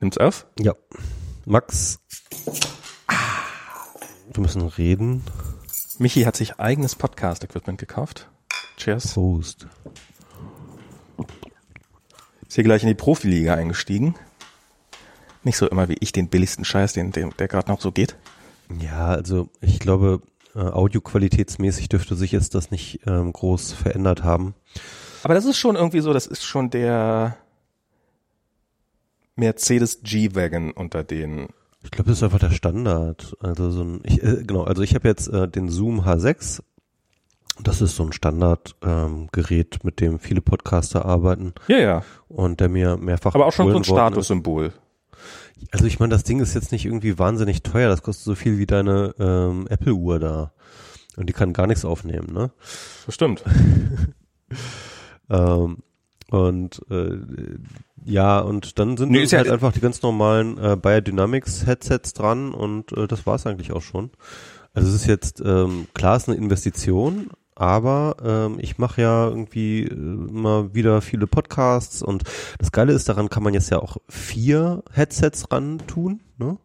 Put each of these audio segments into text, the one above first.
Nimmt's auf? Ja. Max, wir müssen reden. Michi hat sich eigenes Podcast-Equipment gekauft. Cheers. Prost. Ist hier gleich in die Profiliga eingestiegen. Nicht so immer wie ich den billigsten Scheiß, den, den der gerade noch so geht. Ja, also ich glaube, äh, audioqualitätsmäßig dürfte sich jetzt das nicht ähm, groß verändert haben. Aber das ist schon irgendwie so, das ist schon der Mercedes G-Wagon unter den. Ich glaube, das ist einfach der Standard. Also so ein, ich, äh, genau, also ich habe jetzt äh, den Zoom H6. Das ist so ein Standardgerät, ähm, mit dem viele Podcaster arbeiten Ja, ja. und der mir mehrfach Aber auch schon so ein. Statussymbol. Also ich meine, das Ding ist jetzt nicht irgendwie wahnsinnig teuer. Das kostet so viel wie deine ähm, Apple-Uhr da. Und die kann gar nichts aufnehmen, ne? Das stimmt. Ähm, und äh, ja, und dann sind Nee, nee, ist ja- halt einfach die ganz normalen äh, Biodynamics Headsets dran und äh, das war's eigentlich auch schon. Also es ist jetzt ähm, klar, es ist eine Investition, aber ähm, ich mache ja irgendwie äh, immer wieder viele Podcasts und das Geile ist, daran kann man jetzt ja auch vier Headsets ran tun, ne?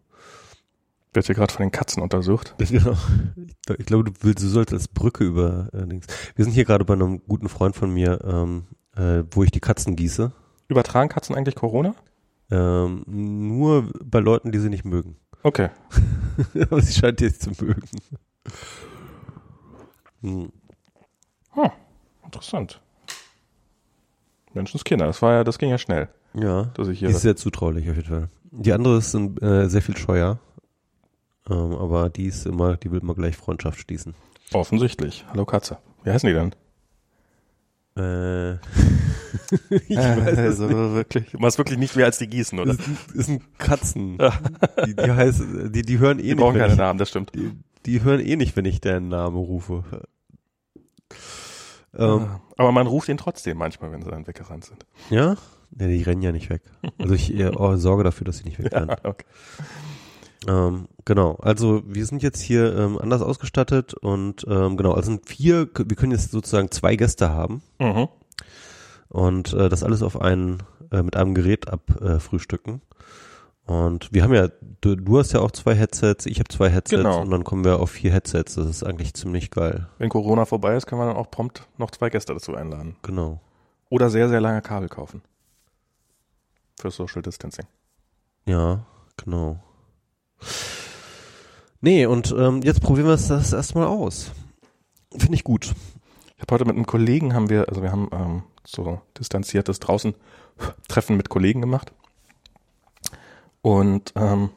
Wird hier gerade von den Katzen untersucht. Genau. Ich glaube, du willst, du solltest als Brücke über äh, Dings. Wir sind hier gerade bei einem guten Freund von mir, ähm, äh, wo ich die Katzen gieße. Übertragen Katzen eigentlich Corona? Ähm, nur bei Leuten, die sie nicht mögen. Okay. Aber sie scheint jetzt zu mögen. Hm. Hm, interessant. Menschenskinder, das war ja, das ging ja schnell, Ja, dass ich die hier. ist sehr zutraulich auf jeden Fall. Die andere ist äh, sehr viel scheuer. Ähm, aber die ist immer, die will immer gleich Freundschaft schließen. Offensichtlich. Hallo Katze. Wie heißen die denn? Äh, ich weiß also nicht. wirklich. Du machst wirklich nicht mehr als die gießen, oder? Das sind, das sind Katzen. Die, die, heißen, die, die hören eh Die nicht, brauchen wenn keine ich, Namen, das stimmt. die, die hören eh nicht, wenn ich deren Namen rufe. Ähm, Ah. Aber man ruft ihn trotzdem manchmal, wenn sie dann weggerannt sind. ja? Nee, die rennen ja nicht weg. Also ich äh, oh, sorge dafür, dass sie nicht wegrennen. okay. Ähm, genau, also wir sind jetzt hier ähm, anders ausgestattet und ähm, genau, also sind vier, wir können jetzt sozusagen zwei Gäste haben Mhm. und äh, das alles auf einen, äh, mit einem Gerät abfrühstücken. Äh, frühstücken. und wir haben ja, du, du hast ja auch zwei Headsets, ich habe zwei Headsets Genau. und dann kommen wir auf vier Headsets. Das ist eigentlich ziemlich geil. Wenn Corona vorbei ist, können wir dann auch prompt noch zwei Gäste dazu einladen. Genau. Oder sehr, sehr lange Kabel kaufen. Für Social Distancing. Ja, genau. Nee, und ähm, jetzt probieren wir das erstmal aus. Finde ich gut. Ich habe heute mit einem Kollegen haben wir, also wir haben ähm, so distanziertes draußen Treffen mit Kollegen gemacht. Und ähm,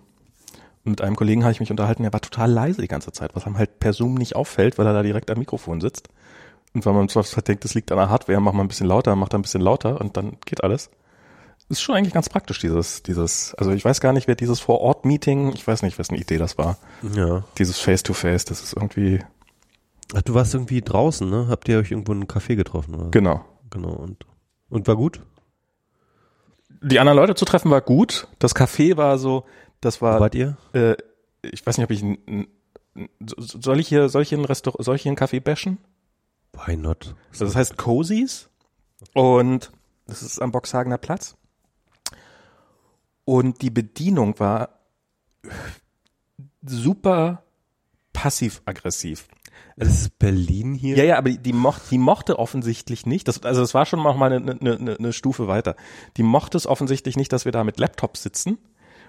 mit einem Kollegen habe ich mich unterhalten, der war total leise die ganze Zeit, was einem halt per Zoom nicht auffällt, weil er da direkt am Mikrofon sitzt. Und wenn man zwar denkt, das liegt an der Hardware, macht man ein bisschen lauter, macht er ein bisschen lauter und dann geht alles. Ist schon eigentlich ganz praktisch, dieses, dieses, also ich weiß gar nicht, wer dieses Vor-Ort-Meeting, ich weiß nicht, wessen Idee das war. Ja. Dieses Face-to-Face, das ist irgendwie, Ach, du warst irgendwie draußen, ne? Habt ihr euch irgendwo in einem Café getroffen? Oder? genau. Genau. Und, und war gut? Die anderen Leute zu treffen war gut. Das Café war so, das Wo war, wart ihr? äh, ich weiß nicht, ob ich, soll ich hier, soll ich hier ein Restaurant, soll ich hier ein Café bashen? Why not? Also das heißt Cozies und das ist am Boxhagener Platz. Und die Bedienung war super passiv-aggressiv. Das ist Berlin hier? Ja, ja, aber die, die, mocht, die mochte offensichtlich nicht, das, also das war schon noch mal eine, eine, eine, eine Stufe weiter. Die mochte es offensichtlich nicht, dass wir da mit Laptops sitzen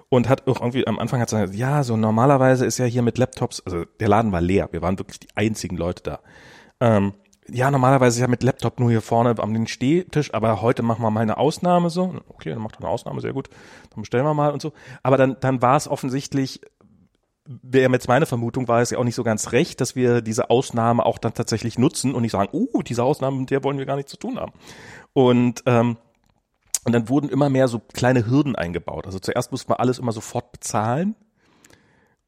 und hat auch irgendwie am Anfang hat sie gesagt, ja, so normalerweise ist ja hier mit Laptops, also der Laden war leer, wir waren wirklich die einzigen Leute da. Ähm, ja, normalerweise ja mit Laptop nur hier vorne am Stehtisch, aber heute machen wir mal eine Ausnahme so. Okay, dann macht er eine Ausnahme, sehr gut. Dann bestellen wir mal und so. Aber dann, dann war es offensichtlich, wäre jetzt meine Vermutung, war es ja auch nicht so ganz recht, dass wir diese Ausnahme auch dann tatsächlich nutzen und nicht sagen, oh, diese Ausnahme, mit der wollen wir gar nichts zu tun haben. Und, ähm, und dann wurden immer mehr so kleine Hürden eingebaut. Also zuerst musste man alles immer sofort bezahlen.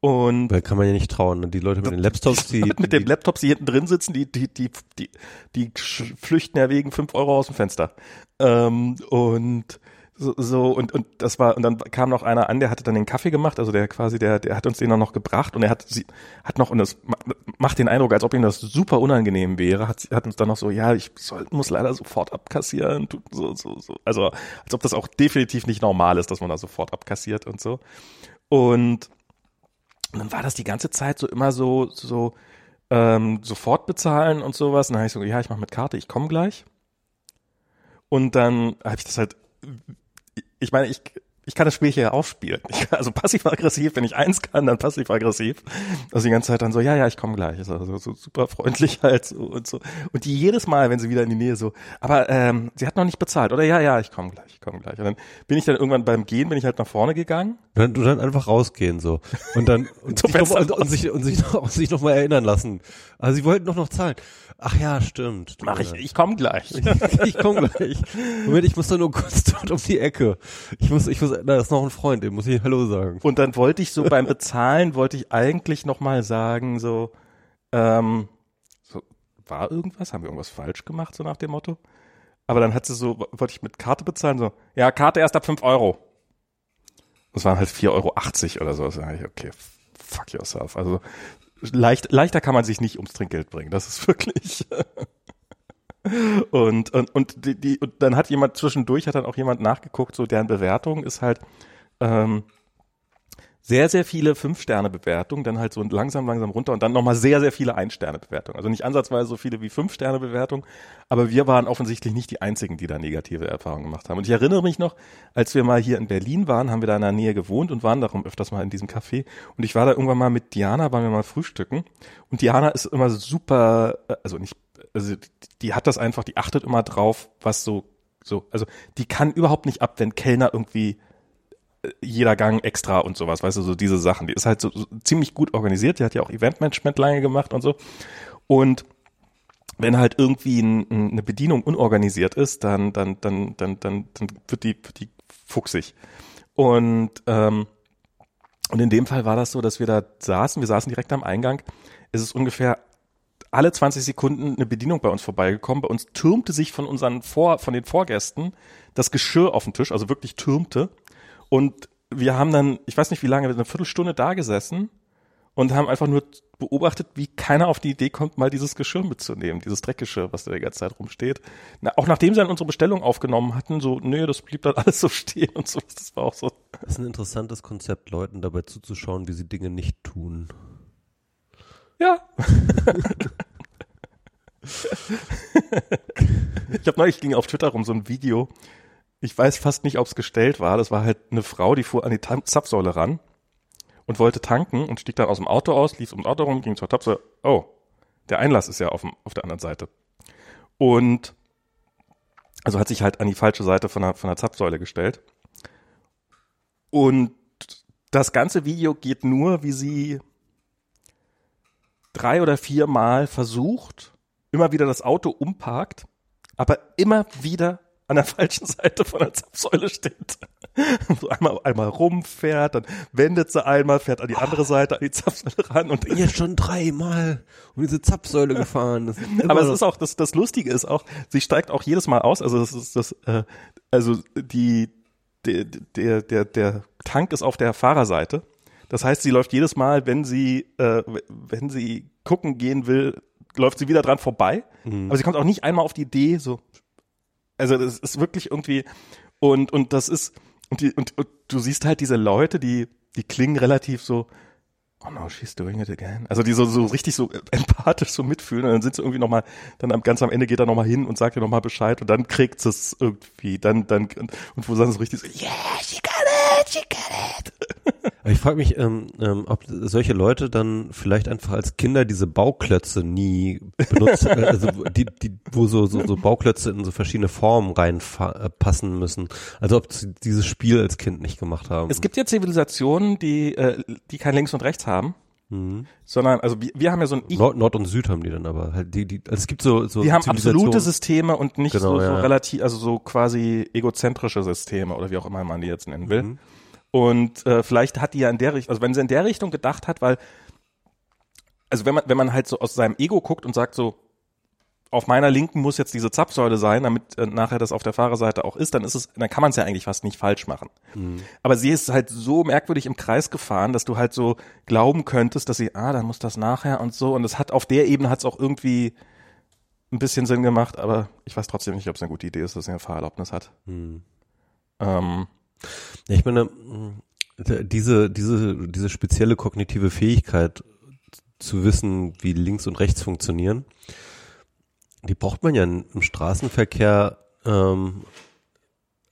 Und Weil kann man ja nicht trauen. ne? Die Leute mit den Laptops, die, mit den Laptops, die hinten drin sitzen, die, die, die, die, die flüchten ja wegen fünf Euro aus dem Fenster. Ähm, und so, so und und das war und dann kam noch einer an, der hatte dann den Kaffee gemacht, also der quasi der der hat uns den dann noch gebracht und er hat sie hat noch und das macht den Eindruck, als ob ihm das super unangenehm wäre, hat hat uns dann noch so ja, ich soll, muss leider sofort abkassieren, so so so, also als ob das auch definitiv nicht normal ist, dass man da sofort abkassiert und so. Und und dann war das die ganze Zeit so immer so so ähm, sofort bezahlen und sowas. Und dann habe ich so, ja, ich mache mit Karte, ich komme gleich. Und dann habe ich das halt ich meine, ich, ich kann das Spiel hier aufspielen. Ich, also passiv-aggressiv, wenn ich eins kann, dann passiv-aggressiv. Also die ganze Zeit dann so, ja, ja, ich komme gleich. Also so super freundlich halt so und so. Und die jedes Mal, wenn sie wieder in die Nähe so, aber ähm, sie hat noch nicht bezahlt, oder? Ja, ja, ich komme gleich, ich komme gleich. Und dann bin ich dann irgendwann beim Gehen, bin ich halt nach vorne gegangen. Dann, du dann einfach rausgehen so. Und dann und, sich, noch, und, und, sich, und sich noch, und sich noch mal erinnern lassen. Also sie wollten doch noch zahlen. Ach ja, stimmt. Mach ich, ich komme gleich. ich komme gleich. Moment, ich muss da nur kurz dort um die Ecke. Ich muss, ich muss, da ist noch ein Freund, dem muss ich Hallo sagen. Und dann wollte ich so beim Bezahlen, wollte ich eigentlich nochmal sagen, so, ähm, so, war irgendwas? Haben wir irgendwas falsch gemacht, so nach dem Motto? Aber dann hat sie so, wollte ich mit Karte bezahlen, so, ja, Karte erst ab fünf Euro. Das waren halt vier Euro achtzig oder so. Da ich, okay, fuck yourself. Also leicht, leichter kann man sich nicht ums Trinkgeld bringen. Das ist wirklich. Und, und, und, die, die, und dann hat jemand zwischendurch, hat dann auch jemand nachgeguckt, so deren Bewertung ist halt ähm, sehr, sehr viele Fünf-Sterne-Bewertungen, dann halt so langsam, langsam runter und dann nochmal sehr, sehr viele Ein-Sterne-Bewertungen. Also nicht ansatzweise so viele wie Fünf-Sterne-Bewertungen, aber wir waren offensichtlich nicht die Einzigen, die da negative Erfahrungen gemacht haben. Und ich erinnere mich noch, als wir mal hier in Berlin waren, haben wir da in der Nähe gewohnt und waren darum öfters mal in diesem Café. Und ich war da irgendwann mal mit Diana, waren wir mal frühstücken. Und Diana ist immer super, also nicht, also die hat das einfach, die achtet immer drauf, was so so, also die kann überhaupt nicht ab, wenn Kellner irgendwie jeder Gang extra und sowas, weißt du, so diese Sachen. Die ist halt so, so ziemlich gut organisiert. Die hat ja auch Eventmanagement lange gemacht und so. Und wenn halt irgendwie ein, eine Bedienung unorganisiert ist, dann, dann, dann, dann, dann, dann wird die, wird die fuchsig. Und, ähm, und in dem Fall war das so, dass wir da saßen, wir saßen direkt am Eingang. Es ist ungefähr alle 20 Sekunden eine Bedienung bei uns vorbeigekommen. Bei uns türmte sich von unseren Vor, von den Vorgästen das Geschirr auf den Tisch, also wirklich türmte. Und wir haben dann, ich weiß nicht wie lange, eine Viertelstunde da gesessen und haben einfach nur beobachtet, wie keiner auf die Idee kommt, mal dieses Geschirr mitzunehmen, dieses Dreckgeschirr, was da die ganze Zeit rumsteht. Na, auch nachdem sie dann unsere Bestellung aufgenommen hatten, so, nee, das blieb dann alles so stehen und so, das war auch so. Das ist ein interessantes Konzept, Leuten dabei zuzuschauen, wie sie Dinge nicht tun. Ja. ich habe neulich ging auf Twitter rum so ein Video, ich weiß fast nicht, ob es gestellt war. Das war halt eine Frau, die fuhr an die Zapfsäule ran und wollte tanken und stieg dann aus dem Auto aus, lief ums Auto rum, ging zur Zapfsäule. Oh, der Einlass ist ja auf, dem, auf der anderen Seite. Und also hat sich halt an die falsche Seite von der, von der Zapfsäule gestellt. Und das ganze Video geht nur, wie sie drei oder vier Mal versucht, immer wieder das Auto umparkt, aber immer wieder an der falschen Seite von der Zapfsäule steht. So einmal, einmal rumfährt, dann wendet sie einmal, fährt an die andere Seite, an die Zapfsäule ran und bin jetzt schon dreimal um diese Zapfsäule gefahren. Aber es ist auch, das, das Lustige ist auch, sie steigt auch jedes Mal aus, also das ist das, äh, also die, der, der, der, der Tank ist auf der Fahrerseite. Das heißt, sie läuft jedes Mal, wenn sie, äh, wenn sie gucken gehen will, läuft sie wieder dran vorbei. Mhm. Aber sie kommt auch nicht einmal auf die Idee, so also das ist wirklich irgendwie und und das ist und die und, und du siehst halt diese Leute, die die klingen relativ so oh no, she's doing it again. Also die so, so richtig so empathisch so mitfühlen und dann sind sie irgendwie nochmal, dann am, ganz am Ende geht er nochmal hin und sagt ihr nochmal Bescheid und dann kriegt sie es irgendwie, dann, dann, und wo sagen sie so richtig so, yeah, she got it, she got it. Ich frage mich, ähm, ähm, ob solche Leute dann vielleicht einfach als Kinder diese Bauklötze nie benutzen, äh, also die, die, wo so, so, so Bauklötze in so verschiedene Formen reinpassen äh, müssen. Also ob sie dieses Spiel als Kind nicht gemacht haben. Es gibt ja Zivilisationen, die, äh, die kein Links und Rechts haben. Mhm. Sondern, also wir, wir haben ja so ein Ich. Nord, Nord und Süd haben die dann aber halt die, die, also es gibt so, so Die haben absolute Systeme und nicht genau, so, so ja. relativ, also so quasi egozentrische Systeme oder wie auch immer man die jetzt nennen will. Mhm. Und äh, vielleicht hat die ja in der Richtung, also wenn sie in der Richtung gedacht hat, weil, also wenn man, wenn man halt so aus seinem Ego guckt und sagt so, auf meiner linken muss jetzt diese Zapfsäule sein, damit äh, nachher das auf der Fahrerseite auch ist, dann ist es, dann kann man es ja eigentlich fast nicht falsch machen. Mhm. Aber sie ist halt so merkwürdig im Kreis gefahren, dass du halt so glauben könntest, dass sie, ah, dann muss das nachher und so. Und es hat auf der Ebene hat es auch irgendwie ein bisschen Sinn gemacht, aber ich weiß trotzdem nicht, ob es eine gute Idee ist, dass sie eine Fahrerlaubnis hat. Hm. Ähm, ich meine, diese, diese, diese spezielle kognitive Fähigkeit zu wissen, wie links und rechts funktionieren, die braucht man ja im Straßenverkehr, ähm,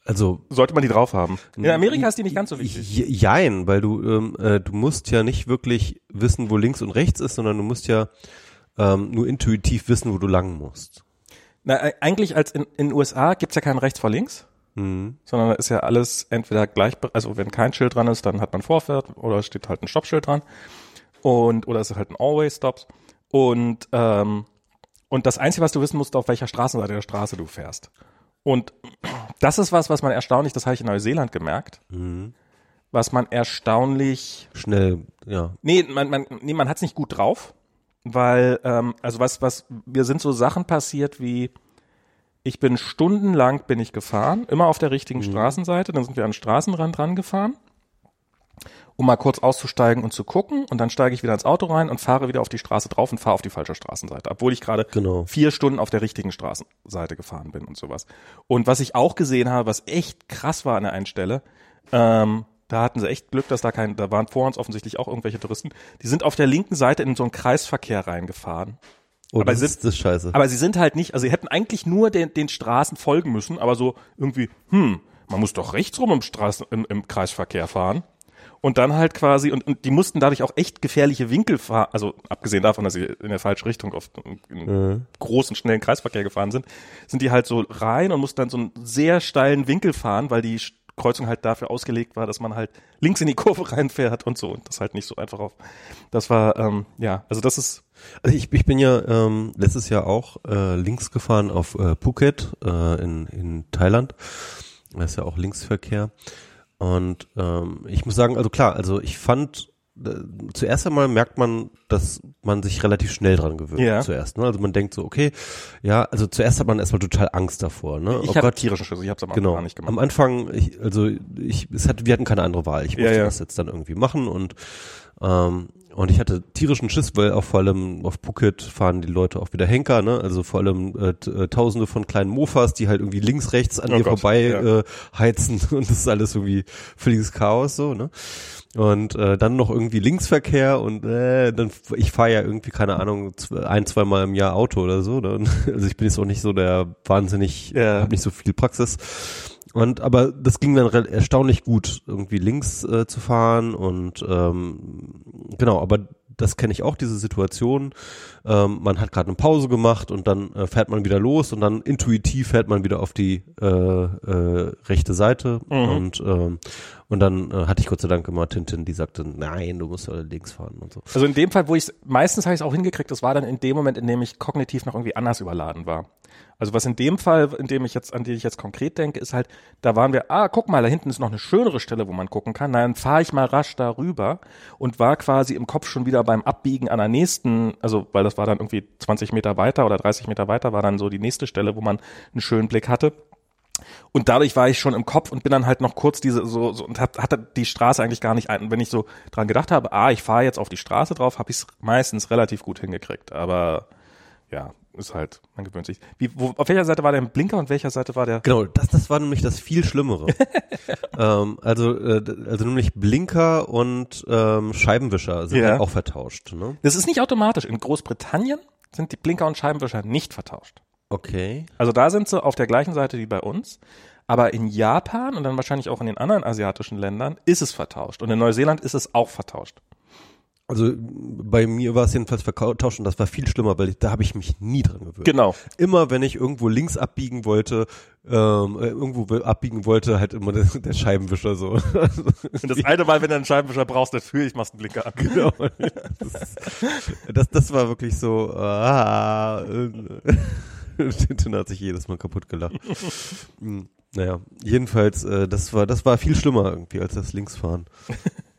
also sollte man die drauf haben. In Amerika ist die nicht ganz so wichtig. Je- Jein, weil du, ähm, äh, du musst ja nicht wirklich wissen, wo links und rechts ist, sondern du musst ja ähm, nur intuitiv wissen, wo du lang musst. Na, äh, eigentlich als in in den USA gibt's ja kein rechts vor links, Mhm. sondern da ist ja alles entweder gleich, also wenn kein Schild dran ist, dann hat man Vorfahrt oder es steht halt ein Stoppschild dran und oder es ist halt ein Always Stops und ähm, und das Einzige, was du wissen musst, auf welcher Straßenseite der Straße du fährst. Und das ist was, was man erstaunlich, das habe ich in Neuseeland gemerkt, Mhm. was man erstaunlich Schnell, ja. Nee, man, man, nee, man hat's nicht gut drauf, weil, ähm, also was, was, wir sind so Sachen passiert wie, ich bin stundenlang bin ich gefahren, immer auf der richtigen Straßenseite, dann sind wir an den Straßenrand rangefahren, um mal kurz auszusteigen und zu gucken und dann steige ich wieder ins Auto rein und fahre wieder auf die Straße drauf und fahre auf die falsche Straßenseite, obwohl ich gerade Genau. vier Stunden auf der richtigen Straßenseite gefahren bin und sowas. Und was ich auch gesehen habe, was echt krass war an der einen Stelle, ähm, da hatten sie echt Glück, dass da kein, da waren vor uns offensichtlich auch irgendwelche Touristen. Die sind auf der linken Seite in so einen Kreisverkehr reingefahren. Oh, Aber das sind- ist das scheiße. Aber sie sind halt nicht, also sie hätten eigentlich nur den, den Straßen folgen müssen, aber so irgendwie, hm, man muss doch rechts rum im Straßen, im, im Kreisverkehr fahren. Und dann halt quasi, und, und die mussten dadurch auch echt gefährliche Winkel fahren, also abgesehen davon, dass sie in der falsche Richtung auf in großen, schnellen Kreisverkehr gefahren sind, sind die halt so rein und mussten dann so einen sehr steilen Winkel fahren, weil die Kreuzung halt dafür ausgelegt war, dass man halt links in die Kurve reinfährt und so. Und das halt nicht so einfach auf. Das war, ähm, ja, also das ist, Also ich, ich bin ja ähm, letztes Jahr auch äh, links gefahren auf äh, Phuket äh, in, in Thailand. Das ist ja auch Linksverkehr. Und ähm, ich muss sagen, also klar, also ich fand, äh, zuerst einmal merkt man, dass man sich relativ schnell dran gewöhnt. Ja. Zuerst, ne? Also man denkt so, okay, ja, also zuerst hat man erstmal total Angst davor, ne? ich oh hatte tierischen Schuss, ich hab's am Anfang Genau. gar nicht gemacht. Am Anfang, ich, also ich, es hat, wir hatten keine andere Wahl. Ich Ja, musste ja. das jetzt dann irgendwie machen und ähm, und ich hatte tierischen Schiss, weil auch vor allem auf Phuket fahren die Leute auch wieder Henker, ne? Also vor allem äh, äh, Tausende von kleinen Mofas, die halt irgendwie links, rechts an Oh dir Gott, vorbei ja. äh, heizen und das ist alles irgendwie völliges Chaos so, ne? Und äh, dann noch irgendwie Linksverkehr und äh, dann ich fahre ja irgendwie keine Ahnung ein zwei Mal im Jahr Auto oder so. Ne? Also ich bin jetzt auch nicht so der wahnsinnig, Ja. habe nicht so viel Praxis. Und aber das ging dann erstaunlich gut, irgendwie links äh, zu fahren und ähm, genau, aber das kenne ich auch, diese Situation. Ähm, man hat gerade eine Pause gemacht und dann äh, fährt man wieder los und dann intuitiv fährt man wieder auf die äh, äh, rechte Seite Mhm. und ähm, und dann äh, hatte ich Gott sei Dank immer Tintin, die sagte, nein, du musst links fahren und so. Also in dem Fall, wo ich meistens habe ich es auch hingekriegt, das war dann in dem Moment, in dem ich kognitiv noch irgendwie anders überladen war. Also was in dem Fall, in dem ich jetzt, an den ich jetzt konkret denke, ist halt, da waren wir, ah, guck mal, da hinten ist noch eine schönere Stelle, wo man gucken kann. Na, dann fahre ich mal rasch darüber und war quasi im Kopf schon wieder beim Abbiegen an der nächsten, also weil das war dann irgendwie 20 Meter weiter oder 30 Meter weiter, war dann so die nächste Stelle, wo man einen schönen Blick hatte. Und dadurch war ich schon im Kopf und bin dann halt noch kurz diese so, so und hab, hatte die Straße eigentlich gar nicht ein. Wenn ich so dran gedacht habe, ah, ich fahre jetzt auf die Straße drauf, habe ich es meistens relativ gut hingekriegt. Aber ja, ist halt, man gewöhnt sich. Wie, wo, auf welcher Seite war der Blinker und welcher Seite war der? Genau, das, das war nämlich das viel Schlimmere. ähm, also, äh, also nämlich Blinker und ähm, Scheibenwischer sind Ja. halt auch vertauscht. Ne? Das ist nicht automatisch. In Großbritannien sind die Blinker und Scheibenwischer nicht vertauscht. Okay. Also da sind sie auf der gleichen Seite wie bei uns. Aber in Japan und dann wahrscheinlich auch in den anderen asiatischen Ländern ist es vertauscht. Und in Neuseeland ist es auch vertauscht. Also bei mir war es jedenfalls vertauscht und das war viel schlimmer, weil ich, da habe ich mich nie dran gewöhnt. Genau. Immer wenn ich irgendwo links abbiegen wollte, ähm, äh, irgendwo abbiegen wollte, halt immer der, der Scheibenwischer so. Und das eine Mal, wenn du einen Scheibenwischer brauchst, natürlich machst du einen Blinker an. genau. Das, das, das war wirklich so. Ah, äh, Tintin hat sich jedes Mal kaputt gelacht. Hm, Naja, jedenfalls, äh, das war, das war viel schlimmer irgendwie als das Linksfahren.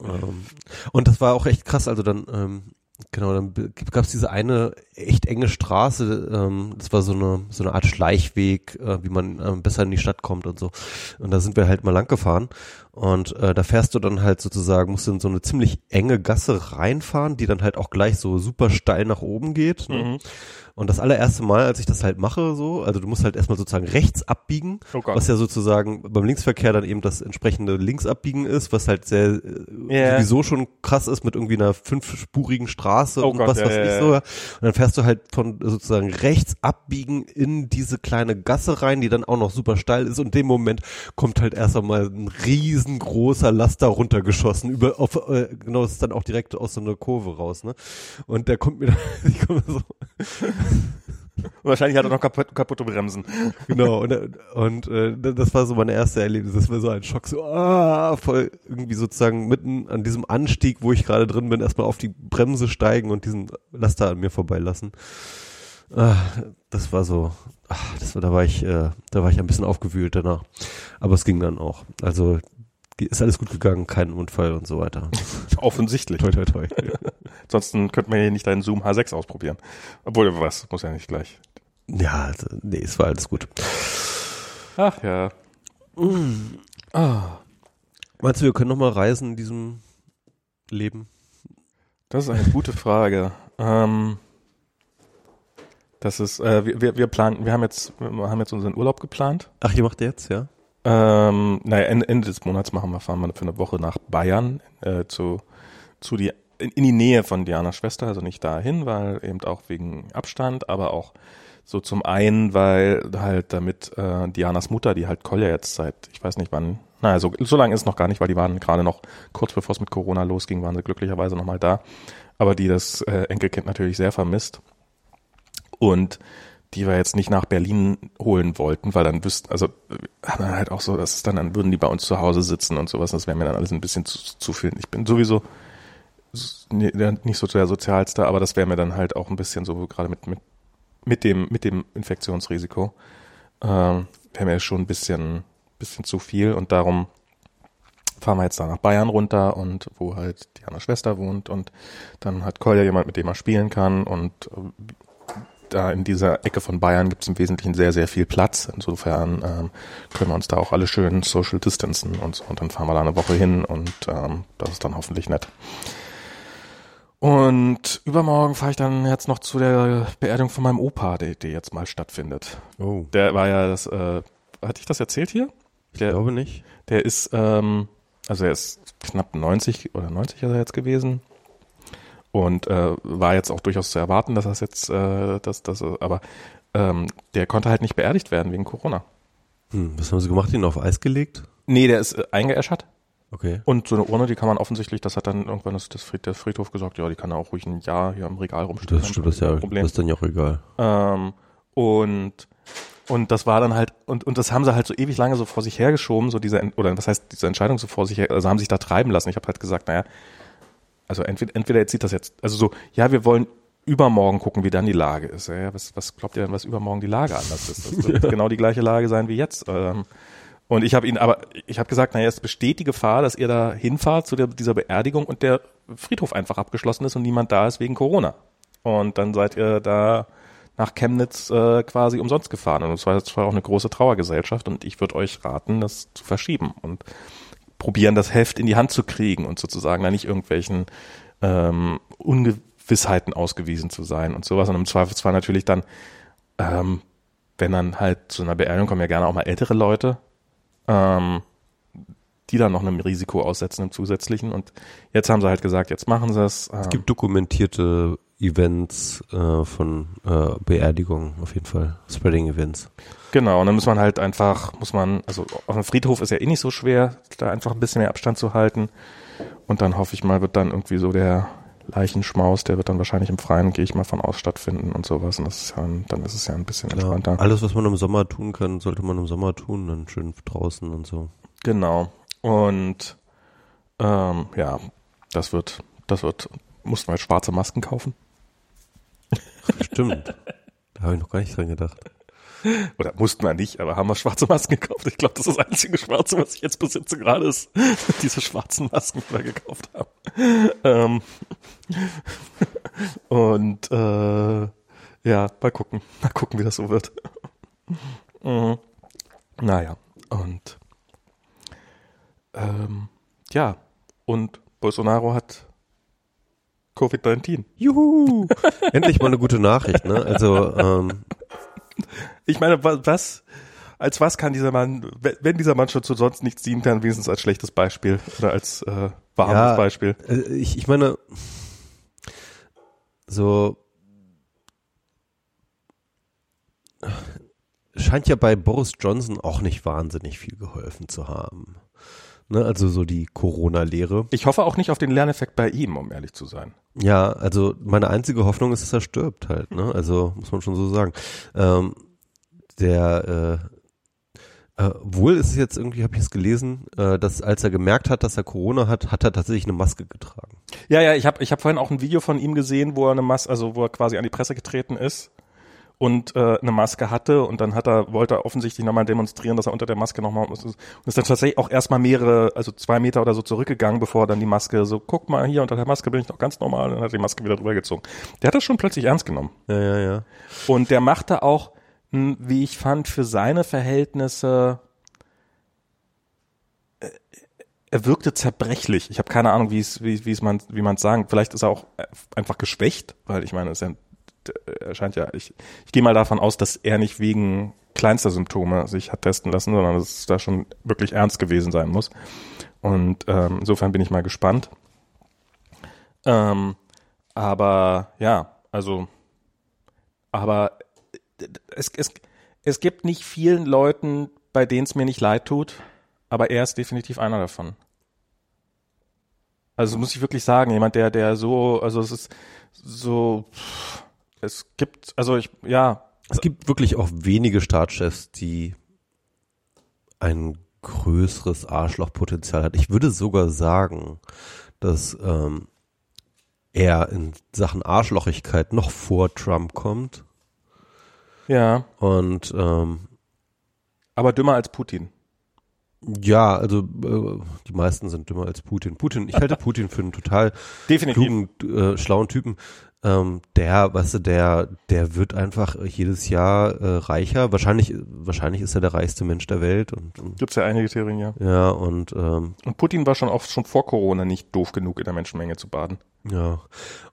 ähm, und das war auch echt krass. Also dann, ähm, Genau, dann gab es diese eine echt enge Straße, ähm, das war so eine so eine Art Schleichweg, äh, wie man ähm, besser in die Stadt kommt und so. Und da sind wir halt mal lang gefahren und äh, da fährst du dann halt sozusagen, musst du in so eine ziemlich enge Gasse reinfahren, die dann halt auch gleich so super steil nach oben geht. Ne? Mhm. Und das allererste Mal, als ich das halt mache, so, also du musst halt erstmal sozusagen rechts abbiegen, oh was ja sozusagen beim Linksverkehr dann eben das entsprechende Linksabbiegen ist, was halt sehr yeah. sowieso schon krass ist mit irgendwie einer fünfspurigen Straße oh und Gott, was ja, weiß ja, ich so. Und dann fährst du halt von sozusagen rechts abbiegen in diese kleine Gasse rein, die dann auch noch super steil ist und in dem Moment kommt halt erst einmal ein riesengroßer Laster runtergeschossen über auf äh, genau das ist dann auch direkt aus so einer Kurve raus, ne? Und der kommt mir dann ich komme so Wahrscheinlich hat er noch kaputt, kaputte Bremsen. Genau, und, und äh, das war so mein erster Erlebnis. Das war so ein Schock, so ah, voll irgendwie sozusagen mitten an diesem Anstieg, wo ich gerade drin bin, erstmal auf die Bremse steigen und diesen Laster an mir vorbeilassen. Ah, das war so, ach, das war, da war ich, äh, da war ich ein bisschen aufgewühlt danach. Aber es ging dann auch. Also ist alles gut gegangen, kein Unfall und so weiter. Offensichtlich. Toi, toi, toi. Ansonsten könnte man hier nicht deinen Zoom H6 ausprobieren. Obwohl, was, muss ja nicht gleich. Ja, also, nee, es war alles gut. Ach ja. Mm. Ah. Meinst du, wir können nochmal reisen in diesem Leben? Das ist eine gute Frage. Ähm, das ist, äh, wir, wir planen, wir haben jetzt, wir haben jetzt unseren Urlaub geplant. Ach, ihr macht jetzt, ja? Ähm, naja, Ende, Ende des Monats machen wir, fahren wir für eine Woche nach Bayern äh, zu, zu die, in, in die Nähe von Dianas Schwester, also nicht dahin, weil eben auch wegen Abstand, aber auch so zum einen, weil halt damit äh, Dianas Mutter, die halt Kolja jetzt seit, ich weiß nicht wann, naja, so, so lange ist es noch gar nicht, weil die waren gerade noch, kurz bevor es mit Corona losging, waren sie glücklicherweise nochmal da, aber die das äh, Enkelkind natürlich sehr vermisst. Und die wir jetzt nicht nach Berlin holen wollten, weil dann wüssten, also haben dann halt auch so, dass dann, dann würden die bei uns zu Hause sitzen und sowas, das wäre mir dann alles ein bisschen zu, zu viel. Ich bin sowieso nicht so der Sozialste, aber das wäre mir dann halt auch ein bisschen so, gerade mit, mit, mit dem, mit dem Infektionsrisiko, ähm, wäre mir schon ein bisschen, bisschen zu viel. Und darum fahren wir jetzt da nach Bayern runter und wo halt Diana Schwester wohnt. Und dann hat Kolja jemand, mit dem er spielen kann. Und da in dieser Ecke von Bayern gibt es im Wesentlichen sehr, sehr viel Platz. Insofern ähm, können wir uns da auch alle schön social distancen und so. Und dann fahren wir da eine Woche hin und ähm, das ist dann hoffentlich nett. Und übermorgen fahre ich dann jetzt noch zu der Beerdigung von meinem Opa, die, die jetzt mal stattfindet. Oh. Der war ja das, äh, hatte ich das erzählt hier? Der, ich glaube nicht. Der ist, ähm, also er ist knapp 90 oder 90 ist er jetzt gewesen. Und äh, war jetzt auch durchaus zu erwarten, dass das jetzt, äh, dass das, aber ähm, der konnte halt nicht beerdigt werden wegen Corona. Hm, was haben sie gemacht? Ihn auf Eis gelegt? Nee, der ist äh, eingeäschert. Okay. Und so eine Urne, die kann man offensichtlich, das hat dann irgendwann das, das Fried, der Friedhof gesagt, ja, die kann auch ruhig ein Jahr hier im Regal rumstehen. Das stimmt, das, ja, Problem. das ist dann ja auch egal. Ähm, und und das war dann halt, und, und das haben sie halt so ewig lange so vor sich hergeschoben, so diese, oder was heißt, diese Entscheidung so vor sich her, also haben sich da treiben lassen. Ich habe halt gesagt, naja, also entweder, entweder jetzt sieht das jetzt, also so, ja, wir wollen übermorgen gucken, wie dann die Lage ist. Ja, was, was glaubt ihr denn, was übermorgen die Lage anders ist? Das wird ja. genau die gleiche Lage sein wie jetzt. Ähm, und ich habe ihn, aber ich habe gesagt, naja, es besteht die Gefahr, dass ihr da hinfahrt zu der, dieser Beerdigung und der Friedhof einfach abgeschlossen ist und niemand da ist wegen Corona. Und dann seid ihr da nach Chemnitz äh, quasi umsonst gefahren. Und es war zwar auch eine große Trauergesellschaft und ich würde euch raten, das zu verschieben. Und probieren, das Heft in die Hand zu kriegen und sozusagen da nicht irgendwelchen ähm, Ungewissheiten ausgewiesen zu sein und sowas. Und im Zweifelsfall natürlich dann, ähm, wenn dann halt zu einer Beerdigung kommen ja gerne auch mal ältere Leute, ähm, die dann noch einem Risiko aussetzen im zusätzlichen. Und jetzt haben sie halt gesagt, jetzt machen sie es. Ähm, es gibt dokumentierte Events äh, von äh, Beerdigungen auf jeden Fall, Spreading Events. Genau, und dann muss man halt einfach, muss man, also auf dem Friedhof ist ja eh nicht so schwer, da einfach ein bisschen mehr Abstand zu halten. Und dann hoffe ich mal, wird dann irgendwie so der Leichenschmaus, der wird dann wahrscheinlich im Freien, gehe ich mal von aus, stattfinden und sowas. Und das ist ja, dann ist es ja ein bisschen Klar, entspannter. Alles, was man im Sommer tun kann, sollte man im Sommer tun, dann schön draußen und so. Genau. Und ähm, ja, das wird, das wird, mussten wir halt schwarze Masken kaufen. Stimmt. Da habe ich noch gar nicht dran gedacht. Oder mussten wir nicht, aber haben wir schwarze Masken gekauft. Ich glaube, das ist das einzige Schwarze, was ich jetzt besitze gerade ist. Diese schwarzen Masken, die wir gekauft haben. Ähm, Und äh, ja, mal gucken. Mal gucken, wie das so wird. mhm. Naja, und ähm, ja, und Bolsonaro hat Covid-19. Juhu! Endlich mal eine gute Nachricht, ne? Also, ähm, Ich meine, wa- was, als was kann dieser Mann, wenn wenn dieser Mann schon zu sonst nichts dienen kann, wenigstens als schlechtes Beispiel oder als äh, warmes Ja. Beispiel. äh, ich, ich meine, so scheint ja bei Boris Johnson auch nicht wahnsinnig viel geholfen zu haben. Ne, also so die Corona-Lehre. Ich hoffe auch nicht auf den Lerneffekt bei ihm, um ehrlich zu sein. Ja, also meine einzige Hoffnung ist, dass er stirbt halt, ne? Also muss man schon so sagen. Ähm, der äh, äh, wohl ist es jetzt irgendwie, habe ich es gelesen, äh, dass als er gemerkt hat, dass er Corona hat, hat er tatsächlich eine Maske getragen. Ja, ja, ich habe ich hab vorhin auch ein Video von ihm gesehen, wo er eine Maske, also wo er quasi an die Presse getreten ist und äh, eine Maske hatte und dann hat er, wollte er offensichtlich nochmal demonstrieren, dass er unter der Maske nochmal und ist dann tatsächlich auch erstmal mehrere, also zwei Meter oder so zurückgegangen, bevor er dann die Maske so, guck mal, hier unter der Maske bin ich noch ganz normal und dann hat er die Maske wieder drüber gezogen. Der hat das schon plötzlich ernst genommen. Ja, ja, ja. Und der machte auch, wie ich fand, für seine Verhältnisse, äh, er wirkte zerbrechlich. Ich habe keine Ahnung, wie es, wie, wie es man, wie man es sagen. Vielleicht ist er auch äh, einfach geschwächt, weil ich meine, es ist ja, er scheint ja, ich, ich gehe mal davon aus, dass er nicht wegen kleinster Symptome sich hat testen lassen, sondern dass es da schon wirklich ernst gewesen sein muss. Und ähm, insofern bin ich mal gespannt. Ähm, aber ja, also, aber es, es, es gibt nicht vielen Leuten, bei denen es mir nicht leid tut, aber er ist definitiv einer davon. Also muss ich wirklich sagen, jemand, der, der so, also es ist so, es gibt, also ich, ja, Es gibt wirklich auch wenige Staatschefs, die ein größeres Arschlochpotenzial hat. Ich würde sogar sagen, dass ähm, er in Sachen Arschlochigkeit noch vor Trump kommt. ja, Und ähm, aber dümmer als Putin. ja, also äh, die meisten sind dümmer als Putin. Putin, ich halte Putin für einen total Definitiv. klugen, äh, schlauen Typen. Ähm, der, weißt du, der, der wird einfach jedes Jahr äh, reicher. Wahrscheinlich, wahrscheinlich ist er der reichste Mensch der Welt und, und Gibt's ja einige Theorien, ja. ja und ähm, Und Putin war schon auch schon vor Corona nicht doof genug in der Menschenmenge zu baden. ja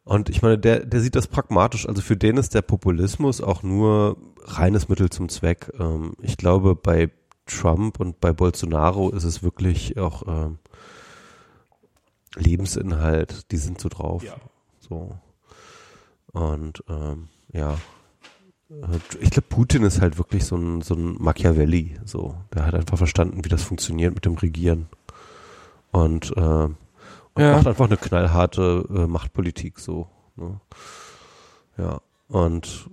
und ich meine, der, der sieht das pragmatisch. Also für den ist der Populismus auch nur reines Mittel zum Zweck. Ähm, ich glaube, bei Trump und bei Bolsonaro ist es wirklich auch ähm, Lebensinhalt. Die sind so drauf. Ja. So. Und ähm, ja. Äh, Ich glaube, Putin ist halt wirklich so ein, so ein Machiavelli. So. Der hat einfach verstanden, wie das funktioniert mit dem Regieren. Und, ähm, und Ja. macht einfach eine knallharte äh, Machtpolitik so. Ne? Ja. Und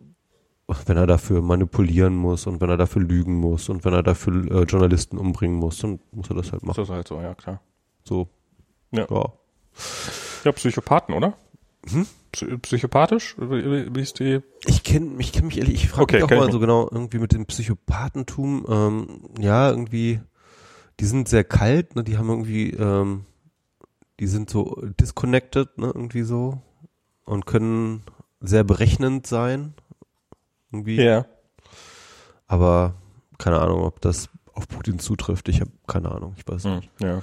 wenn er dafür manipulieren muss und wenn er dafür lügen muss und wenn er dafür äh, Journalisten umbringen muss, dann muss er das halt Ist machen. das halt so, ja klar. So. Ja. ja. Ja, Psychopathen, oder? Hm? Psy psychopathisch? Wie, ist die? Ich kenne mich, kenn mich ehrlich, ich frage Okay, mich auch ich mal nicht. so genau irgendwie mit dem Psychopathentum, ähm, ja, irgendwie, die sind sehr kalt, ne, die haben irgendwie, ähm, die sind so disconnected, ne, irgendwie so und können sehr berechnend sein, irgendwie, Ja. aber keine Ahnung, ob das auf Putin zutrifft, ich habe keine Ahnung, ich weiß Hm, nicht. ja.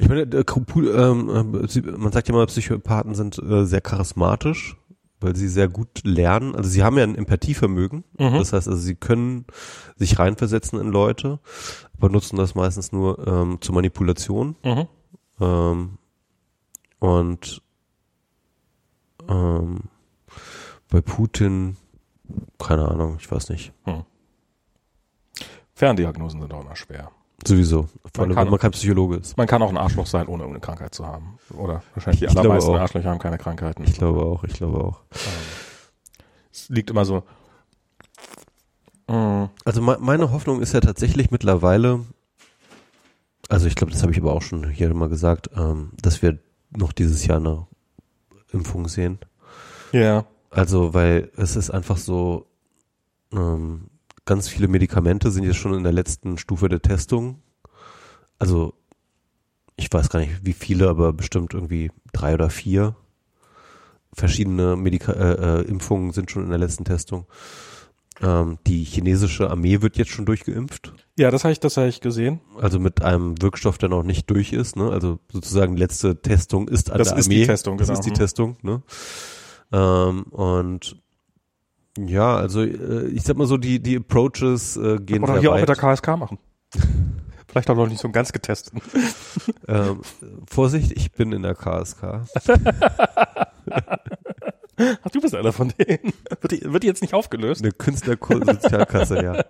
Ich meine, der Pu- ähm, äh, man sagt ja immer, Psychopathen sind äh, sehr charismatisch, weil sie sehr gut lernen. Also sie haben ja ein Empathievermögen. Mhm. Das heißt, also sie können sich reinversetzen in Leute, aber nutzen das meistens nur ähm, zur Manipulation. Mhm. Ähm, und ähm, bei Putin, keine Ahnung, ich weiß nicht. Ferndiagnosen sind auch immer schwer. Sowieso. Vor allem, kann- wenn man kein Psychologe ist. Man kann auch ein Arschloch sein, ohne irgendeine Krankheit zu haben. Oder wahrscheinlich die Ich allermeisten. Arschlöcher haben keine Krankheiten. Ich glaube auch, ich glaube auch. Es liegt immer so. Mm, Also me meine Hoffnung ist ja tatsächlich mittlerweile, also ich glaube, das habe ich aber auch schon hier mal gesagt, ähm, dass wir noch dieses Jahr eine Impfung sehen. Ja. Also, weil es ist einfach so, ähm, ganz viele Medikamente sind jetzt schon in der letzten Stufe der Testung. Also, ich weiß gar nicht, wie viele, aber bestimmt irgendwie drei oder vier. verschiedene Medika äh, äh, Impfungen sind schon in der letzten Testung. Ähm, die chinesische Armee wird jetzt schon durchgeimpft. Ja, das habe ich, das habe ich gesehen. Also mit einem Wirkstoff, der noch nicht durch ist. Ne? Also sozusagen die letzte Testung ist an Das der ist Armee. die Testung, Das genau. ist die. Testung. Ne? Ähm, und ja, also äh, ich sag mal so, die die Approaches äh, gehen Oder hier auch weit. mit der KSK machen. Vielleicht auch noch nicht so ganz getesteten. ähm, Vorsicht, ich bin in der KSK. Ach, du bist einer von denen. Wird die, wird die jetzt nicht aufgelöst? Eine Künstlersozialkasse, ja.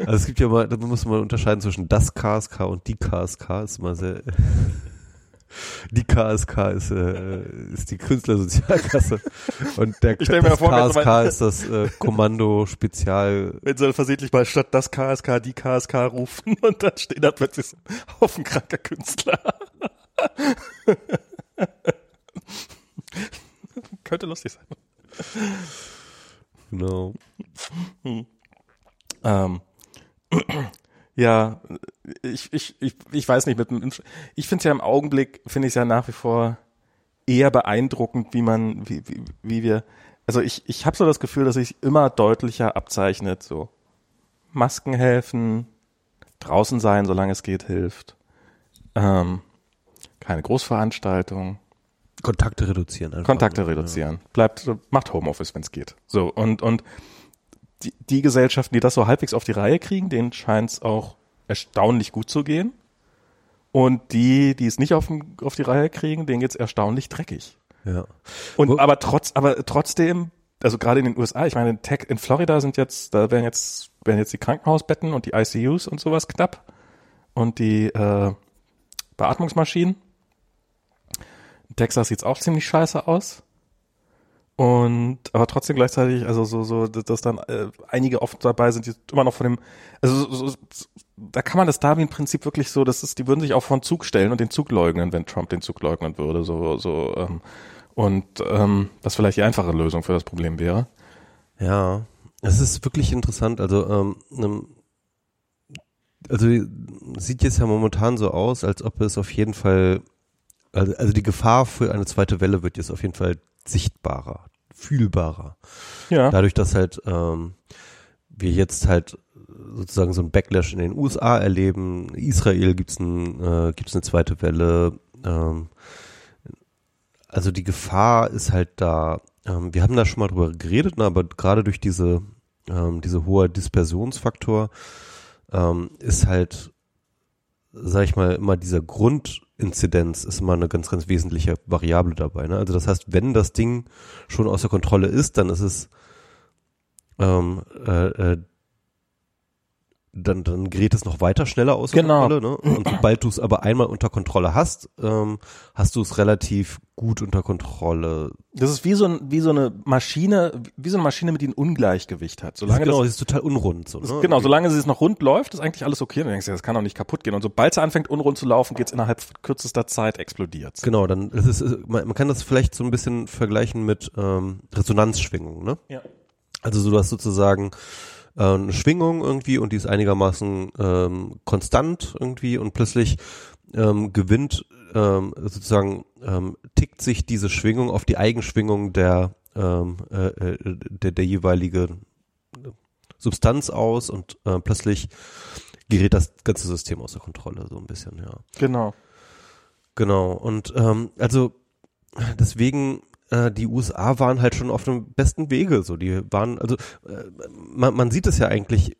Also es gibt ja mal, da muss man unterscheiden zwischen das KSK und die KSK. Ist mal sehr. Die KSK ist, äh, ist die Künstlersozialkasse und der Ich stell mir das vor, so KSK mein- ist das äh, Kommando Spezial. Wenn sie versehentlich mal statt das KSK die KSK rufen und dann steht da plötzlich so ein Haufen kranker Künstler. Könnte lustig sein. Genau. Ähm, ja, ich, ich, ich, ich weiß nicht, mit dem Impf ich finde es ja im Augenblick, finde ich es ja nach wie vor eher beeindruckend, wie man, wie, wie, wie wir, also ich, ich habe so das Gefühl, dass sich immer deutlicher abzeichnet, so Masken helfen, draußen sein, solange es geht, hilft. Ähm, keine Großveranstaltung, Kontakte reduzieren einfach. Kontakte ne? reduzieren. Bleibt, macht Homeoffice, wenn es geht. So, und, und die, die Gesellschaften, die das so halbwegs auf die Reihe kriegen, denen scheint es auch erstaunlich gut zu gehen. Und die, die es nicht auf, auf die Reihe kriegen, denen geht's erstaunlich dreckig. Ja. ja. Und Wo- aber trotz, aber trotzdem, also gerade in den USA, ich meine, in, Tech, in Florida sind jetzt, da werden jetzt, werden jetzt die Krankenhausbetten und die ICUs und sowas knapp und die äh, Beatmungsmaschinen. In Texas sieht's auch ziemlich scheiße aus. Und aber trotzdem gleichzeitig, also so, so, dass dann äh, einige oft dabei sind, die immer noch von dem, also so, so, da kann man das Darwin-Prinzip wirklich so, das ist, die würden sich auch vor den Zug stellen und den Zug leugnen, wenn Trump den Zug leugnen würde. So, so, ähm, und ähm, was vielleicht die einfache Lösung für das Problem wäre. Ja, es ist wirklich interessant. Also, ähm, ähm, also sieht jetzt ja momentan so aus, als ob es auf jeden Fall, also, also die Gefahr für eine zweite Welle wird jetzt auf jeden Fall sichtbarer, fühlbarer. Ja. Dadurch, dass halt ähm, wir jetzt halt sozusagen so ein Backlash in den USA erleben, in Israel gibt's ein, äh, gibt's eine zweite Welle. Ähm, also die Gefahr ist halt da. Ähm, wir haben da schon mal drüber geredet, ne, aber gerade durch diese ähm, diese hohe Dispersionsfaktor ähm, ist halt, sag ich mal, immer dieser Grundinzidenz ist immer eine ganz, ganz wesentliche Variable dabei. Ne? Also das heißt, wenn das Ding schon außer Kontrolle ist, dann ist es ähm, äh, äh, dann, dann gerät es noch weiter schneller außer Genau. Kontrolle. Ne? Und sobald du es aber einmal unter Kontrolle hast, ähm, hast du es relativ gut unter Kontrolle. Das ist wie so, ein, wie so eine Maschine, wie so eine Maschine, mit die ein Ungleichgewicht hat. Solange genau, das, es ist total unrund. So, das, ne? genau, solange sie es noch rund läuft, ist eigentlich alles okay. Dann denkst du, das kann doch nicht kaputt gehen. Und sobald sie anfängt, unrund zu laufen, geht's innerhalb kürzester Zeit explodiert. Genau, dann es ist es- man, man kann das vielleicht so ein bisschen vergleichen mit ähm, Resonanzschwingungen, ne? Ja. Also so, du hast sozusagen eine Schwingung irgendwie und die ist einigermaßen ähm, konstant irgendwie und plötzlich ähm, gewinnt ähm, sozusagen ähm, tickt sich diese Schwingung auf die Eigenschwingung der ähm, äh, äh, der, der jeweilige Substanz aus und äh, plötzlich gerät das ganze System außer Kontrolle so ein bisschen, ja. Genau. Genau. Und ähm, also deswegen äh, die USA waren halt schon auf dem besten Wege. So, die waren also äh, man, man sieht es ja eigentlich.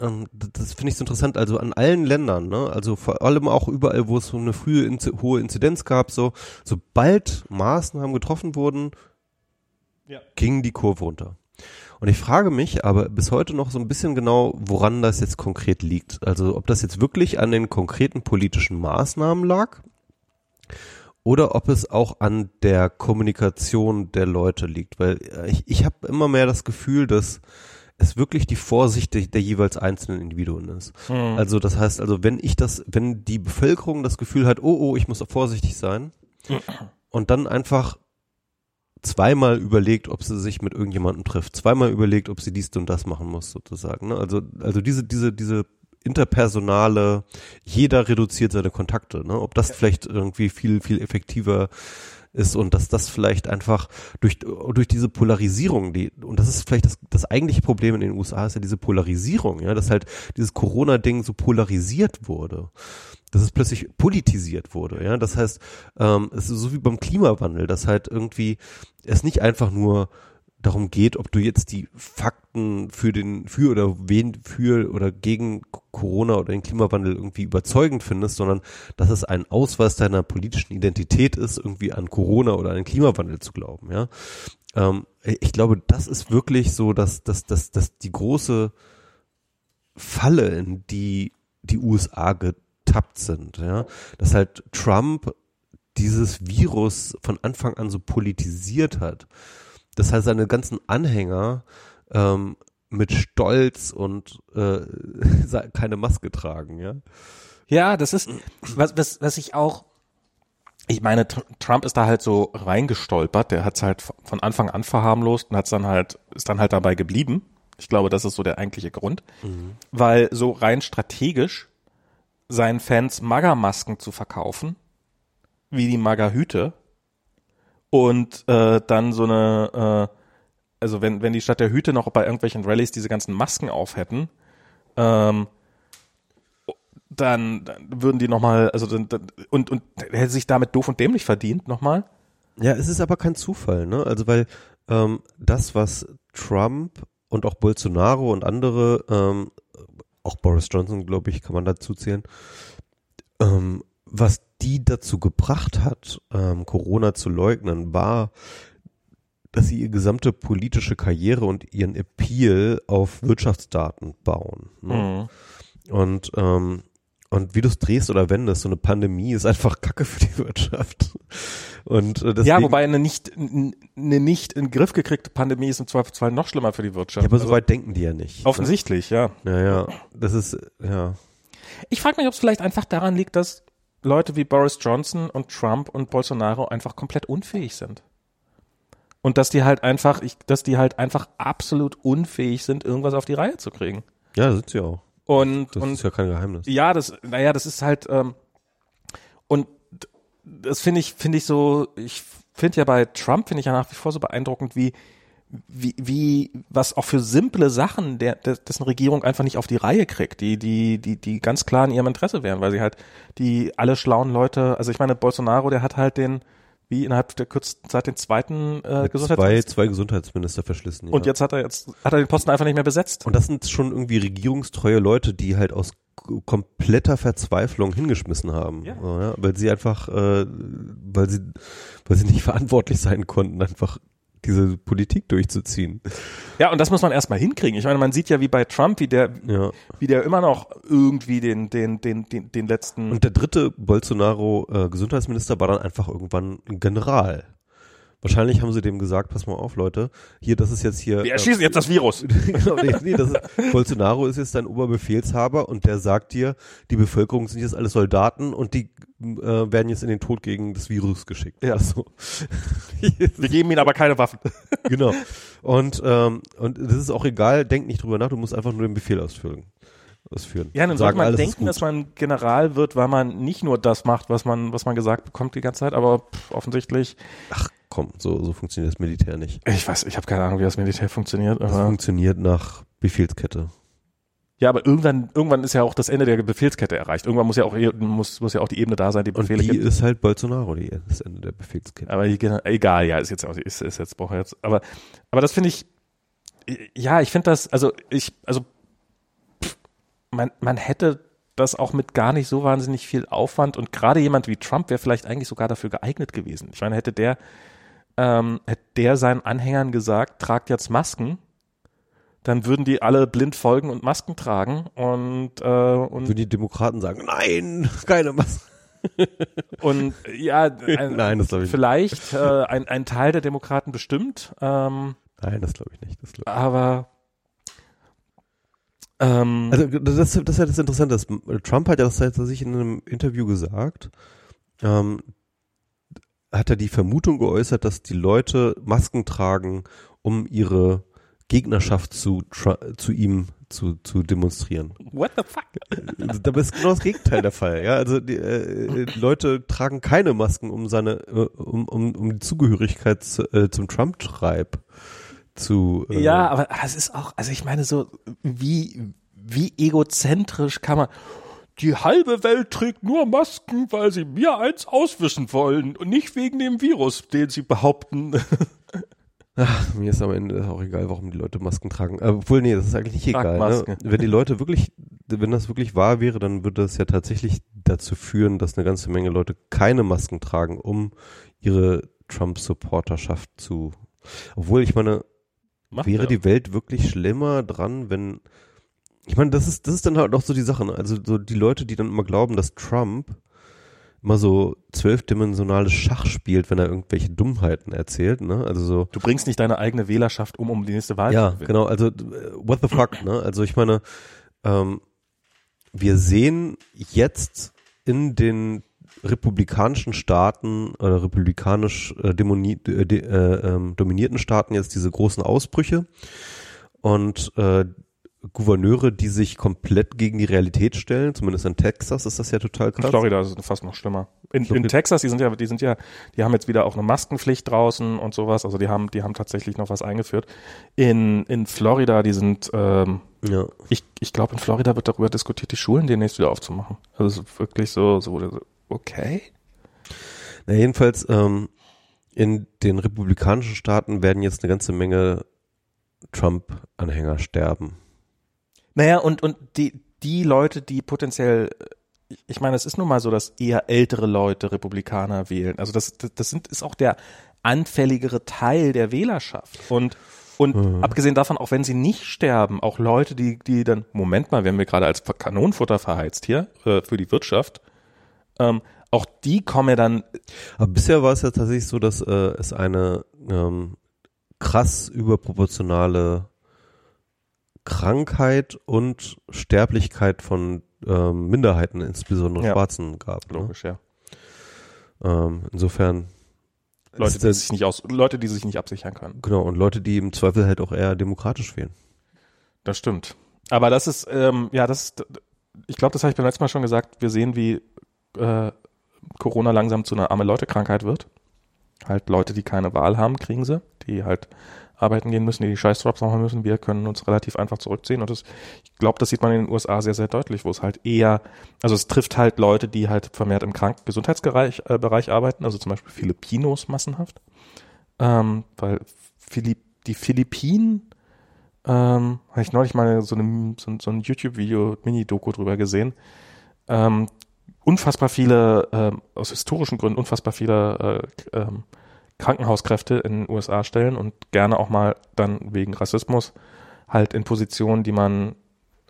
Ähm, das finde ich so interessant. Also an allen Ländern, ne? Also vor allem auch überall, wo es so eine frühe hohe Inzidenz gab, so sobald Maßnahmen getroffen wurden, Ja. ging die Kurve runter. Und ich frage mich aber bis heute noch so ein bisschen genau, woran das jetzt konkret liegt. Also ob das jetzt wirklich an den konkreten politischen Maßnahmen lag oder ob es auch an der Kommunikation der Leute liegt. Weil äh, ich, ich habe immer mehr das Gefühl, dass es wirklich die Vorsicht der, der jeweils einzelnen Individuen ist. Hm. Also das heißt, also wenn ich das, wenn die Bevölkerung das Gefühl hat, oh oh, ich muss vorsichtig sein, und dann einfach zweimal überlegt, ob sie sich mit irgendjemandem trifft, zweimal überlegt, ob sie dies und das machen muss, sozusagen. Ne? Also, also diese, diese, diese interpersonale, jeder reduziert seine Kontakte, ne? Ob das ja. vielleicht irgendwie viel, viel effektiver ist und dass das vielleicht einfach durch, durch diese Polarisierung, die, und das ist vielleicht das, das eigentliche Problem in den USA, ist ja diese Polarisierung, ja, dass halt dieses Corona-Ding so polarisiert wurde dass es plötzlich politisiert wurde. Ja, das heißt, ähm, es ist so wie beim Klimawandel, dass halt irgendwie es nicht einfach nur darum geht, ob du jetzt die Fakten für den, für oder wen für oder gegen Corona oder den Klimawandel irgendwie überzeugend findest, sondern dass es ein Ausweis deiner politischen Identität ist, irgendwie an Corona oder an den Klimawandel zu glauben, ja. Ähm, ich glaube, das ist wirklich so, dass, dass, dass, dass die große Falle, in die die USA getappt sind, ja. Dass halt Trump dieses Virus von Anfang an so politisiert hat das heißt, seine ganzen Anhänger ähm, mit Stolz und äh, keine Maske tragen, ja. Ja, das ist, was, was, was ich auch, ich meine, Trump ist da halt so reingestolpert, der hat es halt von Anfang an verharmlost und hat's dann halt, ist dann halt dabei geblieben. Ich glaube, das ist so der eigentliche Grund. Mhm. Weil so rein strategisch seinen Fans Magermasken zu verkaufen, wie die Magerhüte, und äh, dann so eine, äh, also wenn, wenn die Stadt der Hüte noch bei irgendwelchen Rallyes diese ganzen Masken auf hätten, ähm, dann, dann würden die nochmal, also dann, dann, und, und hätte sich damit doof und dämlich verdient nochmal. Ja, es ist aber kein Zufall, ne? Also weil ähm, das, was Trump und auch Bolsonaro und andere, ähm, auch Boris Johnson, glaube ich, kann man dazu zählen, ähm, was die dazu gebracht hat, ähm, Corona zu leugnen, war, dass sie ihre gesamte politische Karriere und ihren Appeal auf Wirtschaftsdaten bauen. Ne? Mhm. Und ähm, und wie du es drehst oder wendest, so eine Pandemie ist einfach Kacke für die Wirtschaft. Und äh, deswegen, ja, wobei eine nicht eine nicht in den Griff gekriegte Pandemie ist im Zweifelsfall noch schlimmer für die Wirtschaft. Ja, aber also, so weit denken die ja nicht. Offensichtlich, ne? ja. Ja, ja. Das ist ja. Ich frage mich, ob es vielleicht einfach daran liegt, dass Leute wie Boris Johnson und Trump und Bolsonaro einfach komplett unfähig sind. Und dass die halt einfach, ich, dass die halt einfach absolut unfähig sind, irgendwas auf die Reihe zu kriegen. Ja, sind sie auch. Und, das und, ist ja kein Geheimnis. Ja, das, naja, das ist halt, ähm, und das finde ich, finde ich so, ich finde ja bei Trump, finde ich ja nach wie vor so beeindruckend, wie, wie, wie, was auch für simple Sachen der, der, dessen Regierung einfach nicht auf die Reihe kriegt, die, die, die, die ganz klar in ihrem Interesse wären, weil sie halt die alle schlauen Leute, also ich meine, Bolsonaro, der hat halt den, wie innerhalb der kürzesten Zeit den zweiten äh, Gesundheitsminister. Zwei, zwei Gesundheitsminister verschlissen. Ja. Und jetzt hat er jetzt hat er den Posten einfach nicht mehr besetzt. Und das sind schon irgendwie regierungstreue Leute, die halt aus kompletter Verzweiflung hingeschmissen haben, ja. ja weil sie einfach, äh, weil sie, weil sie nicht verantwortlich sein konnten, einfach diese Politik durchzuziehen. Ja, und das muss man erstmal hinkriegen. Ich meine, man sieht ja wie bei Trump, wie der, ja. wie der immer noch irgendwie den, den, den, den, den letzten. Und der dritte Bolsonaro äh, Gesundheitsminister war dann einfach irgendwann ein General. Wahrscheinlich haben sie dem gesagt, pass mal auf, Leute, hier, das ist jetzt hier. Wir erschießen äh, jetzt das Virus. genau, nee, nee, das ist, Bolsonaro ist jetzt dein Oberbefehlshaber und der sagt dir, die Bevölkerung sind jetzt alles Soldaten und die äh, werden jetzt in den Tod gegen das Virus geschickt. Ja. So. Wir geben ihnen aber keine Waffen. genau. Und, ähm, und das ist auch egal, denk nicht drüber nach, du musst einfach nur den Befehl ausführen ausführen. Ja, dann sollte man denken, dass man General wird, weil man nicht nur das macht, was man, was man gesagt bekommt die ganze Zeit, aber pff, offensichtlich. Ach komm, so, so funktioniert das Militär nicht. Ich weiß, ich habe keine Ahnung, wie das Militär funktioniert. Das funktioniert nach Befehlskette. Ja, aber irgendwann, irgendwann ist ja auch das Ende der Befehlskette erreicht. Irgendwann muss ja auch, muss, muss ja auch die Ebene da sein, die Befehle Und die gibt. ist halt Bolsonaro, die, das Ende der Befehlskette. Aber egal, ja, ist jetzt auch, ist, ist jetzt, brauche jetzt, aber, aber das finde ich, ja, ich finde das, also ich, also, man, man hätte das auch mit gar nicht so wahnsinnig viel Aufwand und gerade jemand wie Trump wäre vielleicht eigentlich sogar dafür geeignet gewesen. Ich meine, hätte der ähm, hätte der seinen Anhängern gesagt, tragt jetzt Masken, dann würden die alle blind folgen und Masken tragen und, äh, und würden die Demokraten sagen, nein, keine Masken. und ja, ein, Nein, das ich vielleicht. Äh, ein, ein Teil der Demokraten bestimmt. Ähm, Nein, das glaube ich nicht. Das glaub ich. Aber ähm, also das, das ist ja das Interessante. Trump hat ja das sich in einem Interview gesagt, ähm, hat er die Vermutung geäußert, dass die Leute Masken tragen, um ihre Gegnerschaft zu, zu ihm zu, zu demonstrieren. What the fuck? Da ist genau das Gegenteil der Fall. Ja, also die äh, Leute tragen keine Masken, um seine, äh, um, um, um die Zugehörigkeit zu, äh, zum Trump-Tribe zu. Äh, ja, aber es ist auch, also ich meine so, wie wie egozentrisch kann man. Die halbe Welt trägt nur Masken, weil sie mir eins auswischen wollen und nicht wegen dem Virus, den sie behaupten. Ach, mir ist am Ende auch egal, warum die Leute Masken tragen. Äh, obwohl, nee, das ist eigentlich nicht egal. Ne? Wenn die Leute wirklich, wenn das wirklich wahr wäre, dann würde das ja tatsächlich dazu führen, dass eine ganze Menge Leute keine Masken tragen, um ihre Trump-Supporterschaft zu. Obwohl, ich meine, Macht wäre ja. die Welt wirklich schlimmer dran, wenn. Ich meine, das ist, das ist dann halt auch so die Sache. Ne? Also so die Leute, die dann immer glauben, dass Trump immer so zwölfdimensionales Schach spielt, wenn er irgendwelche Dummheiten erzählt, ne? Also so. Du bringst nicht deine eigene Wählerschaft um, um die nächste Wahl ja, zu gewinnen. Ja, genau. Also what the fuck, ne? Also ich meine, ähm, wir sehen jetzt in den republikanischen Staaten oder republikanisch äh, demoni, äh, de, äh, ähm, dominierten Staaten jetzt diese großen Ausbrüche und äh, Gouverneure, die sich komplett gegen die Realität stellen. Zumindest in Texas ist das ja total krass. In Florida ist es fast noch schlimmer. In, in Texas, die sind ja, die sind ja, die haben jetzt wieder auch eine Maskenpflicht draußen und sowas. Also die haben, die haben tatsächlich noch was eingeführt. In in Florida, die sind, ähm, ja. ich ich glaube in Florida wird darüber diskutiert, die Schulen demnächst wieder aufzumachen. Also es ist wirklich so so okay. Na jedenfalls ähm, in den republikanischen Staaten werden jetzt eine ganze Menge Trump-Anhänger sterben. Naja, und, und die, die Leute, die potenziell, ich meine, es ist nun mal so, dass eher ältere Leute Republikaner wählen. Also das, das, das sind, ist auch der anfälligere Teil der Wählerschaft. Und und mhm. abgesehen davon, auch wenn sie nicht sterben, auch Leute, die, die dann, Moment mal, werden wir gerade als Kanonenfutter verheizt hier äh, für die Wirtschaft, ähm, auch die kommen ja dann. Aber bisher war es ja tatsächlich so, dass äh, es eine ähm, krass überproportionale Krankheit und Sterblichkeit von ähm, Minderheiten, insbesondere ja. Schwarzen, gab. Ne? Logisch, ja. Ähm, insofern Leute, die sich nicht aus, Leute, die sich nicht absichern können. Genau, und Leute, die im Zweifel halt auch eher demokratisch wählen. Das stimmt. Aber das ist, ähm, ja, das ist, ich glaube, das habe ich beim letzten Mal schon gesagt, wir sehen, wie äh, Corona langsam zu einer arme Leute-Krankheit wird. Halt Leute, die keine Wahl haben, kriegen sie, die halt arbeiten gehen müssen, die die Scheißdrops machen müssen. Wir können uns relativ einfach zurückziehen und das, ich glaube, das sieht man in den USA sehr, sehr deutlich, wo es halt eher, also es trifft halt Leute, die halt vermehrt im Krankengesundheitsbereich äh, Bereich arbeiten, also zum Beispiel Filipinos massenhaft, ähm, weil Philipp, die Philippinen, ähm, habe ich neulich mal so, eine, so, so ein YouTube-Video, Mini-Doku drüber gesehen, ähm, unfassbar viele, ähm, aus historischen Gründen unfassbar viele äh, ähm, Krankenhauskräfte in den USA stellen und gerne auch mal dann wegen Rassismus halt in Positionen, die man,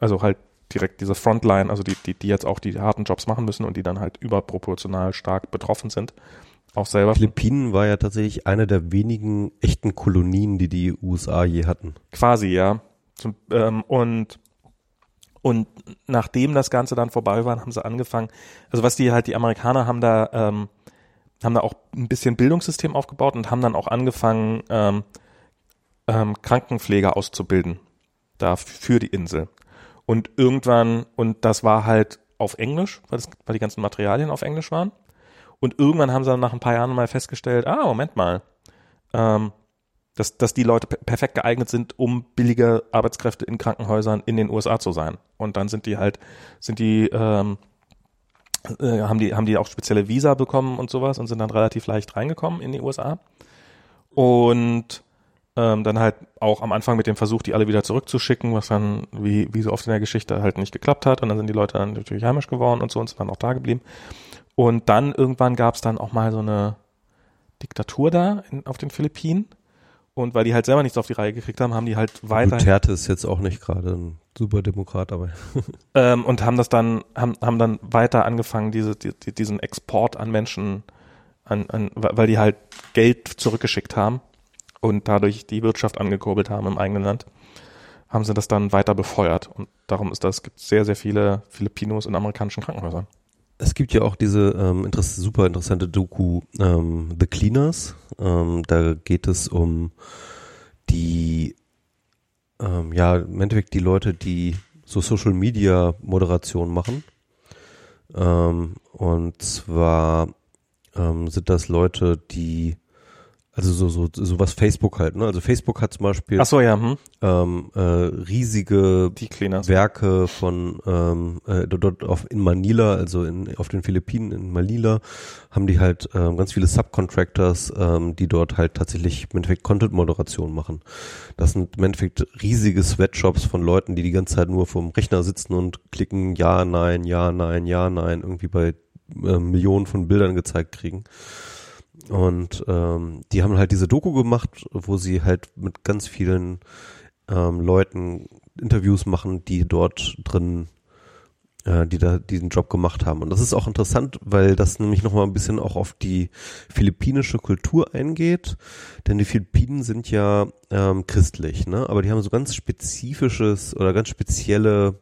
also halt direkt diese Frontline, also die, die, die jetzt auch die harten Jobs machen müssen und die dann halt überproportional stark betroffen sind, auch selber. Philippinen war ja tatsächlich eine der wenigen echten Kolonien, die die USA je hatten. Quasi, ja. Zum, ähm, und und nachdem das Ganze dann vorbei war, haben sie angefangen, also was die halt, die Amerikaner haben da ähm, haben da auch ein bisschen Bildungssystem aufgebaut und haben dann auch angefangen, ähm, ähm, Krankenpfleger auszubilden. Da für die Insel. Und irgendwann, und das war halt auf Englisch, weil, das, weil die ganzen Materialien auf Englisch waren. Und irgendwann haben sie dann nach ein paar Jahren mal festgestellt, ah, Moment mal, ähm, dass, dass die Leute perfekt geeignet sind, um billige Arbeitskräfte in Krankenhäusern in den USA zu sein. Und dann sind die halt, sind die ähm, äh, haben die haben die auch spezielle Visa bekommen und sowas und sind dann relativ leicht reingekommen in die USA. Und ähm, dann halt auch am Anfang mit dem Versuch, die alle wieder zurückzuschicken, was dann wie wie so oft in der Geschichte halt nicht geklappt hat. Und dann sind die Leute dann natürlich heimisch geworden und so und sind dann auch da geblieben. Und dann irgendwann gab es dann auch mal so eine Diktatur da in, auf den Philippinen und weil die halt selber nichts auf die Reihe gekriegt haben, haben die halt weiter. Duterte ist jetzt auch nicht gerade ein super Demokrat, aber. ähm, und haben das dann, haben, haben dann weiter angefangen, diese, die, diesen Export an Menschen, an, an, weil die halt Geld zurückgeschickt haben und dadurch die Wirtschaft angekurbelt haben im eigenen Land, haben sie das dann weiter befeuert. Und darum ist das, es gibt sehr, sehr viele Filipinos in amerikanischen Krankenhäusern. Es gibt ja auch diese ähm, interess super interessante Doku ähm, The Cleaners. Ähm, da geht es um die ähm, ja, im Endeffekt die Leute, die so Social Media Moderation machen. Ähm, und zwar ähm, sind das Leute, die also so, so, so was Facebook halt, ne? Also Facebook hat zum Beispiel Ach so, ja, hm. ähm, äh, riesige. Werke von ähm, äh, dort auf in Manila, also in, auf den Philippinen in Manila, haben die halt ähm, ganz viele Subcontractors, ähm, die dort halt tatsächlich im Endeffekt Content-Moderation machen. Das sind im Endeffekt riesige Sweatshops von Leuten, die die ganze Zeit nur vom Rechner sitzen und klicken ja, nein, ja, nein, ja, nein, irgendwie bei äh, Millionen von Bildern gezeigt kriegen. Und ähm, die haben halt diese Doku gemacht, wo sie halt mit ganz vielen ähm, Leuten Interviews machen, die dort drin, äh, die da diesen Job gemacht haben. Und das ist auch interessant, weil das nämlich nochmal ein bisschen auch auf die philippinische Kultur eingeht. Denn die Philippinen sind ja ähm, christlich, ne? Aber die haben so ganz spezifisches oder ganz spezielle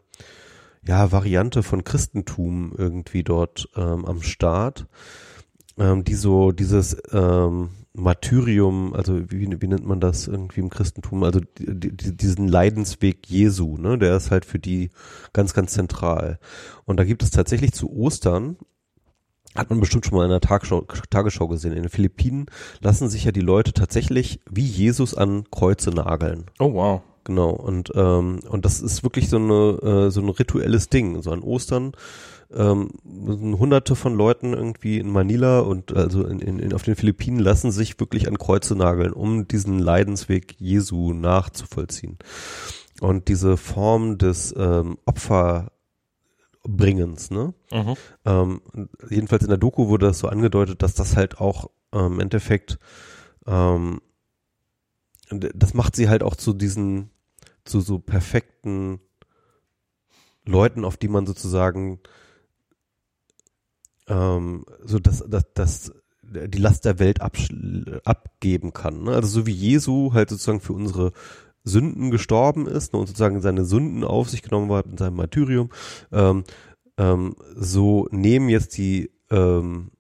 ja, Variante von Christentum irgendwie dort ähm, am Start ähm, die so dieses ähm, Martyrium, also wie, wie nennt man das irgendwie im Christentum, also die, die, diesen Leidensweg Jesu, ne, der ist halt für die ganz, ganz zentral. Und da gibt es tatsächlich zu Ostern, hat man bestimmt schon mal in der Tagesschau, Tagesschau gesehen, in den Philippinen lassen sich ja die Leute tatsächlich wie Jesus an Kreuze nageln. Oh, wow. Genau, und, ähm, und das ist wirklich so, eine, äh, so ein rituelles Ding. So an Ostern ähm, hunderte von Leuten irgendwie in Manila und also in, in, in, auf den Philippinen lassen sich wirklich an Kreuze nageln, um diesen Leidensweg Jesu nachzuvollziehen. Und diese Form des ähm, Opferbringens, ne? Mhm. Ähm, jedenfalls in der Doku wurde das so angedeutet, dass das halt auch ähm, im Endeffekt ähm, das macht sie halt auch zu diesen, zu so perfekten Leuten, auf die man sozusagen ähm, so das, das, das die Last der Welt abgeben kann. Ne? Also so wie Jesu halt sozusagen für unsere Sünden gestorben ist ne, und sozusagen seine Sünden auf sich genommen hat in seinem Martyrium, ähm, ähm, so nehmen jetzt die ähm,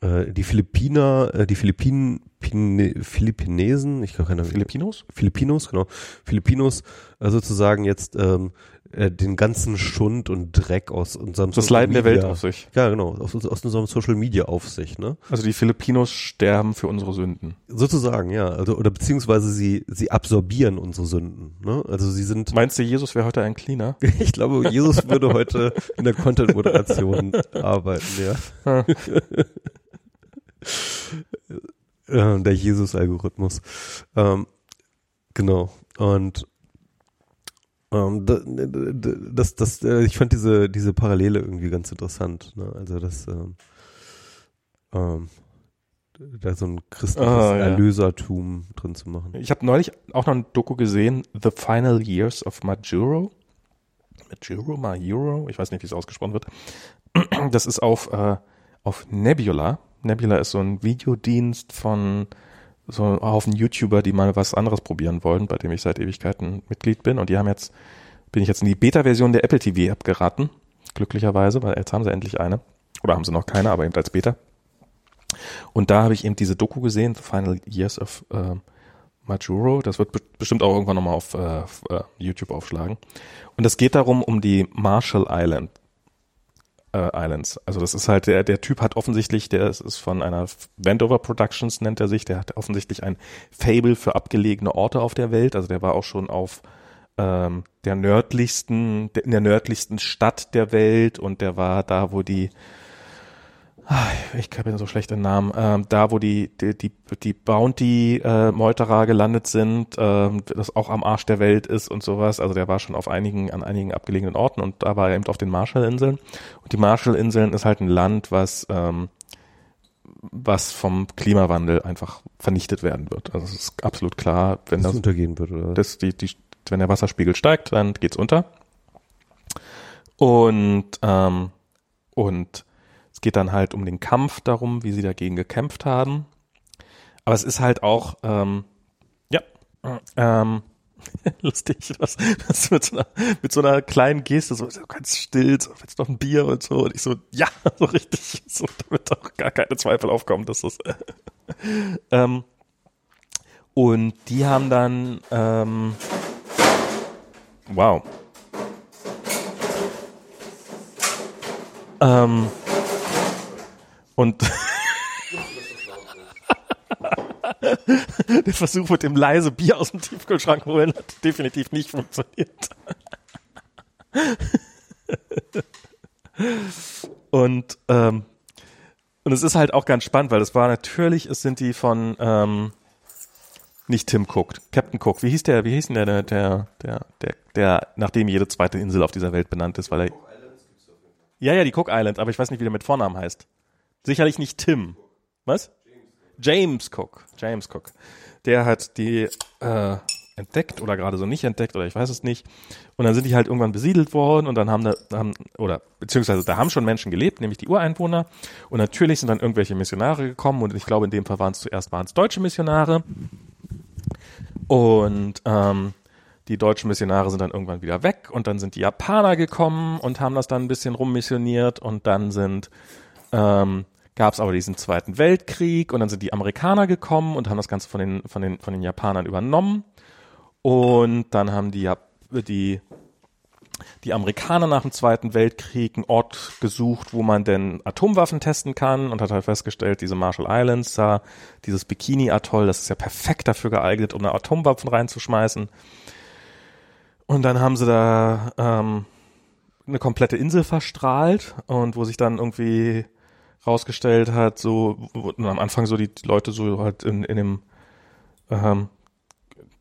äh, die Philippiner, äh, die Philippinen, Pine, Philippinesen, ich kann keine Filipinos? Filipinos, genau, Filipinos äh, sozusagen jetzt ähm, äh, den ganzen Schund und Dreck aus unserem Das Leiden der Welt auf sich. Ja, genau, aus, aus unserem Social Media auf sich, ne? Also die Filipinos sterben für unsere Sünden. Sozusagen, ja, also oder beziehungsweise sie sie absorbieren unsere Sünden, ne? Also sie sind Meinst du, Jesus wäre heute ein Cleaner? ich glaube, Jesus würde heute in der Content Moderation arbeiten, ja. Äh, der Jesus-Algorithmus. Ähm, genau. Und ähm, das, das, äh, ich fand diese, diese Parallele irgendwie ganz interessant. Ne? Also das, ähm, ähm, da so ein christliches Ah, ja. Erlösertum drin zu machen. Ich habe neulich auch noch ein Doku gesehen, The Final Years of Majuro. Majuro, Majuro, ich weiß nicht, wie es ausgesprochen wird. Das ist auf, äh, auf Nebula. Nebula ist so ein Videodienst von so einem Haufen YouTuber, die mal was anderes probieren wollen, bei dem ich seit Ewigkeiten Mitglied bin. Und die haben jetzt, bin ich jetzt in die Beta-Version der Apple TV App geraten. Glücklicherweise, weil jetzt haben sie endlich eine. Oder haben sie noch keine, aber eben als Beta. Und da habe ich eben diese Doku gesehen, The Final Years of äh, Majuro. Das wird be bestimmt auch irgendwann nochmal auf, äh, auf äh, YouTube aufschlagen. Und es geht darum, um die Marshall Island. Äh, Islands. Also das ist halt, der, der Typ hat offensichtlich, der ist, ist von einer Vendover Productions, nennt er sich, der hat offensichtlich ein Fable für abgelegene Orte auf der Welt. Also der war auch schon auf ähm, der nördlichsten, in der nördlichsten Stadt der Welt und der war da, wo die ich habe so schlechte Namen. Ähm, da, wo die die die, die Bounty-Meuterer gelandet sind, ähm, das auch am Arsch der Welt ist und sowas. Also der war schon auf einigen an einigen abgelegenen Orten und da war er eben auf den Marshallinseln. Und die Marshallinseln ist halt ein Land, was ähm, was vom Klimawandel einfach vernichtet werden wird. Also es ist absolut klar, wenn Das das, untergehen wird, oder? das die, die, wenn der Wasserspiegel steigt, dann geht's unter. Und ähm, und geht dann halt um den Kampf darum, wie sie dagegen gekämpft haben. Aber es ist halt auch, ähm, ja, ähm, lustig, was, was mit, so einer, mit so einer kleinen Geste, so, so ganz still, so, willst du noch ein Bier und so. Und ich so, ja, so richtig, so, damit auch gar keine Zweifel aufkommen, dass das, ähm, und die haben dann, ähm, Wow. Ähm, und der Versuch mit dem leise Bier aus dem Tiefkühlschrank holen hat definitiv nicht funktioniert. und ähm, und es ist halt auch ganz spannend, weil es war natürlich, es sind die von ähm, nicht Tim Cook, Captain Cook. Wie hieß der? Wie hieß denn der, der, der, der, der, der nachdem jede zweite Insel auf dieser Welt benannt ist, weil er. Ja, ja, die Cook Islands, aber ich weiß nicht, wie der mit Vornamen heißt. Sicherlich nicht Tim. Was? James Cook. James Cook. Der hat die äh, entdeckt oder gerade so nicht entdeckt oder ich weiß es nicht. Und dann sind die halt irgendwann besiedelt worden und dann haben da haben, oder beziehungsweise da haben schon Menschen gelebt, nämlich die Ureinwohner. Und natürlich sind dann irgendwelche Missionare gekommen und ich glaube in dem Fall waren es zuerst waren es deutsche Missionare. Und ähm, die deutschen Missionare sind dann irgendwann wieder weg und dann sind die Japaner gekommen und haben das dann ein bisschen rummissioniert und dann sind ähm, gab es aber diesen Zweiten Weltkrieg und dann sind die Amerikaner gekommen und haben das Ganze von den von den von den Japanern übernommen und dann haben die die die Amerikaner nach dem Zweiten Weltkrieg einen Ort gesucht, wo man denn Atomwaffen testen kann und hat halt festgestellt, diese Marshall Islands da, dieses Bikini-Atoll, das ist ja perfekt dafür geeignet, um eine Atomwaffen reinzuschmeißen. Und dann haben sie da ähm, eine komplette Insel verstrahlt und wo sich dann irgendwie rausgestellt hat, so am Anfang so die Leute so halt in, in dem ähm,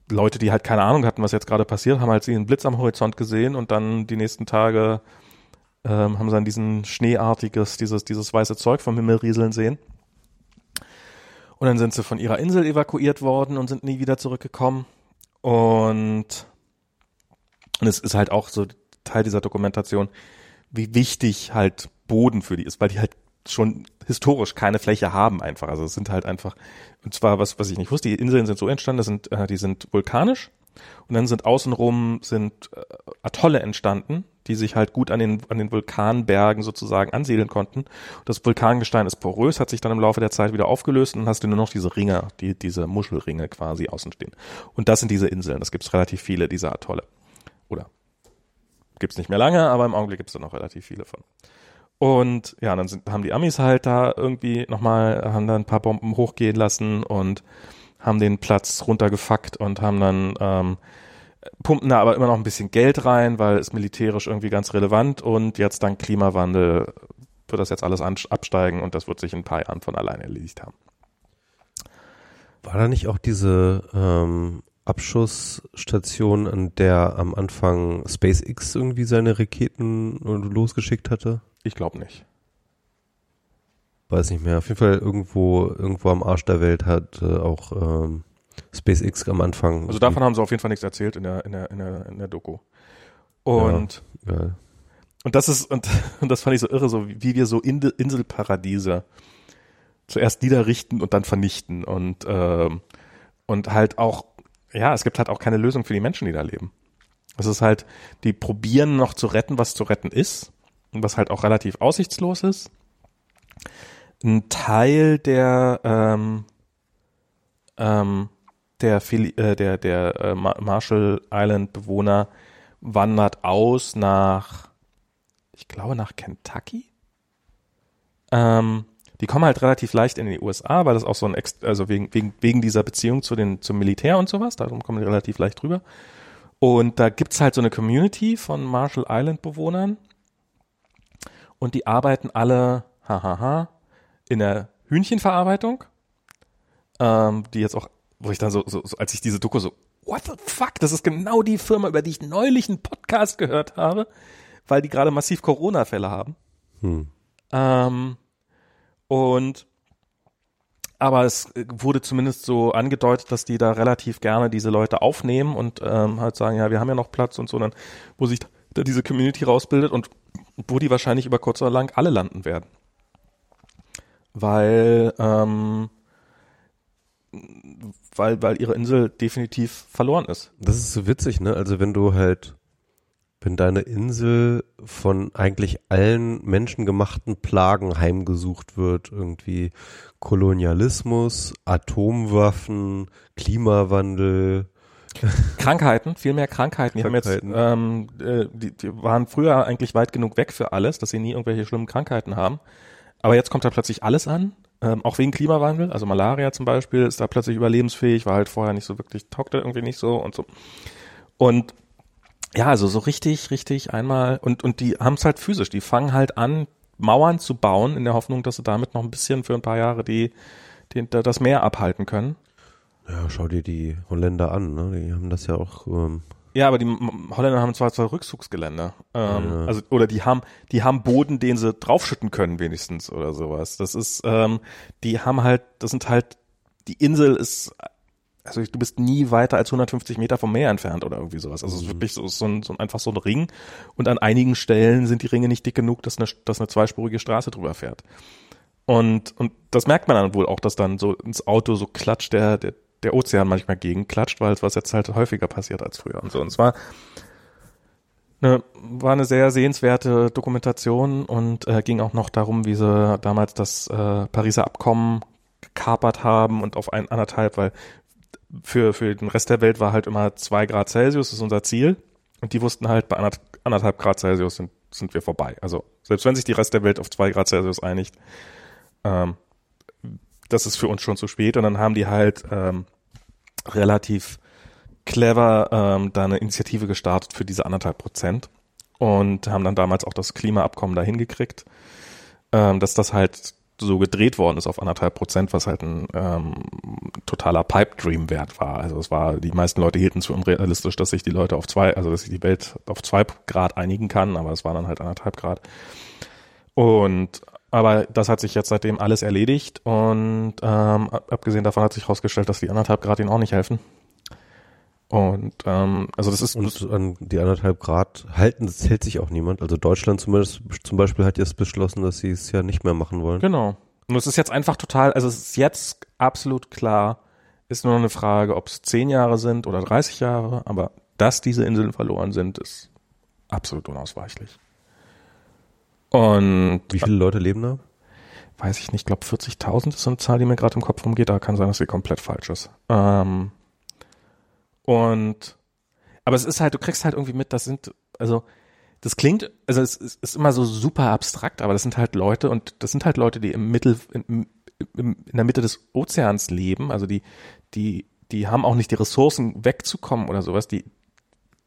Leute, die halt keine Ahnung hatten, was jetzt gerade passiert, haben halt einen Blitz am Horizont gesehen und dann die nächsten Tage ähm, haben sie dann diesen schneeartiges, dieses, dieses weiße Zeug vom Himmel rieseln sehen. Und dann sind sie von ihrer Insel evakuiert worden und sind nie wieder zurückgekommen. Und, und es ist halt auch so Teil dieser Dokumentation, wie wichtig halt Boden für die ist, weil die halt schon historisch keine Fläche haben einfach. Also es sind halt einfach, und zwar was, was ich nicht wusste, die Inseln sind so entstanden, das sind, äh, die sind vulkanisch und dann sind außenrum sind äh, Atolle entstanden, die sich halt gut an den, an den Vulkanbergen sozusagen ansiedeln konnten. Das Vulkangestein ist porös, hat sich dann im Laufe der Zeit wieder aufgelöst und dann hast du nur noch diese Ringe, die, diese Muschelringe quasi außen stehen. Und das sind diese Inseln, das gibt es relativ viele dieser Atolle. Oder gibt's nicht mehr lange, aber im Augenblick gibt's da noch relativ viele von. Und ja, dann sind, haben die Amis halt da irgendwie nochmal, haben da ein paar Bomben hochgehen lassen und haben den Platz runtergefuckt und haben dann ähm, pumpen da aber immer noch ein bisschen Geld rein, weil es militärisch irgendwie ganz relevant und jetzt dank Klimawandel wird das jetzt alles absteigen und das wird sich in ein paar Jahren von alleine erledigt haben. War da nicht auch diese ähm, Abschussstation, an der am Anfang SpaceX irgendwie seine Raketen losgeschickt hatte? Ich glaube nicht. Weiß nicht mehr. Auf jeden Fall irgendwo, irgendwo am Arsch der Welt hat äh, auch ähm, SpaceX am Anfang. Also davon haben sie auf jeden Fall nichts erzählt in der, in der, in der, in der Doku. Und, ja, und das ist, und, und das fand ich so irre, so wie wir so Inselparadiese zuerst niederrichten und dann vernichten und, ähm, und halt auch, ja, es gibt halt auch keine Lösung für die Menschen, die da leben. Es ist halt, die probieren noch zu retten, was zu retten ist was halt auch relativ aussichtslos ist. Ein Teil der ähm, ähm, der, äh, der, der äh, Marshall Island Bewohner wandert aus nach, ich glaube nach Kentucky. Ähm, die kommen halt relativ leicht in die USA, weil das auch so ein, Ex also wegen, wegen, wegen dieser Beziehung zu den, zum Militär und sowas, darum kommen die relativ leicht rüber. Und da gibt's halt so eine Community von Marshall Island Bewohnern, und die arbeiten alle, hahaha, in der Hühnchenverarbeitung, ähm, die jetzt auch, wo ich dann so, so, so, als ich diese Doku so, what the fuck, das ist genau die Firma, über die ich neulich einen Podcast gehört habe, weil die gerade massiv Corona-Fälle haben. Hm. Ähm, und aber es wurde zumindest so angedeutet, dass die da relativ gerne diese Leute aufnehmen und ähm, halt sagen, ja, wir haben ja noch Platz und so, dann, wo sich da diese Community rausbildet und wo die wahrscheinlich über kurz oder lang alle landen werden. Weil, ähm, weil, weil ihre Insel definitiv verloren ist. Das ist so witzig, ne? Also wenn du halt, wenn deine Insel von eigentlich allen menschengemachten Plagen heimgesucht wird, irgendwie Kolonialismus, Atomwaffen, Klimawandel, Krankheiten, viel mehr Krankheiten. Die Krankheiten. haben jetzt, ähm, äh, die, die waren früher eigentlich weit genug weg für alles, dass sie nie irgendwelche schlimmen Krankheiten haben. Aber jetzt kommt da plötzlich alles an, ähm, auch wegen Klimawandel. Also Malaria zum Beispiel ist da plötzlich überlebensfähig, war halt vorher nicht so wirklich, taugte irgendwie nicht so und so. Und ja, also so richtig, richtig einmal und und die haben es halt physisch. Die fangen halt an, Mauern zu bauen in der Hoffnung, dass sie damit noch ein bisschen für ein paar Jahre die, die das Meer abhalten können. Ja, schau dir die Holländer an, ne? Die haben das ja auch. Ähm, Ja, aber die Holländer haben zwar zwei Rückzugsgeländer. Ähm, Ja. Also oder die haben die haben Boden, den sie draufschütten können wenigstens oder sowas. Das ist ähm, die haben halt das sind halt die Insel ist also du bist nie weiter als 150 Meter vom Meer entfernt oder irgendwie sowas. Also es ist wirklich so, so, ein, so ein, einfach so ein Ring und an einigen Stellen sind die Ringe nicht dick genug, dass eine, dass eine zweispurige Straße drüber fährt. Und, und das merkt man dann wohl auch, dass dann so ins Auto so klatscht der, der, der Ozean manchmal gegenklatscht, weil es was jetzt halt häufiger passiert als früher und so. Und es war eine, war eine sehr sehenswerte Dokumentation und äh, ging auch noch darum, wie sie damals das äh, Pariser Abkommen gekapert haben und auf ein anderthalb, weil für, für den Rest der Welt war halt immer zwei Grad Celsius, ist unser Ziel. Und die wussten halt, bei anderth- anderthalb Grad Celsius sind, sind wir vorbei. Also selbst wenn sich die Rest der Welt auf zwei Grad Celsius einigt, ähm, das ist für uns schon zu spät. Und dann haben die halt ähm, relativ clever ähm, da eine Initiative gestartet für diese anderthalb Prozent und haben dann damals auch das Klimaabkommen dahin gekriegt, ähm, dass das halt so gedreht worden ist auf anderthalb Prozent, was halt ein ähm, totaler Pipe Dream Wert war. Also es war, die meisten Leute hielten es für unrealistisch, dass sich die Leute auf zwei, also dass sich die Welt auf zwei Grad einigen kann, aber es war dann halt anderthalb Grad. Und aber das hat sich jetzt seitdem alles erledigt und ähm, ab- abgesehen davon hat sich herausgestellt, dass die anderthalb Grad ihnen auch nicht helfen. Und ähm, also das ist und an die anderthalb Grad halten, das hält sich auch niemand. Also Deutschland zumindest zum Beispiel hat jetzt beschlossen, dass sie es ja nicht mehr machen wollen. Genau. Und es ist jetzt einfach total, also es ist jetzt absolut klar, ist nur eine Frage, ob es zehn Jahre sind oder 30 Jahre, aber dass diese Inseln verloren sind, ist absolut unausweichlich. Und Wie viele Leute leben da? weiß ich nicht, glaube 40.000 ist so eine Zahl, die mir gerade im Kopf rumgeht, da kann sein, dass sie komplett falsch ist. Ähm, und aber es ist halt, du kriegst halt irgendwie mit, das sind, also das klingt, also es ist, ist immer so super abstrakt, aber das sind halt Leute und das sind halt Leute, die im Mittel, im, im, in der Mitte des Ozeans leben, also die, die, die haben auch nicht die Ressourcen wegzukommen oder sowas, die,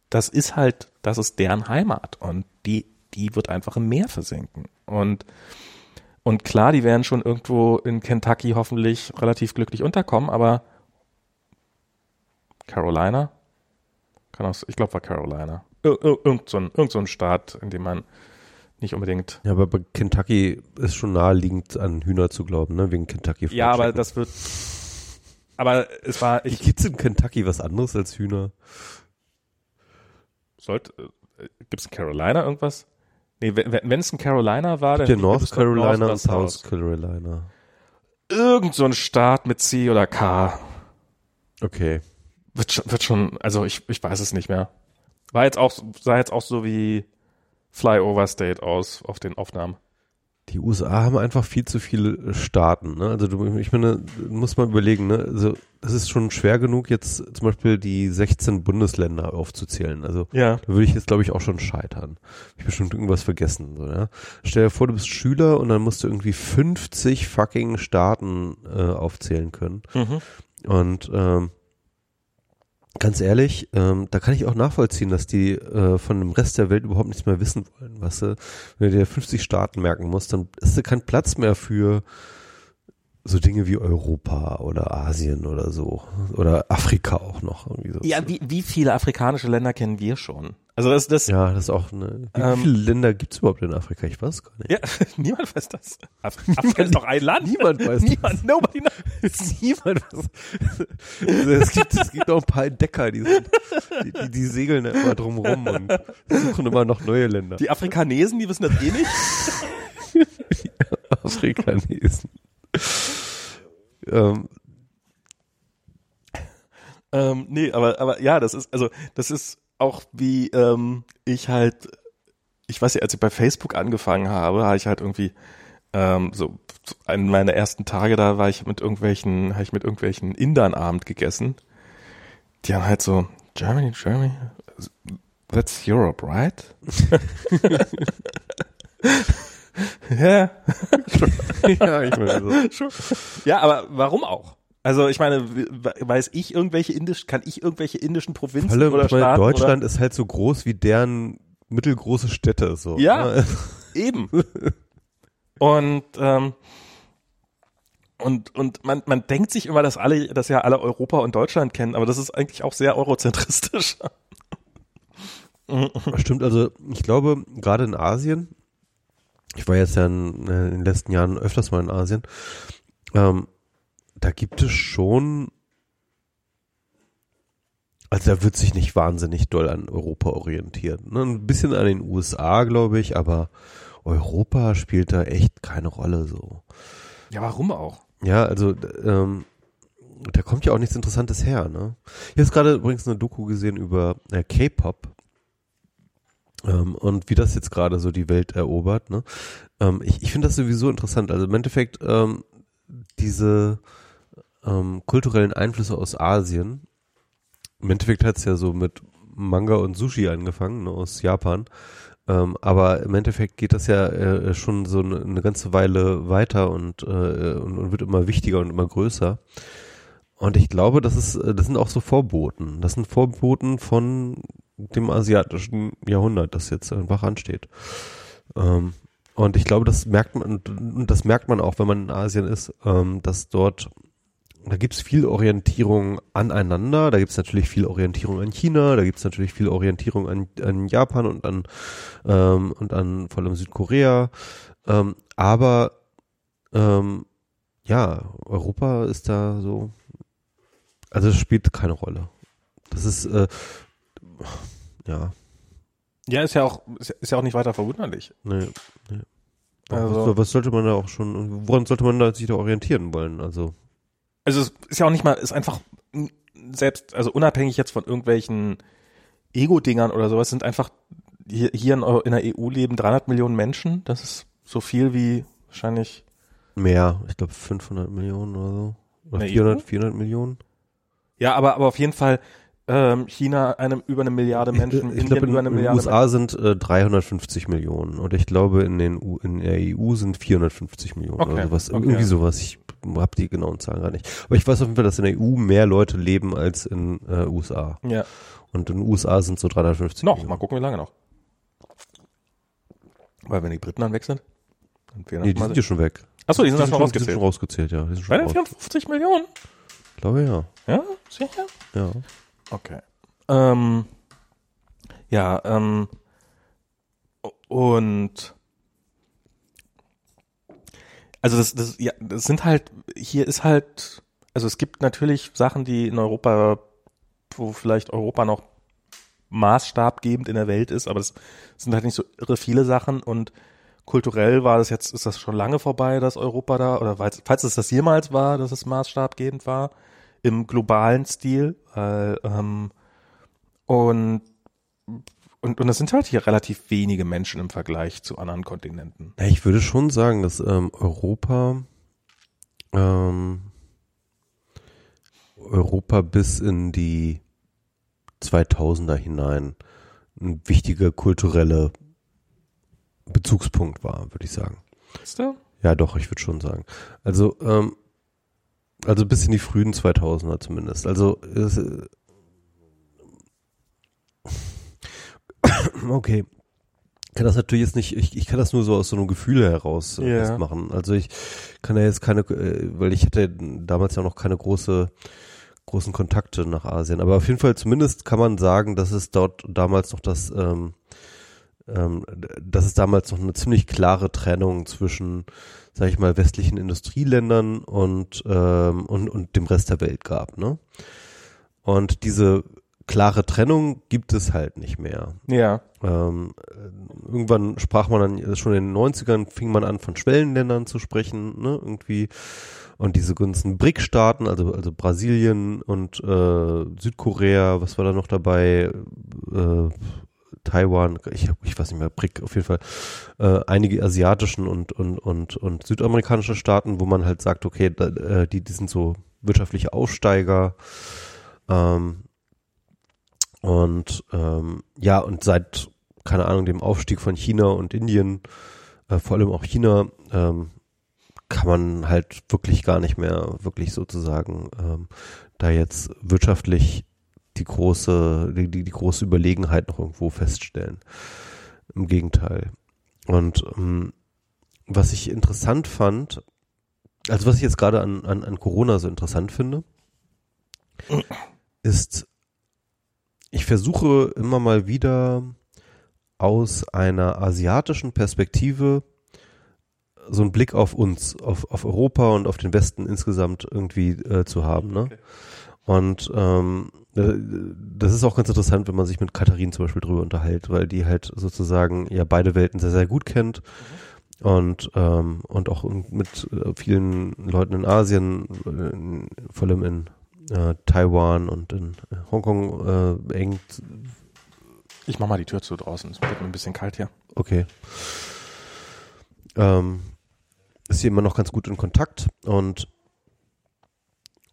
das ist halt, das ist deren Heimat und die, die wird einfach im Meer versinken und und klar, die werden schon irgendwo in Kentucky hoffentlich relativ glücklich unterkommen, aber Carolina? Kann auch, ich glaube, war Carolina. Ir ir irgend, so ein, irgend so ein Staat, in dem man nicht unbedingt. Ja, aber bei Kentucky ist schon naheliegend an Hühner zu glauben, ne? Wegen Kentucky. Ja, aber das wird. Aber es war, ich Gibt's in Kentucky was anderes als Hühner? sollte, äh, gibt's in Carolina irgendwas? Nee, wenn es in Carolina war, dann Der North gibt's doch North Carolina oder und South Carolina. Irgend so ein Staat mit C oder K. Okay. Wird schon, wird schon, also ich, ich weiß es nicht mehr. War jetzt auch, sah jetzt auch so wie Flyover State aus auf den Aufnahmen. Die USA haben einfach viel zu viele Staaten. Ne? Also du, ich meine, muss man überlegen. Ne? Also es ist schon schwer genug, jetzt zum Beispiel die 16 Bundesländer aufzuzählen. Also Ja. da würde ich jetzt, glaube ich, auch schon scheitern. Ich bestimmt irgendwas vergessen. So, ja? Stell dir vor, du bist Schüler und dann musst du irgendwie 50 fucking Staaten äh, aufzählen können. Mhm. Und ähm, ganz ehrlich, ähm, da kann ich auch nachvollziehen, dass die äh, von dem Rest der Welt überhaupt nichts mehr wissen wollen. Weißt du, wenn du dir 50 Staaten merken musst, dann ist da kein Platz mehr für so Dinge wie Europa oder Asien oder so. Oder Afrika auch noch. Irgendwie so. Ja, wie, wie viele afrikanische Länder kennen wir schon? Also das, das, Ja, das ist auch eine. Wie Ähm, viele Länder gibt's überhaupt in Afrika? Ich weiß gar nicht. ja, niemand weiß das. Af Afrika ist doch ein Land. Niemand weiß Niemand, nobody knows. Niemand was. Also es, gibt, es gibt auch ein paar Entdecker, die, sind, die, die, die segeln da immer drum rum und suchen immer noch neue Länder. Die Afrikanesen, die wissen das eh nicht. Afrikanesen. Ähm, Ähm, nee, aber, aber ja, das ist, also, das ist auch wie ähm, ich halt, ich weiß ja, als ich bei Facebook angefangen habe, habe ich halt irgendwie ähm, so einen meiner ersten Tage da war ich mit irgendwelchen, habe ich mit irgendwelchen Indern Abend gegessen, die haben halt so, Germany, Germany, that's Europe, right? ja. ja, ich meine so. Ja, aber warum auch? Also ich meine, weiß ich irgendwelche indisch, kann ich irgendwelche indischen Provinzen allem, oder Staaten Deutschland ist halt so groß wie deren mittelgroße Städte so. Ja. ne? oder eben. Und ähm, und und man man denkt sich immer, dass alle, dass ja alle Europa und Deutschland kennen, aber das ist eigentlich auch sehr eurozentristisch. Stimmt, also ich glaube, gerade in Asien, ich war jetzt ja in, äh, in den letzten Jahren öfters mal in Asien, ähm, da gibt es schon, also da wird sich nicht wahnsinnig doll an Europa orientiert. Ne? Ein bisschen an den USA, glaube ich, aber Europa spielt da echt keine Rolle so. Ja, warum auch? Ja, also ähm, da kommt ja auch nichts Interessantes her. Ne? Ich habe gerade übrigens eine Doku gesehen über äh, K-Pop und wie das jetzt gerade so die Welt erobert. Ne? Ähm, ich ich finde das sowieso interessant. Also im Endeffekt ähm, diese ähm, kulturellen Einflüsse aus Asien. Im Endeffekt hat es ja so mit Manga und Sushi angefangen ne, aus Japan. Ähm, aber im Endeffekt geht das ja äh, schon so eine, eine ganze Weile weiter und, äh, und, und wird immer wichtiger und immer größer. Und ich glaube, das ist, äh, das sind auch so Vorboten. Das sind Vorboten von dem asiatischen Jahrhundert, das jetzt einfach ansteht. Ähm, und ich glaube, das merkt man, und- das merkt man auch, wenn man in Asien ist, ähm, dass dort, da gibt's viel Orientierung aneinander, da gibt's natürlich viel Orientierung an China, da gibt's natürlich viel Orientierung an, an Japan und an, ähm, und an vor allem Südkorea. Ähm, aber ähm, ja, Europa ist da so, also es spielt keine Rolle. Das ist, äh, ja, Ja, ist ja auch ist ja- auch nicht weiter verwunderlich. nee, nee. Also- was, was sollte man da auch schon, woran sollte man da sich da orientieren wollen? Also, Also es ist ja auch nicht mal, ist einfach selbst, also unabhängig jetzt von irgendwelchen Ego-Dingern oder sowas, sind einfach hier, hier in, der EU leben 300 Millionen Menschen. Das ist so viel wie wahrscheinlich mehr, ich glaube 500 Millionen oder so. Oder In der 400, EU? 400 Millionen. Ja, aber, aber auf jeden Fall ähm, China einem über eine Milliarde Menschen, ich ich Indien glaube, in über eine den Milliarde USA sind äh, 350 Millionen und ich glaube, in, den U in der EU sind 450 Millionen Okay, oder sowas. okay. Irgendwie sowas. Ich habe die genauen Zahlen gar nicht. Aber ich weiß auf jeden Fall, dass in der EU mehr Leute leben als in äh, USA. Menschen. Ja, Und in den USA sind so 350 noch, Millionen. mal gucken, wie lange noch. Weil wenn die Briten dann weg sind, dann fehlen Nee, die sind ja schon weg. Achso, die sind schon die rausgezählt. sind schon rausgezählt, ja. Die sind schon den raus. 54 Millionen? Ich glaube ja. Ja, sicher? Ja. Okay. Ähm, ja, ähm, und also das, das, ja, das sind halt, hier ist halt, also es gibt natürlich Sachen, die in Europa, wo vielleicht Europa noch maßstabgebend in der Welt ist, aber es sind halt nicht so irre viele Sachen und kulturell war das jetzt, ist das schon lange vorbei, dass Europa da, oder falls, falls es das jemals war, dass es maßstabgebend war, im globalen Stil, weil, ähm, und, und, und es sind halt hier relativ wenige Menschen im Vergleich zu anderen Kontinenten. Ich würde schon sagen, dass ähm, Europa ähm, Europa bis in die 2000er hinein ein wichtiger kultureller Bezugspunkt war, würde ich sagen. Weißt du? Ja, doch, ich würde schon sagen. Also, ähm, also bis in die frühen 2000er zumindest. Also, es, äh, okay. Ich kann das natürlich jetzt nicht, ich, ich kann das nur so aus so einem Gefühl heraus äh, Ja. festmachen. Also ich kann ja jetzt keine, äh, weil ich hatte damals ja noch keine große, großen Kontakte nach Asien. Aber auf jeden Fall zumindest kann man sagen, dass es dort damals noch das, ähm, ähm, dass es damals noch eine ziemlich klare Trennung zwischen, sag ich mal, westlichen Industrieländern und, ähm, und, und dem Rest der Welt gab, ne? Und diese klare Trennung gibt es halt nicht mehr. Ja. Ähm, äh, irgendwann sprach man dann, schon in den 90ern fing man an, von Schwellenländern zu sprechen, ne, irgendwie. Und diese ganzen BRIC-Staaten, also, also Brasilien und äh, Südkorea, was war da noch dabei? Äh, Taiwan, ich, ich weiß nicht mehr, BRIC auf jeden Fall, äh, einige asiatischen und, und, und, und südamerikanische Staaten, wo man halt sagt, okay, da, äh, die, die sind so wirtschaftliche Aufsteiger, ähm, Und ähm, ja, und seit, keine Ahnung, dem Aufstieg von China und Indien, äh, vor allem auch China, ähm, kann man halt wirklich gar nicht mehr wirklich sozusagen ähm, da jetzt wirtschaftlich die große, die, die, große Überlegenheit noch irgendwo feststellen. Im Gegenteil. Und ähm, was ich interessant fand, also was ich jetzt gerade an, an, an Corona so interessant finde, ist, ich versuche immer mal wieder aus einer asiatischen Perspektive so einen Blick auf uns, auf, auf Europa und auf den Westen insgesamt irgendwie äh, zu haben. Ne? Okay. Und ähm, äh, das ist auch ganz interessant, wenn man sich mit Katharin zum Beispiel drüber unterhält, weil die halt sozusagen ja beide Welten sehr, sehr gut kennt. Mhm. Und, ähm, und auch mit äh, vielen Leuten in Asien, in, vor allem in äh, Taiwan und in Hongkong äh, eng. Ich mach mal die Tür zu draußen, es wird mir ein bisschen kalt hier. Okay. Ähm, ist hier immer noch ganz gut in Kontakt und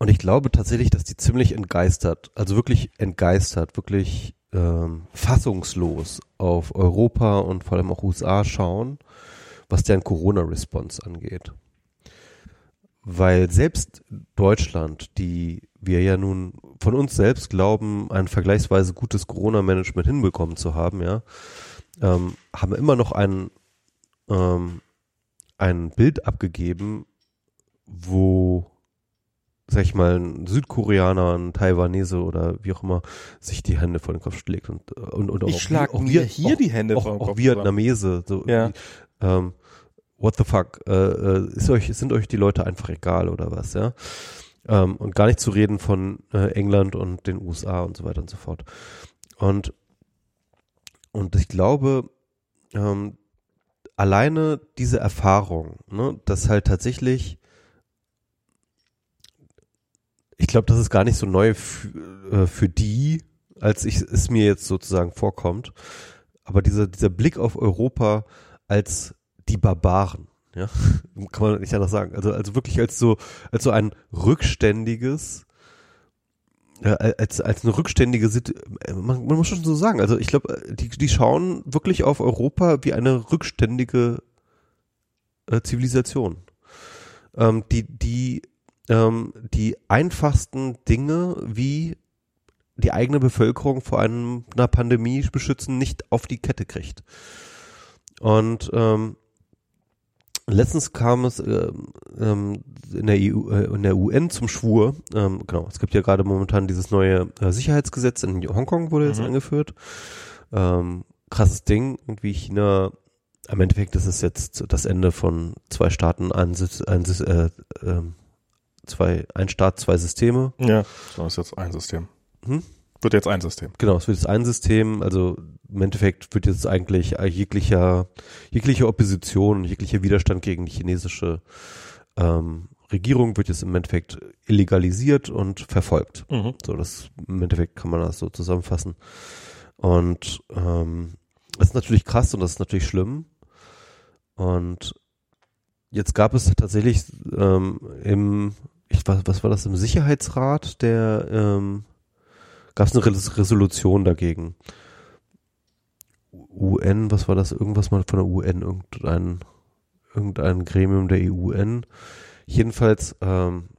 und ich glaube tatsächlich, dass die ziemlich entgeistert, also wirklich entgeistert, wirklich ähm, fassungslos auf Europa und vor allem auch USA schauen, was deren Corona-Response angeht. Weil selbst Deutschland, die wir ja nun von uns selbst glauben, ein vergleichsweise gutes Corona-Management hinbekommen zu haben, ja, ähm, haben immer noch ein, ähm, ein Bild abgegeben, wo sag ich mal, ein Südkoreaner, ein Taiwanese oder wie auch immer sich die Hände vor den Kopf schlägt und und, und ich auch, schlag auch mir hier auch, die Hände auch, vor den Kopf. Auch Vietnamese, so ja. ähm, what the fuck, äh, äh, ist euch, sind euch die Leute einfach egal oder was, ja? Ähm, und gar nicht zu reden von äh, England und den USA und so weiter und so fort. Und und ich glaube, ähm, alleine diese Erfahrung, ne, dass halt tatsächlich ich glaube, das ist gar nicht so neu äh, für die, als ich, es mir jetzt sozusagen vorkommt. Aber dieser, dieser Blick auf Europa als die Barbaren, ja, kann man nicht anders sagen. Also, also wirklich als so, als so ein rückständiges, äh, als, als eine rückständige Situation, man, man, muss schon so sagen, also ich glaube, die, die schauen wirklich auf Europa wie eine rückständige äh, Zivilisation. Ähm, die, die ähm, die einfachsten Dinge wie die eigene Bevölkerung vor einem, einer Pandemie beschützen, nicht auf die Kette kriegt. Und ähm, letztens kam es äh, ähm, in, der EU, äh, in der UN zum Schwur, ähm, genau, es gibt ja gerade momentan dieses neue äh, Sicherheitsgesetz in Hongkong wurde jetzt mhm. eingeführt. Ähm, krasses Ding, irgendwie China im Endeffekt ist es jetzt das Ende von zwei Staaten, ein, ein, äh, äh, zwei, ein Staat, zwei Systeme. Ja, das ist jetzt ein System. Hm? Wird jetzt ein System. Genau, es wird jetzt ein System. Also im Endeffekt wird jetzt eigentlich jeglicher, jegliche Opposition, jeglicher Widerstand gegen die chinesische ähm, Regierung wird jetzt im Endeffekt illegalisiert und verfolgt. Mhm. So, das im Endeffekt kann man das so zusammenfassen. Und ähm, das ist natürlich krass und das ist natürlich schlimm. Und jetzt gab es tatsächlich ähm, im ich, was, was war das im Sicherheitsrat, der ähm, gab es eine Resolution dagegen. UN, was war das? Irgendwas mal von der UN, irgendein, irgendein Gremium der UN. Jedenfalls ähm,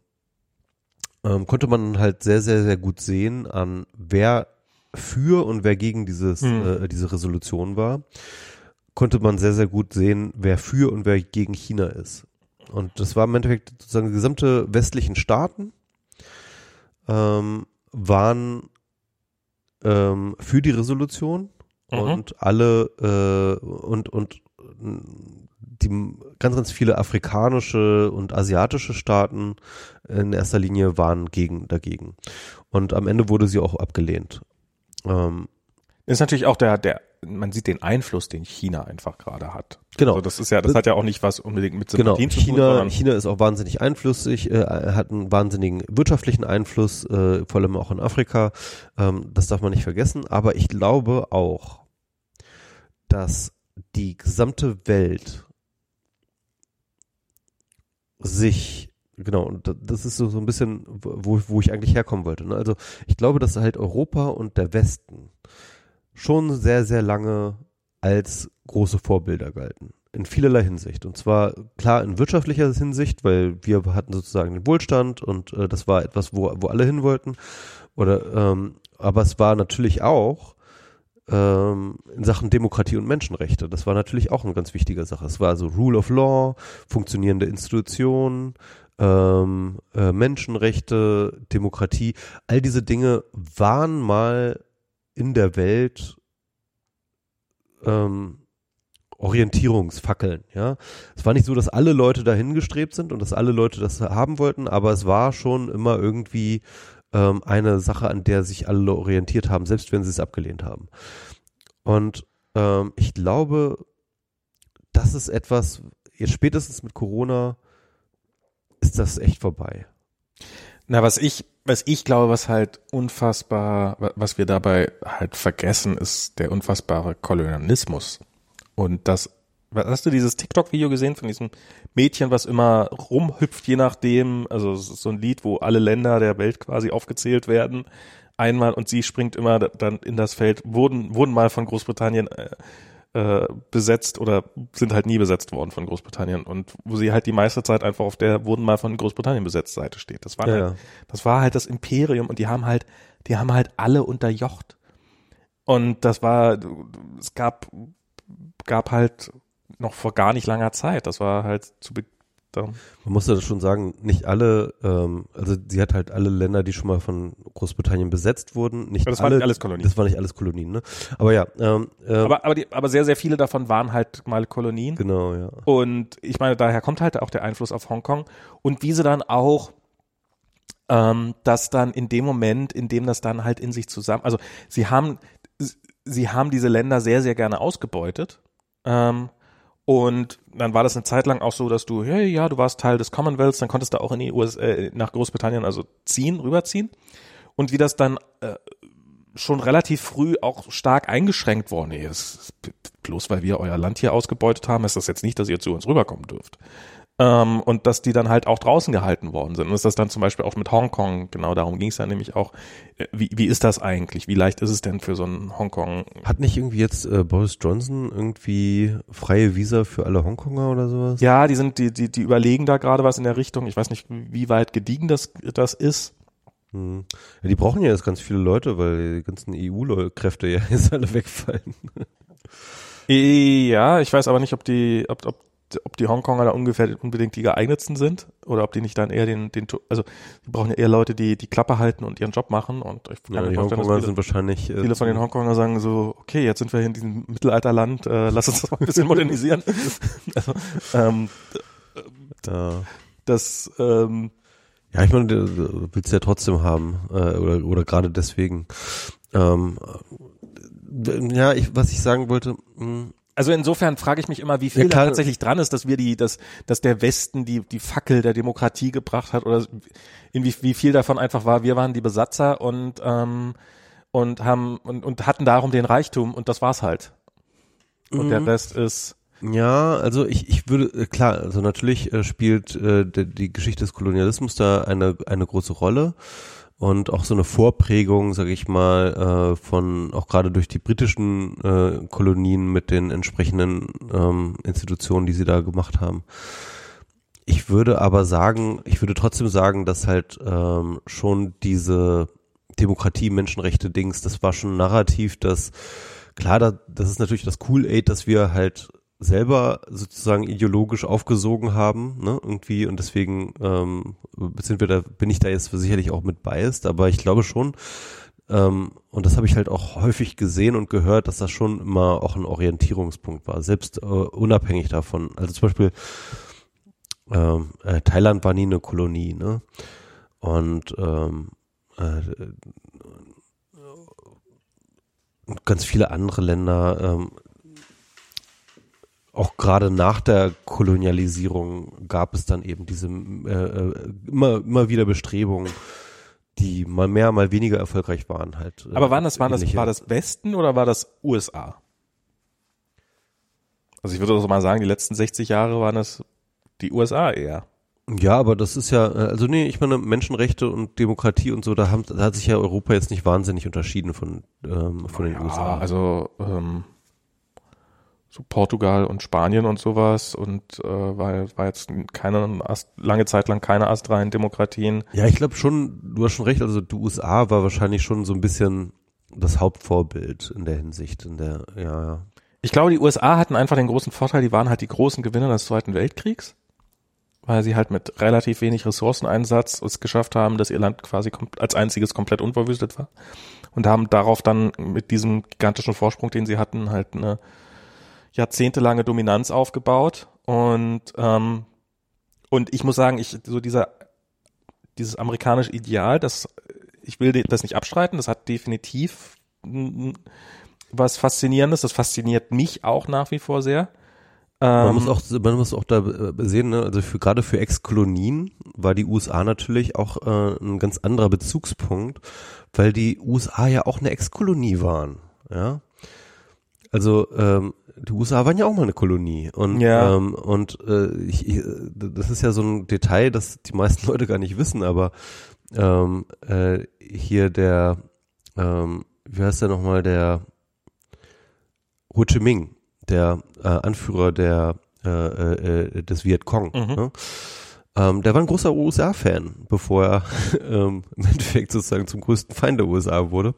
ähm, konnte man halt sehr, sehr, sehr gut sehen, an wer für und wer gegen dieses, hm. äh, diese Resolution war. Konnte man sehr, sehr gut sehen, wer für und wer gegen China ist. Und das war im Endeffekt sozusagen die gesamte westlichen Staaten ähm, waren ähm, für die Resolution mhm. und alle äh, und und die ganz ganz viele afrikanische und asiatische Staaten in erster Linie waren gegen dagegen und am Ende wurde sie auch abgelehnt. Ähm, ist natürlich auch der der man sieht den Einfluss, den China einfach gerade hat. Genau. Also das ist ja, das hat ja auch nicht was unbedingt mit Sympathien genau. zu tun. China, China ist auch wahnsinnig einflussig, äh, hat einen wahnsinnigen wirtschaftlichen Einfluss, äh, vor allem auch in Afrika. Ähm, das darf man nicht vergessen. Aber ich glaube auch, dass die gesamte Welt sich genau, und das ist so, so ein bisschen, wo, wo ich eigentlich herkommen wollte. Ne? Also ich glaube, dass halt Europa und der Westen schon sehr, sehr lange als große Vorbilder galten. In vielerlei Hinsicht. Und zwar klar in wirtschaftlicher Hinsicht, weil wir hatten sozusagen den Wohlstand und äh, das war etwas, wo, wo alle hin wollten. Oder ähm, aber es war natürlich auch ähm, in Sachen Demokratie und Menschenrechte. Das war natürlich auch eine ganz wichtige Sache. Es war also Rule of Law, funktionierende Institutionen, ähm, äh, Menschenrechte, Demokratie. All diese Dinge waren mal in der Welt ähm, Orientierungsfackeln, ja. Es war nicht so, dass alle Leute dahin gestrebt sind und dass alle Leute das haben wollten, aber es war schon immer irgendwie ähm, eine Sache, an der sich alle orientiert haben, selbst wenn sie es abgelehnt haben. Und ähm, ich glaube, das ist etwas, jetzt spätestens mit Corona ist das echt vorbei. Na, was ich, was ich glaube, was halt unfassbar, was wir dabei halt vergessen, ist der unfassbare Kolonialismus. Und das, hast du dieses TikTok-Video gesehen von diesem Mädchen, was immer rumhüpft, je nachdem, also so ein Lied, wo alle Länder der Welt quasi aufgezählt werden, einmal und sie springt immer dann in das Feld, wurden, wurden mal von Großbritannien äh, äh, besetzt oder sind halt nie besetzt worden von Großbritannien und wo sie halt die meiste Zeit einfach auf der wurden mal von Großbritannien besetzt Seite steht. Das war ja, halt, das war halt das Imperium und die haben halt, die haben halt alle unterjocht. Und das war, es gab, gab halt noch vor gar nicht langer Zeit. Das war halt zu, darum. Man muss ja schon sagen, nicht alle, ähm, also sie hat halt alle Länder, die schon mal von Großbritannien besetzt wurden, nicht das alle, waren nicht alles Kolonien. Das waren nicht alles Kolonien, ne? Aber ja. Ähm, äh, aber aber, die, aber sehr sehr viele davon waren halt mal Kolonien. Genau, ja. Und ich meine, daher kommt halt auch der Einfluss auf Hongkong und wie sie dann auch ähm, dass dann in dem Moment, in dem das dann halt in sich zusammen, also sie haben sie haben diese Länder sehr sehr gerne ausgebeutet. Ähm, und dann war das eine Zeit lang auch so, dass du, hey, ja, du warst Teil des Commonwealths, dann konntest du auch in die US, äh, nach Großbritannien also ziehen, rüberziehen. Und wie das dann äh, schon relativ früh auch stark eingeschränkt worden ist, bloß weil wir euer Land hier ausgebeutet haben, ist das jetzt nicht, dass ihr zu uns rüberkommen dürft. Ähm, und dass die dann halt auch draußen gehalten worden sind. Und ist das dann zum Beispiel auch mit Hongkong, genau darum ging es ja nämlich auch, äh, wie, wie ist das eigentlich? Wie leicht ist es denn für so einen Hongkong? Hat nicht irgendwie jetzt äh, Boris Johnson irgendwie freie Visa für alle Hongkonger oder sowas? Ja, die sind, die, die, die überlegen da gerade was in der Richtung. Ich weiß nicht, wie weit gediegen das, das ist. Hm. Ja, die brauchen ja jetzt ganz viele Leute, weil die ganzen EU-Kräfte ja jetzt alle wegfallen. Ja, ich weiß aber nicht, ob die, ob, ob ob die Hongkonger da ungefähr unbedingt die geeignetsten sind oder ob die nicht dann eher den, den also die brauchen ja eher Leute, die die Klappe halten und ihren Job machen und ich kann ja, die Hongkonger sind wahrscheinlich äh, viele von den Hongkonger sagen so, okay, jetzt sind wir hier in diesem Mittelalterland, äh, lass uns das mal ein bisschen modernisieren. also, ähm, ja. das ähm, ja, ich meine, du willst ja trotzdem haben äh, oder oder gerade deswegen. Ähm, ja, ich, was ich sagen wollte. Mh, hm, also insofern frage ich mich immer, wie viel ja, da tatsächlich dran ist, dass wir die, dass, dass der Westen die, die Fackel der Demokratie gebracht hat oder in wie, wie viel davon einfach war, wir waren die Besatzer und, ähm, und haben, und, und hatten darum den Reichtum und das war's halt. Und mhm. der Rest ist, ja, also ich, ich würde, äh, klar, also natürlich äh, spielt äh, die, die Geschichte des Kolonialismus da eine, eine große Rolle und auch so eine Vorprägung, sage ich mal, äh, von auch gerade durch die britischen äh, Kolonien mit den entsprechenden ähm, Institutionen, die sie da gemacht haben. Ich würde aber sagen, ich würde trotzdem sagen, dass halt ähm, schon diese Demokratie, Menschenrechte Dings, das war schon ein Narrativ, das klar, da, das ist natürlich das Cool Aid, dass wir halt selber sozusagen ideologisch aufgesogen haben, ne, irgendwie und deswegen ähm, sind wir da, bin ich da jetzt sicherlich auch mit biased, aber ich glaube schon, ähm, und das habe ich halt auch häufig gesehen und gehört, dass das schon immer auch ein Orientierungspunkt war, selbst äh, unabhängig davon. Also zum Beispiel ähm, äh, Thailand war nie eine Kolonie, ne? Und ähm, äh, ganz viele andere Länder ähm, auch gerade nach der Kolonialisierung gab es dann eben diese äh, äh, immer, immer wieder Bestrebungen, die mal mehr, mal weniger erfolgreich waren halt. Äh, Aber waren das, waren das, war das Westen oder war das USA? Also ich würde doch mal sagen, die letzten 60 Jahre waren das die USA eher. Ja, aber das ist ja, äh, also nee, ich meine, Menschenrechte und Demokratie und so, da, haben, da hat sich ja Europa jetzt nicht wahnsinnig unterschieden von, ähm, von den ja, USA. Also ähm, so Portugal und Spanien und sowas und äh, war, war jetzt keine Ast, lange Zeit lang keine astreinen Demokratien. Ja, ich glaube schon, du hast schon recht, also die USA war wahrscheinlich schon so ein bisschen das Hauptvorbild in der Hinsicht, in der, ja, ja. Ich glaube, die USA hatten einfach den großen Vorteil, die waren halt die großen Gewinner des Zweiten Weltkriegs weil sie halt mit relativ wenig Ressourceneinsatz es geschafft haben, dass ihr Land quasi als einziges komplett unverwüstet war und haben darauf dann mit diesem gigantischen Vorsprung, den sie hatten, halt eine jahrzehntelange Dominanz aufgebaut und ähm, und ich muss sagen, ich so dieser dieses amerikanische Ideal, das ich will das nicht abstreiten, das hat definitiv was faszinierendes, das fasziniert mich auch nach wie vor sehr. Man ähm, muss auch, man muss auch da äh, sehen, ne, also für, gerade für Ex-Kolonien war die USA natürlich auch äh, ein ganz anderer Bezugspunkt, weil die USA ja auch eine Ex-Kolonie waren, ja. Also ähm, die USA waren ja auch mal eine Kolonie und ja. ähm, und äh, ich, ich, das ist ja so ein Detail, das die meisten Leute gar nicht wissen, aber ähm, äh, hier der ähm, wie heißt der nochmal der Ho Chi Minh der äh, Anführer der äh, äh, des Vietcong. Mhm. Ne? Ähm, der war ein großer USA-Fan, bevor er ähm, im Endeffekt sozusagen zum größten Feind der USA wurde.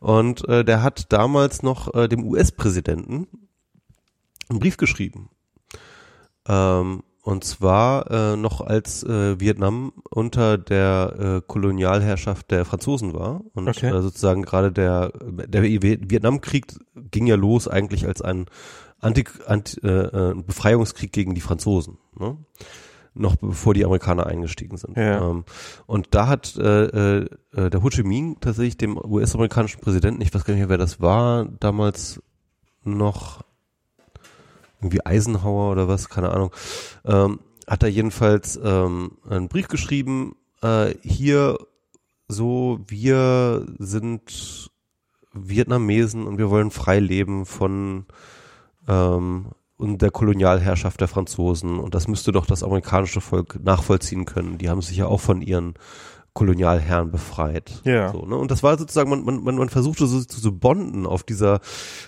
Und äh, der hat damals noch äh, dem US-Präsidenten einen Brief geschrieben. Ähm, und zwar äh, noch als äh, Vietnam unter der äh, Kolonialherrschaft der Franzosen war. Und okay. äh, sozusagen gerade der, der Vietnamkrieg ging ja los eigentlich als ein Anti, Anti, äh, äh, Befreiungskrieg gegen die Franzosen. Ne? Noch bevor die Amerikaner eingestiegen sind. Ja. Ähm, und da hat äh, äh, der Ho Chi Minh tatsächlich dem US-amerikanischen Präsidenten, ich weiß gar nicht mehr, wer das war, damals noch irgendwie Eisenhower oder was, keine Ahnung, ähm, hat er jedenfalls ähm, einen Brief geschrieben, äh, hier so, wir sind Vietnamesen und wir wollen frei leben von ähm, und der Kolonialherrschaft der Franzosen und das müsste doch das amerikanische Volk nachvollziehen können. Die haben sich ja auch von ihren Kolonialherren befreit. Ja. So, ne? Und das war sozusagen, man, man, man versuchte so zu so bonden auf dieser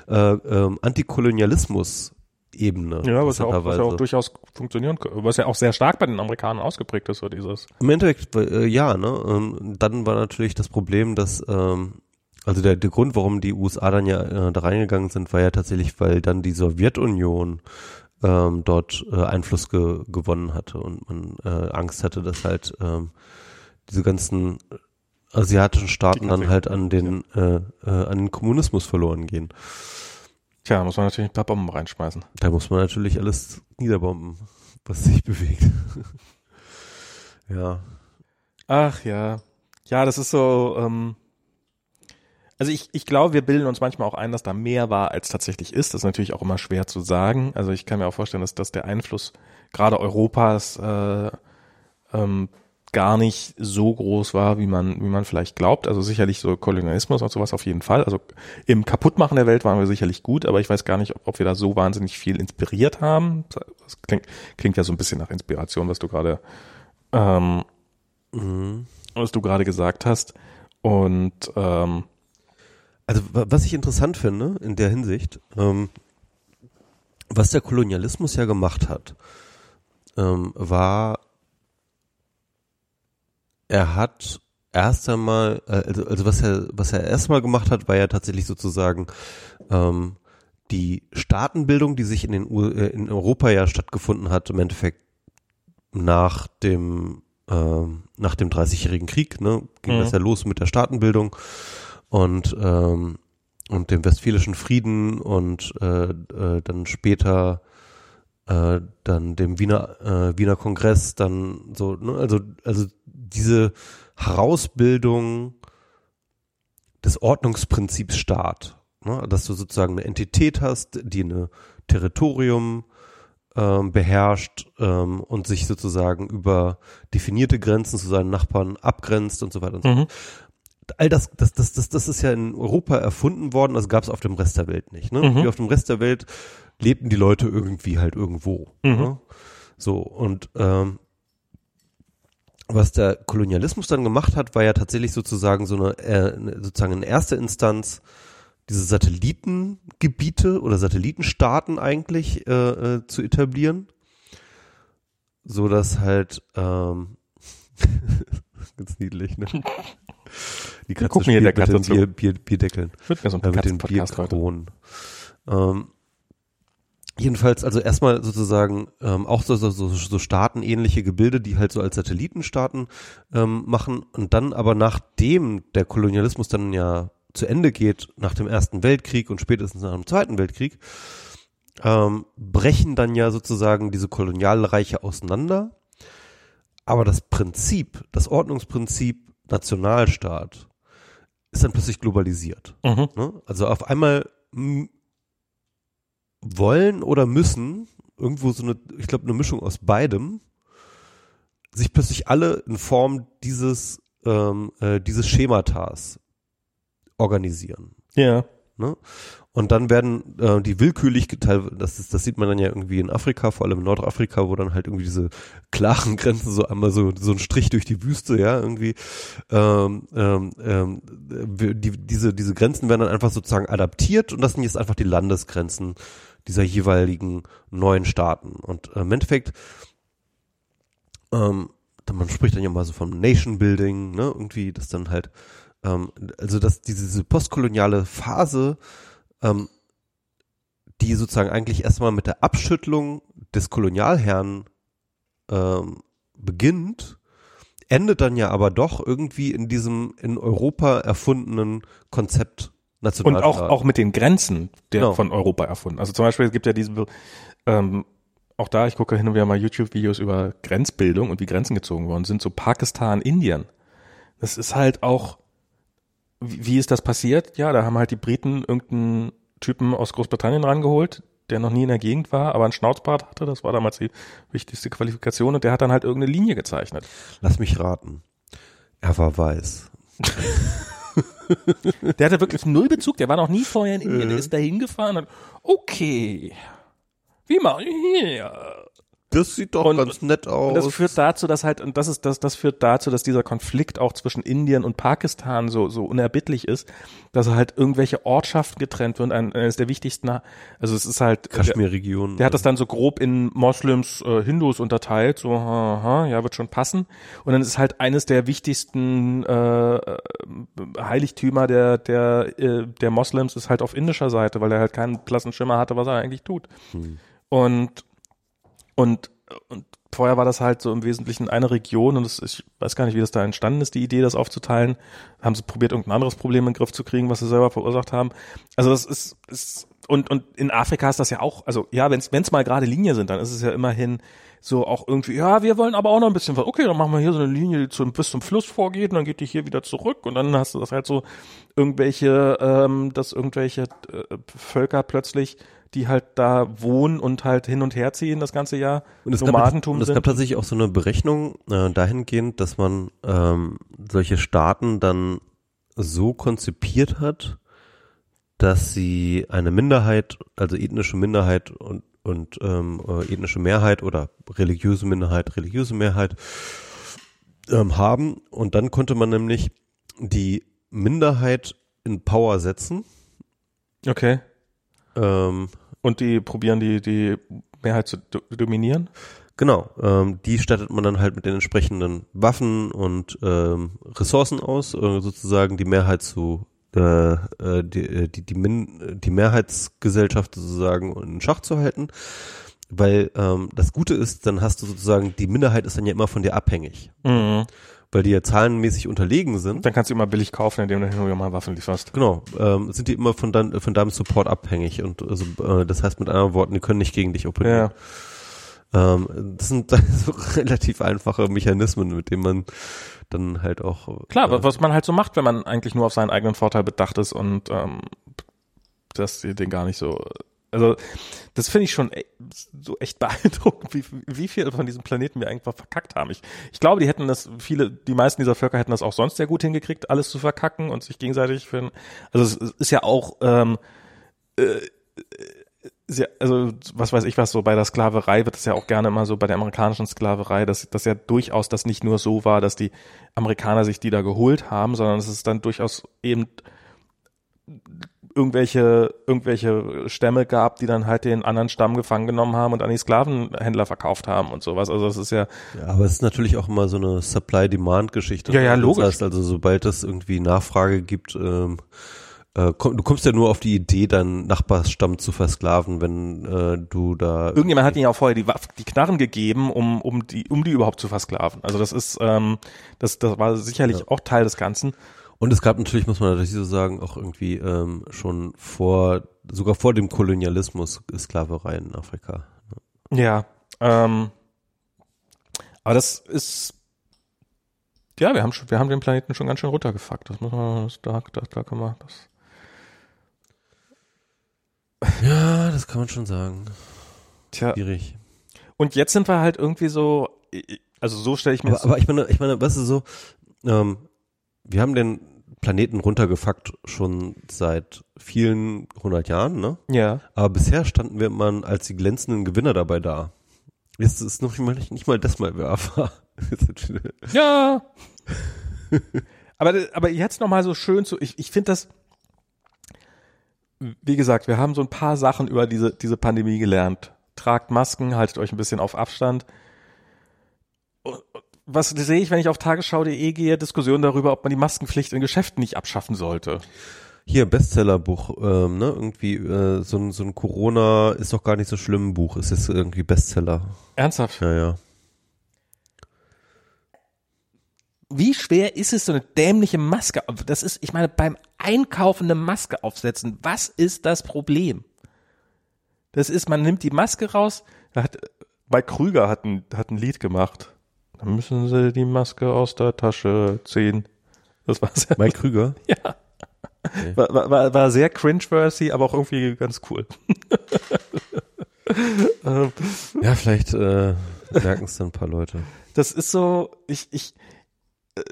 äh, ähm, Antikolonialismus Ebene. Ja, was ja, auch, was ja auch durchaus funktionieren was ja auch sehr stark bei den Amerikanern ausgeprägt ist, so dieses. Im Endeffekt, äh, ja, ne? Ähm, dann war natürlich das Problem, dass ähm, also der, der Grund, warum die USA dann ja äh, da reingegangen sind, war ja tatsächlich, weil dann die Sowjetunion ähm, dort äh, Einfluss ge gewonnen hatte und man äh, Angst hatte, dass halt ähm, diese ganzen asiatischen Staaten dann halt an den äh, äh, an den Kommunismus verloren gehen. Tja, muss man natürlich ein paar Bomben reinschmeißen. Da muss man natürlich alles niederbomben, was sich bewegt. ja. Ach ja. Ja, das ist so, ähm, also ich, ich glaube, wir bilden uns manchmal auch ein, dass da mehr war, als tatsächlich ist. Das ist natürlich auch immer schwer zu sagen. Also ich kann mir auch vorstellen, dass, dass der Einfluss gerade Europas äh, ähm, gar nicht so groß war, wie man, wie man vielleicht glaubt. Also sicherlich so Kolonialismus und sowas auf jeden Fall. Also im Kaputtmachen der Welt waren wir sicherlich gut, aber ich weiß gar nicht, ob, ob wir da so wahnsinnig viel inspiriert haben. Das klingt, klingt ja so ein bisschen nach Inspiration, was du gerade, ähm, mhm. was du gerade gesagt hast. Und ähm, also was ich interessant finde in der Hinsicht, ähm, was der Kolonialismus ja gemacht hat, ähm, war er hat erst einmal, äh, also, also was er, was er erstmal gemacht hat, war ja tatsächlich sozusagen ähm, die Staatenbildung, die sich in den U äh, in Europa ja stattgefunden hat, im Endeffekt nach dem äh, nach dem Dreißigjährigen Krieg, ne, ging mhm. das ja los mit der Staatenbildung und ähm, und dem Westfälischen Frieden und äh, äh, dann später äh, dann dem Wiener äh, Wiener Kongress, dann so, ne, also also diese Herausbildung des Ordnungsprinzips Staat, ne, dass du sozusagen eine Entität hast, die eine Territorium ähm, beherrscht ähm, und sich sozusagen über definierte Grenzen zu seinen Nachbarn abgrenzt und so weiter und so mhm. All das, das, das, das, das ist ja in Europa erfunden worden, also gab es auf dem Rest der Welt nicht. Ne? Mhm. Wie auf dem Rest der Welt lebten die Leute irgendwie halt irgendwo. Mhm. Ne? So, und ähm, was der Kolonialismus dann gemacht hat, war ja tatsächlich sozusagen so eine, äh, sozusagen in erster Instanz diese Satellitengebiete oder Satellitenstaaten eigentlich äh, äh, zu etablieren, so dass halt ähm, ganz niedlich, ne? Die Katze gucken hier der Katze mit den. Bier, Bier, Bierdeckeln, Wird mir so äh, mit den. Bierkronen. Ähm, jedenfalls, also erstmal sozusagen ähm, auch so, so, so, so staatenähnliche Gebilde, die halt so als Satellitenstaaten ähm, machen und dann aber nachdem der Kolonialismus dann ja zu Ende geht, nach dem Ersten Weltkrieg und spätestens nach dem Zweiten Weltkrieg, ähm, brechen dann ja sozusagen diese Kolonialreiche auseinander. Aber das Prinzip, das Ordnungsprinzip Nationalstaat ist dann plötzlich globalisiert. Mhm. Ne? Also auf einmal wollen oder müssen irgendwo so eine, ich glaube, eine Mischung aus beidem, sich plötzlich alle in Form dieses, ähm, äh, dieses Schematas organisieren. Ja. Ne? Und dann werden äh, die willkürlich geteilt, das, ist, das sieht man dann ja irgendwie in Afrika, vor allem in Nordafrika, wo dann halt irgendwie diese klaren Grenzen so einmal so, so ein Strich durch die Wüste, ja, irgendwie, ähm, ähm, ähm, die, diese, diese Grenzen werden dann einfach sozusagen adaptiert und das sind jetzt einfach die Landesgrenzen dieser jeweiligen neuen Staaten. Und äh, im Endeffekt, ähm, man spricht dann ja mal so vom Nation Building, ne, irgendwie, das dann halt, ähm, also dass diese, diese postkoloniale Phase, ähm, die sozusagen eigentlich erstmal mit der Abschüttelung des Kolonialherrn ähm, beginnt, endet dann ja aber doch irgendwie in diesem in Europa erfundenen Konzept Und Nationalstaat. auch, auch mit den Grenzen der Genau. von Europa erfunden. Also zum Beispiel, es gibt ja diesen, ähm, auch da, ich gucke hin und wieder mal YouTube-Videos über Grenzbildung und wie Grenzen gezogen worden sind, so Pakistan, Indien. Das ist halt auch, wie, wie ist das passiert? Ja, da haben halt die Briten irgendeinen Typen aus Großbritannien rangeholt, der noch nie in der Gegend war, aber einen Schnauzbart hatte, das war damals die wichtigste Qualifikation und der hat dann halt irgendeine Linie gezeichnet. Lass mich raten. Er war weiß. Der hatte wirklich null Bezug, der war noch nie vorher in Indien, der ist da hingefahren und okay, wie mal hier. Das sieht doch Und- ganz nett aus. Und das führt dazu, dass halt, und das ist, das, das führt dazu, dass dieser Konflikt auch zwischen Indien und Pakistan so, so unerbittlich ist, dass halt irgendwelche Ortschaften getrennt werden. Ein, eines der wichtigsten, also es ist halt, der, Kaschmir-Region. der hat das dann so grob in Moslems, äh, Hindus unterteilt, so, aha, ja, wird schon passen. Und dann ist halt eines der wichtigsten äh, äh, Heiligtümer der, der, äh, der Moslems ist halt auf indischer Seite, weil er halt keinen blassen Schimmer hatte, was er eigentlich tut. Und und, und vorher war das halt so im Wesentlichen eine Region und das, ich weiß gar nicht, wie das da entstanden ist, die Idee, das aufzuteilen. Haben sie probiert, irgendein anderes Problem in den Griff zu kriegen, was sie selber verursacht haben. Also das ist, ist und, und in Afrika ist das ja auch, also ja, wenn es mal gerade Linie sind, dann ist es ja immerhin so auch irgendwie, ja, wir wollen aber auch noch ein bisschen was. Okay, dann machen wir hier so eine Linie, die zum, bis zum Fluss vorgeht und dann geht die hier wieder zurück und dann hast du das halt so irgendwelche, ähm, dass irgendwelche äh, Völker plötzlich die halt da wohnen und halt hin und her ziehen das ganze Jahr, Und es, gab, Nomadentum und es gab tatsächlich auch so eine Berechnung äh, dahingehend, dass man ähm, solche Staaten dann so konzipiert hat, dass sie eine Minderheit, also ethnische Minderheit und, und ähm, äh, ethnische Mehrheit oder religiöse Minderheit, religiöse Mehrheit ähm, haben. Und dann konnte man nämlich die Minderheit in Power setzen. Okay. Ähm, Und die probieren die, die Mehrheit zu do dominieren. Genau, ähm, die stattet man dann halt mit den entsprechenden Waffen und ähm, Ressourcen aus, äh, sozusagen die Mehrheit zu äh, äh, die, äh, die, die, Min die Mehrheitsgesellschaft sozusagen in Schach zu halten. Weil ähm, das Gute ist, dann hast du sozusagen, die Minderheit ist dann ja immer von dir abhängig, Mhm. Weil die ja zahlenmäßig unterlegen sind. Dann kannst du immer billig kaufen, indem du hin und wieder mal Waffen lieferst. Genau, ähm, sind die immer von, dein, von deinem Support abhängig und also, äh, das heißt mit anderen Worten, die können nicht gegen dich operieren. Ja. Ähm, das sind so relativ einfache Mechanismen, mit denen man dann halt auch. Klar, äh, was man halt so macht, wenn man eigentlich nur auf seinen eigenen Vorteil bedacht ist und ähm, das den gar nicht so. Also das finde ich schon e so echt beeindruckend, wie, wie viel von diesem Planeten wir einfach verkackt haben. Ich, ich glaube, die hätten das, viele, die meisten dieser Völker hätten das auch sonst sehr gut hingekriegt, alles zu verkacken und sich gegenseitig für. Also es ist ja auch ähm, äh, sie, also was weiß ich was, so bei der Sklaverei wird es ja auch gerne immer so bei der amerikanischen Sklaverei, dass das ja durchaus das nicht nur so war, dass die Amerikaner sich die da geholt haben, sondern es ist dann durchaus eben irgendwelche, irgendwelche Stämme gab, die dann halt den anderen Stamm gefangen genommen haben und an die Sklavenhändler verkauft haben und sowas. Also das ist ja. Ja, aber es ist natürlich auch immer so eine Supply-Demand-Geschichte. Ja, ja, logisch. Das heißt also, sobald es irgendwie Nachfrage gibt, ähm, äh, komm, du kommst ja nur auf die Idee, deinen Nachbarsstamm zu versklaven, wenn äh, du da. Irgendjemand hat ihnen ja auch vorher die, die Knarren gegeben, um, um die, um die überhaupt zu versklaven. Also das ist, ähm, das, das war sicherlich Ja. auch Teil des Ganzen. Und es gab natürlich, muss man natürlich so sagen, auch irgendwie ähm, schon vor, sogar vor dem Kolonialismus Sklaverei in Afrika. Ja, ähm, aber das ist, ja, wir haben schon, wir haben den Planeten schon ganz schön runtergefuckt. Das muss man, das, da, da, da kann man, das. Ja, das kann man schon sagen. Tja, Schwierig. und jetzt sind wir halt irgendwie so, also so stelle ich mir Aber, das, aber ich meine, ich meine, weißt du so, ähm, wir haben den Planeten runtergefuckt schon seit vielen hundert Jahren, ne? ja, Aber bisher standen wir immer als die glänzenden Gewinner dabei da. Jetzt ist noch nicht mal, nicht mal das mal Werfer. ja. aber, aber jetzt nochmal so schön zu, ich, ich finde das, wie gesagt, wir haben so ein paar Sachen über diese, diese Pandemie gelernt. Tragt Masken, haltet euch ein bisschen auf Abstand. Und Was sehe ich, wenn ich auf tagesschau.de gehe? Diskussionen darüber, ob man die Maskenpflicht in Geschäften nicht abschaffen sollte. Hier, Bestsellerbuch, ähm, ne? Irgendwie äh, so, ein so ein Corona ist doch gar nicht so schlimm Buch, ist jetzt irgendwie Bestseller. Ernsthaft? Ja, ja. Wie schwer ist es, so eine dämliche Maske? Das ist, ich meine, beim Einkaufen eine Maske aufsetzen. Was ist das Problem? Das ist, man nimmt die Maske raus. Hat, bei Krüger hat ein, hat ein Lied gemacht. Dann müssen sie die Maske aus der Tasche ziehen. Das war's ja. Mike Krüger. Ja. War, war, war, war sehr cringe-worthy, aber auch irgendwie ganz cool. ähm, Ja, vielleicht äh, merken es dann ein paar Leute. das ist so, ich, ich, äh,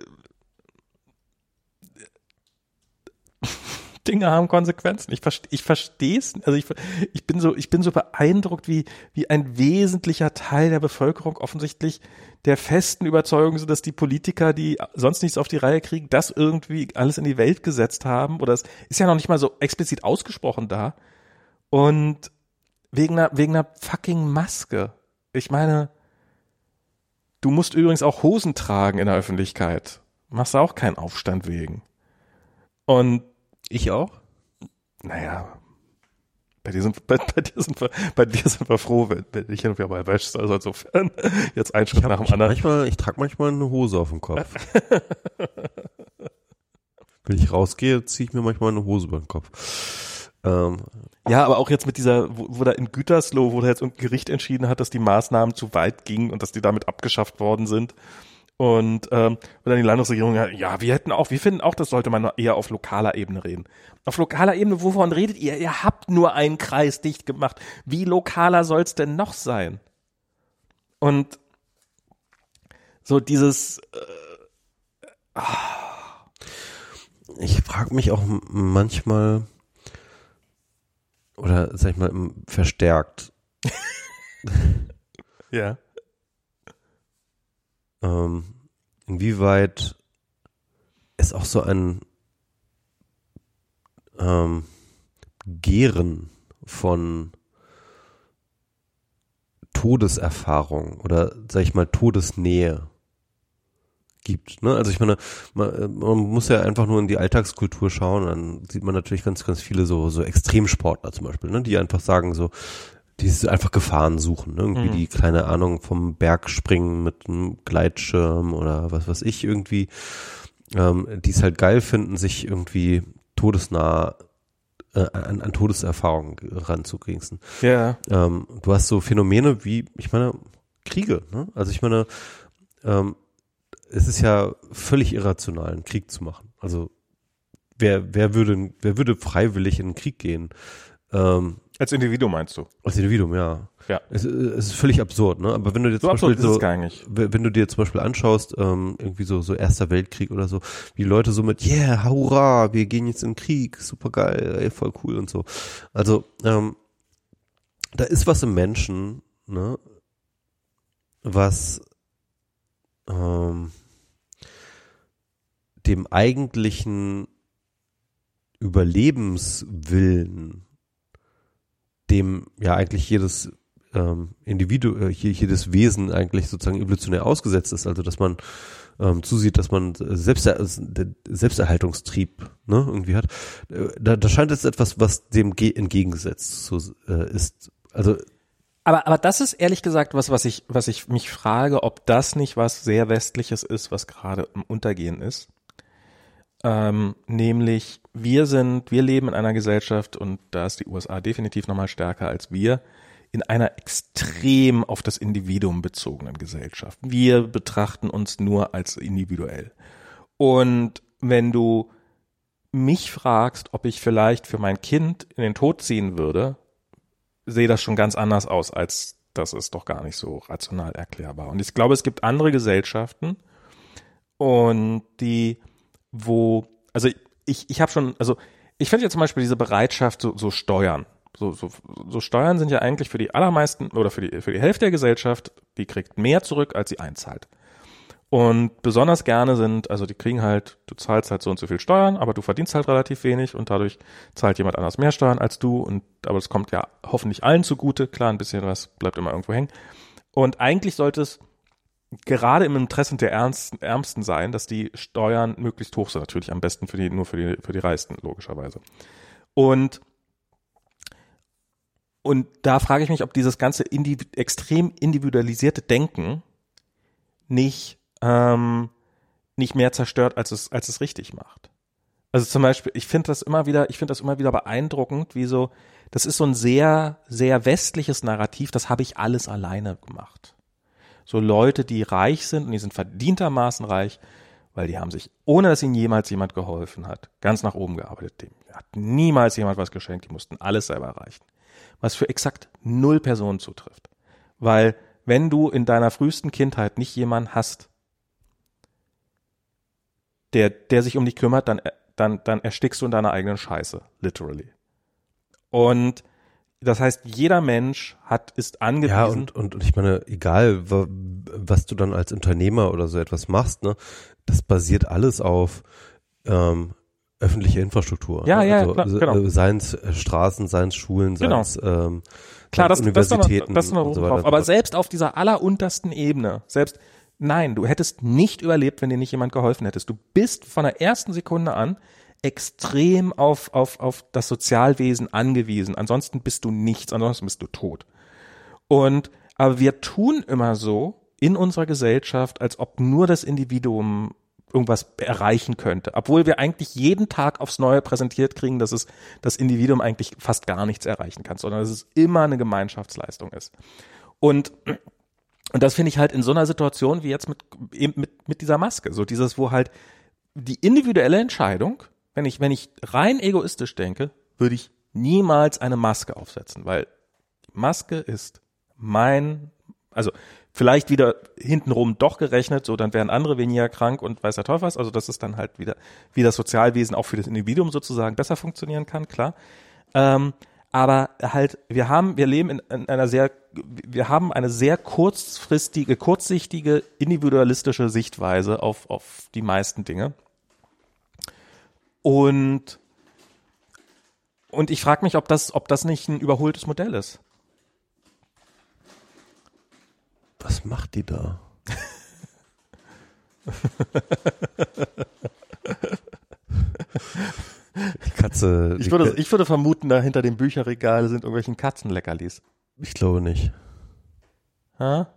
Dinge haben Konsequenzen. Ich verstehe, ich verstehe es. Also ich, ich bin so, ich bin so beeindruckt, wie, wie ein wesentlicher Teil der Bevölkerung offensichtlich der festen Überzeugung sind, dass die Politiker, die sonst nichts auf die Reihe kriegen, das irgendwie alles in die Welt gesetzt haben. Oder es ist ja noch nicht mal so explizit ausgesprochen da. Und wegen einer, wegen einer fucking Maske. Ich meine, Du musst übrigens auch Hosen tragen in der Öffentlichkeit. Machst du auch keinen Aufstand wegen. Und Ich auch? naja, bei dir sind, bei, bei dir sind wir, bei dir sind wir froh, wenn, wenn dich irgendwie mal erwäschst. Also insofern jetzt ein Schritt nach dem Ich, anderen. manchmal, ich trage manchmal eine Hose auf dem Kopf. Wenn ich rausgehe, ziehe ich mir manchmal eine Hose über den Kopf. Ähm, Ja, aber auch jetzt mit dieser, wo, wo da in Gütersloh, wo da jetzt irgendein Gericht entschieden hat, dass die Maßnahmen zu weit gingen und dass die damit abgeschafft worden sind. Und, ähm, und dann die Landesregierung, ja, wir hätten auch, wir finden auch, das sollte man eher auf lokaler Ebene reden. Auf lokaler Ebene, wovon redet ihr? Ihr habt nur einen Kreis dicht gemacht. Wie lokaler soll's denn noch sein? Und so dieses, ich frage mich auch manchmal, oder sag ich mal, verstärkt, ja, ähm, inwieweit es auch so ein ähm, Gären von Todeserfahrung oder sag ich mal Todesnähe gibt. Ne? Also ich meine, man, man muss ja einfach nur in die Alltagskultur schauen, dann sieht man natürlich ganz, ganz viele so, so Extremsportler zum Beispiel, ne? die einfach sagen so, die einfach Gefahren suchen, ne? irgendwie Mhm. die keine Ahnung vom Berg springen mit einem Gleitschirm oder was weiß ich irgendwie, ähm, die es halt geil finden, sich irgendwie todesnah äh, an, an Todeserfahrungen ranzukriegen. ja, Ähm, du hast so Phänomene wie, ich meine, Kriege. Ne? Also ich meine, ähm, es ist ja völlig irrational, einen Krieg zu machen. Also wer, wer würde, wer würde freiwillig in den Krieg gehen? Ähm, als Individuum meinst du? als Individuum, ja. Ja. Es, es ist völlig absurd, ne? Aber wenn du dir So zum absurd Beispiel so, wenn du dir zum Beispiel anschaust, ähm, irgendwie so, so Erster Weltkrieg oder so, wie Leute so mit, yeah, hurra, wir gehen jetzt in den Krieg, super geil, ey, voll cool und so. Also, ähm, da ist was im Menschen, ne, was ähm, dem eigentlichen Überlebenswillen, dem ja eigentlich jedes ähm, Individu, äh, jedes Wesen eigentlich sozusagen evolutionär ausgesetzt ist, also dass man ähm, zusieht, dass man Selbst, Selbsterhaltungstrieb ne, irgendwie hat. Äh, da, da scheint es etwas, was dem entgegengesetzt so, äh, ist. Also aber, aber das ist ehrlich gesagt was, was ich, was ich mich frage, ob das nicht was sehr Westliches ist, was gerade im Untergehen ist. Ähm, nämlich, wir sind, wir leben in einer Gesellschaft und da ist die USA definitiv nochmal stärker als wir, in einer extrem auf das Individuum bezogenen Gesellschaft. Wir betrachten uns nur als individuell. Und wenn du mich fragst, ob ich vielleicht für mein Kind in den Tod ziehen würde, sehe das schon ganz anders aus, als das ist doch gar nicht so rational erklärbar. Und ich glaube, es gibt andere Gesellschaften und die, wo, also ich, ich habe schon, also ich finde ja zum Beispiel diese Bereitschaft, so, so Steuern. So, so, so Steuern sind ja eigentlich für die allermeisten oder für die, für die Hälfte der Gesellschaft, die kriegt mehr zurück, als sie einzahlt. Und besonders gerne sind, also die kriegen halt, du zahlst halt so und so viel Steuern, aber du verdienst halt relativ wenig und dadurch zahlt jemand anders mehr Steuern als du und aber es kommt ja hoffentlich allen zugute. Klar, ein bisschen was bleibt immer irgendwo hängen. Und eigentlich sollte es gerade im Interesse der Ernsten, Ärmsten sein, dass die Steuern möglichst hoch sind. Natürlich am besten für die, nur für die, für die Reichsten, logischerweise. Und und da frage ich mich, ob dieses ganze indiv extrem individualisierte Denken nicht ähm, nicht mehr zerstört, als es, als es richtig macht. Also zum Beispiel, ich finde das immer wieder, ich finde das immer wieder beeindruckend, wie so, das ist so ein sehr, sehr westliches Narrativ, das habe ich alles alleine gemacht. So Leute, die reich sind und die sind verdientermaßen reich, weil die haben sich, ohne dass ihnen jemals jemand geholfen hat, ganz nach oben gearbeitet. Dem hat niemals jemand was geschenkt, die mussten alles selber erreichen. Was für exakt null Personen zutrifft. Weil wenn du in deiner frühesten Kindheit nicht jemanden hast, der, der sich um dich kümmert, dann, dann, dann erstickst du in deiner eigenen Scheiße, literally. Und das heißt, jeder Mensch hat, ist angewiesen. Ja, und, und, und ich meine, egal, was du dann als Unternehmer oder so etwas machst, ne, das basiert alles auf ähm, öffentliche Infrastruktur. Ja, ja, also, klar, genau. Äh, seien es äh, Straßen, seien es Schulen, genau. seien es ähm, Klar, das, Universitäten. Das, das, das, das so drauf. Aber selbst auf dieser alleruntersten Ebene, selbst Nein, du hättest nicht überlebt, wenn dir nicht jemand geholfen hättest. Du bist von der ersten Sekunde an extrem auf, auf, auf das Sozialwesen angewiesen. Ansonsten bist du nichts, ansonsten bist du tot. Und, aber wir tun immer so in unserer Gesellschaft, als ob nur das Individuum irgendwas erreichen könnte. Obwohl wir eigentlich jeden Tag aufs Neue präsentiert kriegen, dass es das Individuum eigentlich fast gar nichts erreichen kann, sondern dass es immer eine Gemeinschaftsleistung ist. Und und das finde ich halt in so einer Situation wie jetzt mit, mit, mit dieser Maske. So dieses, wo halt die individuelle Entscheidung, wenn ich, wenn ich rein egoistisch denke, würde ich niemals eine Maske aufsetzen, weil Maske ist mein, also vielleicht wieder hintenrum doch gerechnet, so dann wären andere weniger krank und weiß der Teufel was. Also das ist dann halt wieder, wie das Sozialwesen auch für das Individuum sozusagen besser funktionieren kann, klar. Ähm, aber halt, wir haben, wir leben in, in, einer sehr, wir haben eine sehr kurzfristige, kurzsichtige, individualistische Sichtweise auf, auf die meisten Dinge. Und, und ich frage mich, ob das, ob das nicht ein überholtes Modell ist. Was macht die da? Die Katze. Ich würde, ich würde vermuten, da hinter dem Bücherregal sind irgendwelchen Katzenleckerlis. Ich glaube nicht. Ha?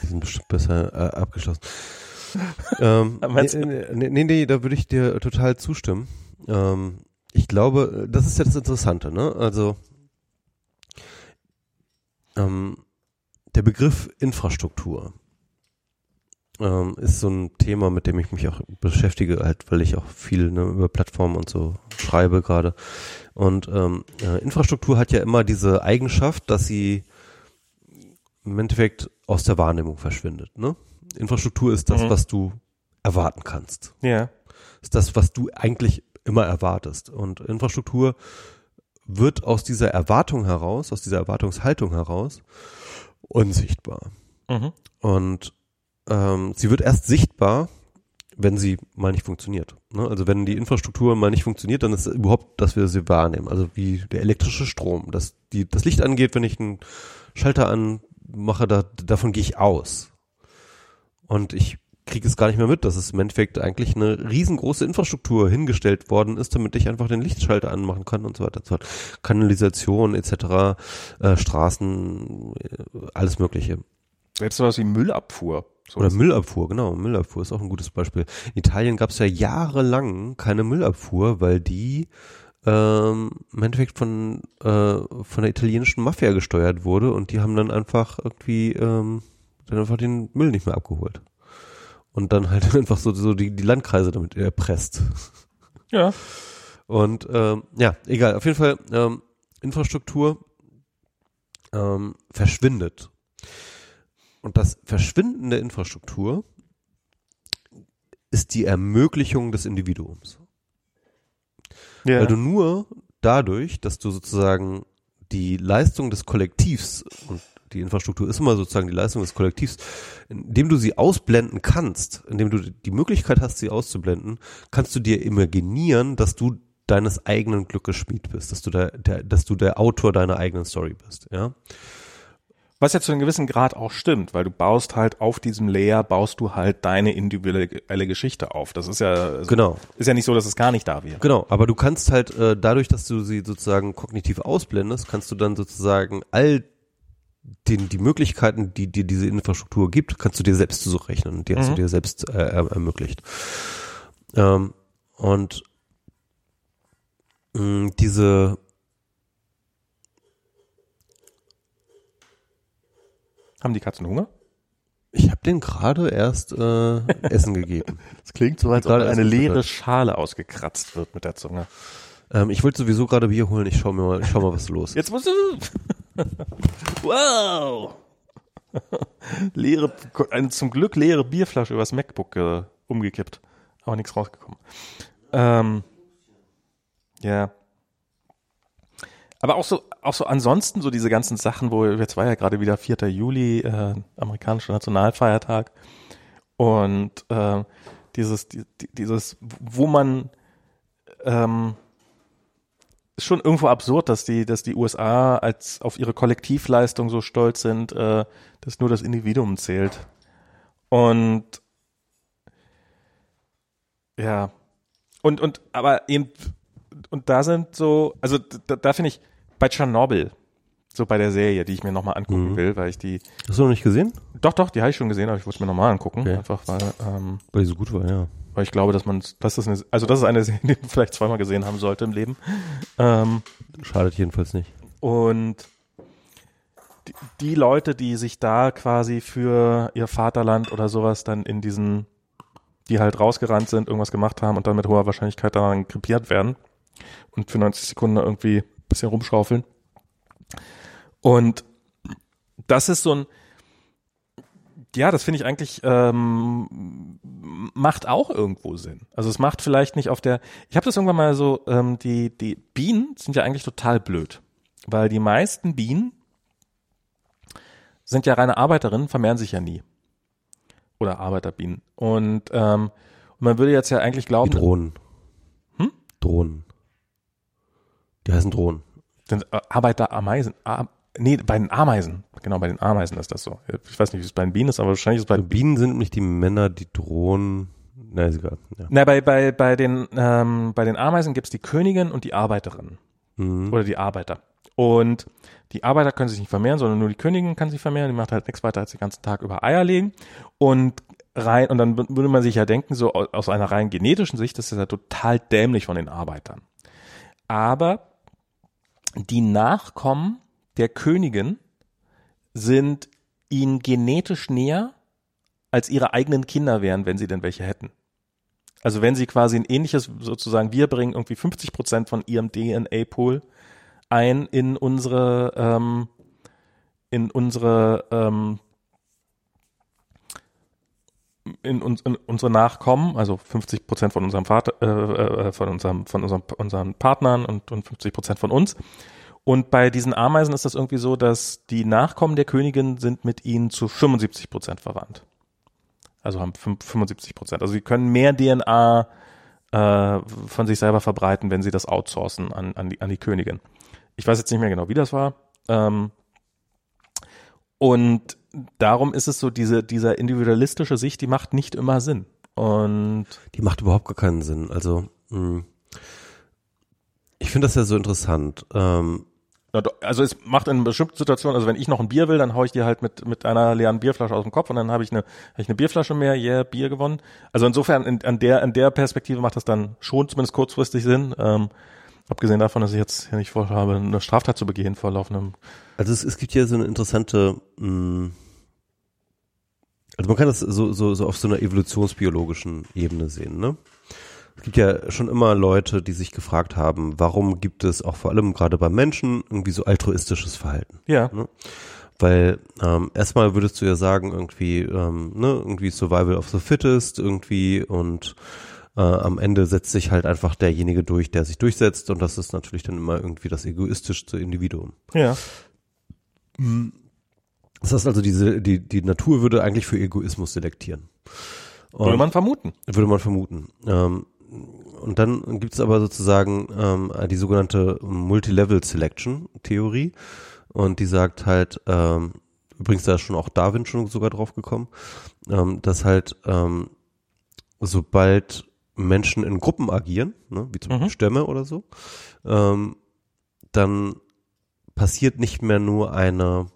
Die sind bestimmt besser äh, abgeschlossen. Ähm, nee, nee, nee, nee, da würde ich dir total zustimmen. Ähm, ich glaube, das ist ja das Interessante, ne? Also ähm, der Begriff Infrastruktur ähm, ist so ein Thema, mit dem ich mich auch beschäftige, halt, weil ich auch viel ne, über Plattformen und so schreibe gerade. Und ähm, äh, Infrastruktur hat ja immer diese Eigenschaft, dass sie im Endeffekt aus der Wahrnehmung verschwindet. Ne? Infrastruktur ist das, mhm. was du erwarten kannst. Ja. Ist das, was du eigentlich immer erwartest. Und Infrastruktur wird aus dieser Erwartung heraus, aus dieser Erwartungshaltung heraus unsichtbar. Mhm. Und ähm, sie wird erst sichtbar, wenn sie mal nicht funktioniert. Ne? Also wenn die Infrastruktur mal nicht funktioniert, dann ist es überhaupt, dass wir sie wahrnehmen. Also wie der elektrische Strom, dass die, das Licht angeht, wenn ich einen Schalter anmache, da, davon gehe ich aus. Und ich kriege es gar nicht mehr mit, dass es im Endeffekt eigentlich eine riesengroße Infrastruktur hingestellt worden ist, damit ich einfach den Lichtschalter anmachen kann und so weiter. So Kanalisation etc., äh, Straßen, äh, alles Mögliche. Selbst sowas wie Müllabfuhr. So Oder Müllabfuhr, genau. Müllabfuhr ist auch ein gutes Beispiel. In Italien gab es ja jahrelang keine Müllabfuhr, weil die ähm, im Endeffekt von, äh, von der italienischen Mafia gesteuert wurde und die haben dann einfach irgendwie ähm, dann einfach den Müll nicht mehr abgeholt. Und dann halt einfach so, so die, die Landkreise damit erpresst. Ja. Und ähm, ja, egal. Auf jeden Fall ähm, Infrastruktur ähm, verschwindet. Und das Verschwinden der Infrastruktur ist die Ermöglichung des Individuums. ja. Weil du nur dadurch, dass du sozusagen die Leistung des Kollektivs und die Infrastruktur ist immer sozusagen die Leistung des Kollektivs, indem du sie ausblenden kannst, indem du die Möglichkeit hast, sie auszublenden, kannst du dir imaginieren, dass du deines eigenen Glückes Schmied bist, dass du der, der, dass du der Autor deiner eigenen Story bist, ja. Was ja zu einem gewissen Grad auch stimmt, weil du baust halt auf diesem Layer, baust du halt deine individuelle Geschichte auf. Das ist ja, also Genau. ist ja nicht so, dass es gar nicht da wäre. Genau, aber du kannst halt äh, dadurch, dass du sie sozusagen kognitiv ausblendest, kannst du dann sozusagen all den, die Möglichkeiten, die dir diese Infrastruktur gibt, kannst du dir selbst zurechnen und die hast Mhm. du dir selbst äh, er- ermöglicht. Ähm, und mh, diese Haben die Katzen Hunger? ich habe den gerade erst äh, Essen gegeben. Es klingt so, als ob Gerade eine leere gefüttert. Schale ausgekratzt wird mit der Zunge. Ähm, ich wollte sowieso gerade Bier holen. Ich schau mir mal, ich schau mal, was los ist. Jetzt musst du. Wow! leere, eine zum Glück leere Bierflasche übers MacBook äh, umgekippt. Aber nichts rausgekommen. Ähm, ja. Aber auch so, auch so ansonsten so diese ganzen Sachen, wo jetzt war ja gerade wieder 4. Juli, äh, amerikanischer Nationalfeiertag. Und äh, dieses, die, die- dieses, wo man ähm, ist schon irgendwo absurd, dass die, dass die USA als auf ihre Kollektivleistung so stolz sind, äh, dass nur das Individuum zählt. Und ja. Und, und, aber eben, und da sind so, also da, da finde ich, bei Tschernobyl, so bei der Serie, die ich mir nochmal angucken Mhm. will, weil ich die, Hast du noch nicht gesehen? doch, doch, die habe ich schon gesehen, aber ich wollte es mir nochmal angucken, Okay. einfach weil, ähm, Weil die so gut war, ja. weil ich glaube, dass man, das ist eine, also das ist eine Serie, die man vielleicht zweimal gesehen haben sollte im Leben. Ähm, Schadet jedenfalls nicht. und die, die Leute, die sich da quasi für ihr Vaterland oder sowas dann in diesen, die halt rausgerannt sind, irgendwas gemacht haben und dann mit hoher Wahrscheinlichkeit daran krepiert werden und für 90 Sekunden irgendwie ein bisschen rumschaufeln. Und das ist so ein, ja, das finde ich eigentlich ähm, macht auch irgendwo Sinn. Also es macht vielleicht nicht auf der. Ich habe das irgendwann mal so. Ähm, die die Bienen sind ja eigentlich total blöd, weil die meisten Bienen sind ja reine Arbeiterinnen, vermehren sich ja nie oder Arbeiterbienen. Und ähm, man würde jetzt ja eigentlich Die glauben, Drohnen. Hm? Drohnen. Die heißen Drohnen. sind äh, Arbeiterameisen. Ar nee, bei den Ameisen. Genau, bei den Ameisen ist das so. Ich weiß nicht, wie es bei den Bienen ist, aber wahrscheinlich ist es bei Also Bienen sind nicht die Männer, die Drohnen. Na, ist egal. Ja. Na, bei, bei, bei, den, ähm, bei den Ameisen gibt's die Königin und die Arbeiterin Mhm. oder die Arbeiter. Und die Arbeiter können sich nicht vermehren, sondern nur die Königin kann sich vermehren. Die macht halt nichts weiter als den ganzen Tag über Eier legen. Und rein, und dann würde man sich ja denken, so aus aus einer rein genetischen Sicht, das ist ja total dämlich von den Arbeitern. Aber die Nachkommen der Königin sind ihnen genetisch näher, als ihre eigenen Kinder wären, wenn sie denn welche hätten. Also wenn sie quasi ein ähnliches, sozusagen, wir bringen irgendwie 50 Prozent von ihrem DNA-Pool ein in unsere, ähm, in unsere ähm, in, uns, in unsere Nachkommen, also 50 Prozent von unserem Vater, äh, äh, von unserem, von unserem, unseren Partnern und, und 50 Prozent von uns. Und bei diesen Ameisen ist das irgendwie so, dass die Nachkommen der Königin sind mit ihnen zu 75 Prozent verwandt. Also haben 75 Prozent. Also sie können mehr DNA äh, von sich selber verbreiten, wenn sie das outsourcen an, an, die, an die Königin. Ich weiß jetzt nicht mehr genau, wie das war. Ähm, und darum ist es so, diese, dieser individualistische Sicht, die macht nicht immer Sinn. Und die macht überhaupt gar keinen Sinn. Also mh, hm, ich finde das ja so interessant. Ähm, also es macht in bestimmten Situationen, also wenn ich noch ein Bier will, dann haue ich dir halt mit, mit einer leeren Bierflasche aus dem Kopf und dann habe ich eine, hab ich eine Bierflasche mehr, yeah, Bier gewonnen. Also insofern in, an der, an der Perspektive macht das dann schon zumindest kurzfristig Sinn. Ähm, abgesehen davon, dass ich jetzt hier nicht vorhabe, eine Straftat zu begehen vor laufendem. Also es, es gibt hier so eine interessante, mh, hm, also man kann das so, so, so auf so einer evolutionsbiologischen Ebene sehen, ne? Es gibt ja schon immer Leute, die sich gefragt haben, warum gibt es auch vor allem gerade bei Menschen irgendwie so altruistisches Verhalten? Ja. Ne? Weil ähm, erstmal würdest du ja sagen, irgendwie, ähm, ne, irgendwie Survival of the Fittest, irgendwie und äh, am Ende setzt sich halt einfach derjenige durch, der sich durchsetzt und das ist natürlich dann immer irgendwie das egoistischste Individuum. Ja. Das heißt also, diese, die, die Natur würde eigentlich für Egoismus selektieren. Und würde man vermuten. Würde man vermuten. Ähm, und dann gibt es aber sozusagen ähm, die sogenannte Multilevel Selection Theorie und die sagt halt, ähm, übrigens da ist schon auch Darwin schon sogar drauf gekommen, ähm, dass halt ähm, sobald Menschen in Gruppen agieren, ne, wie zum Beispiel mhm. Stämme oder so, ähm, dann passiert nicht mehr nur eine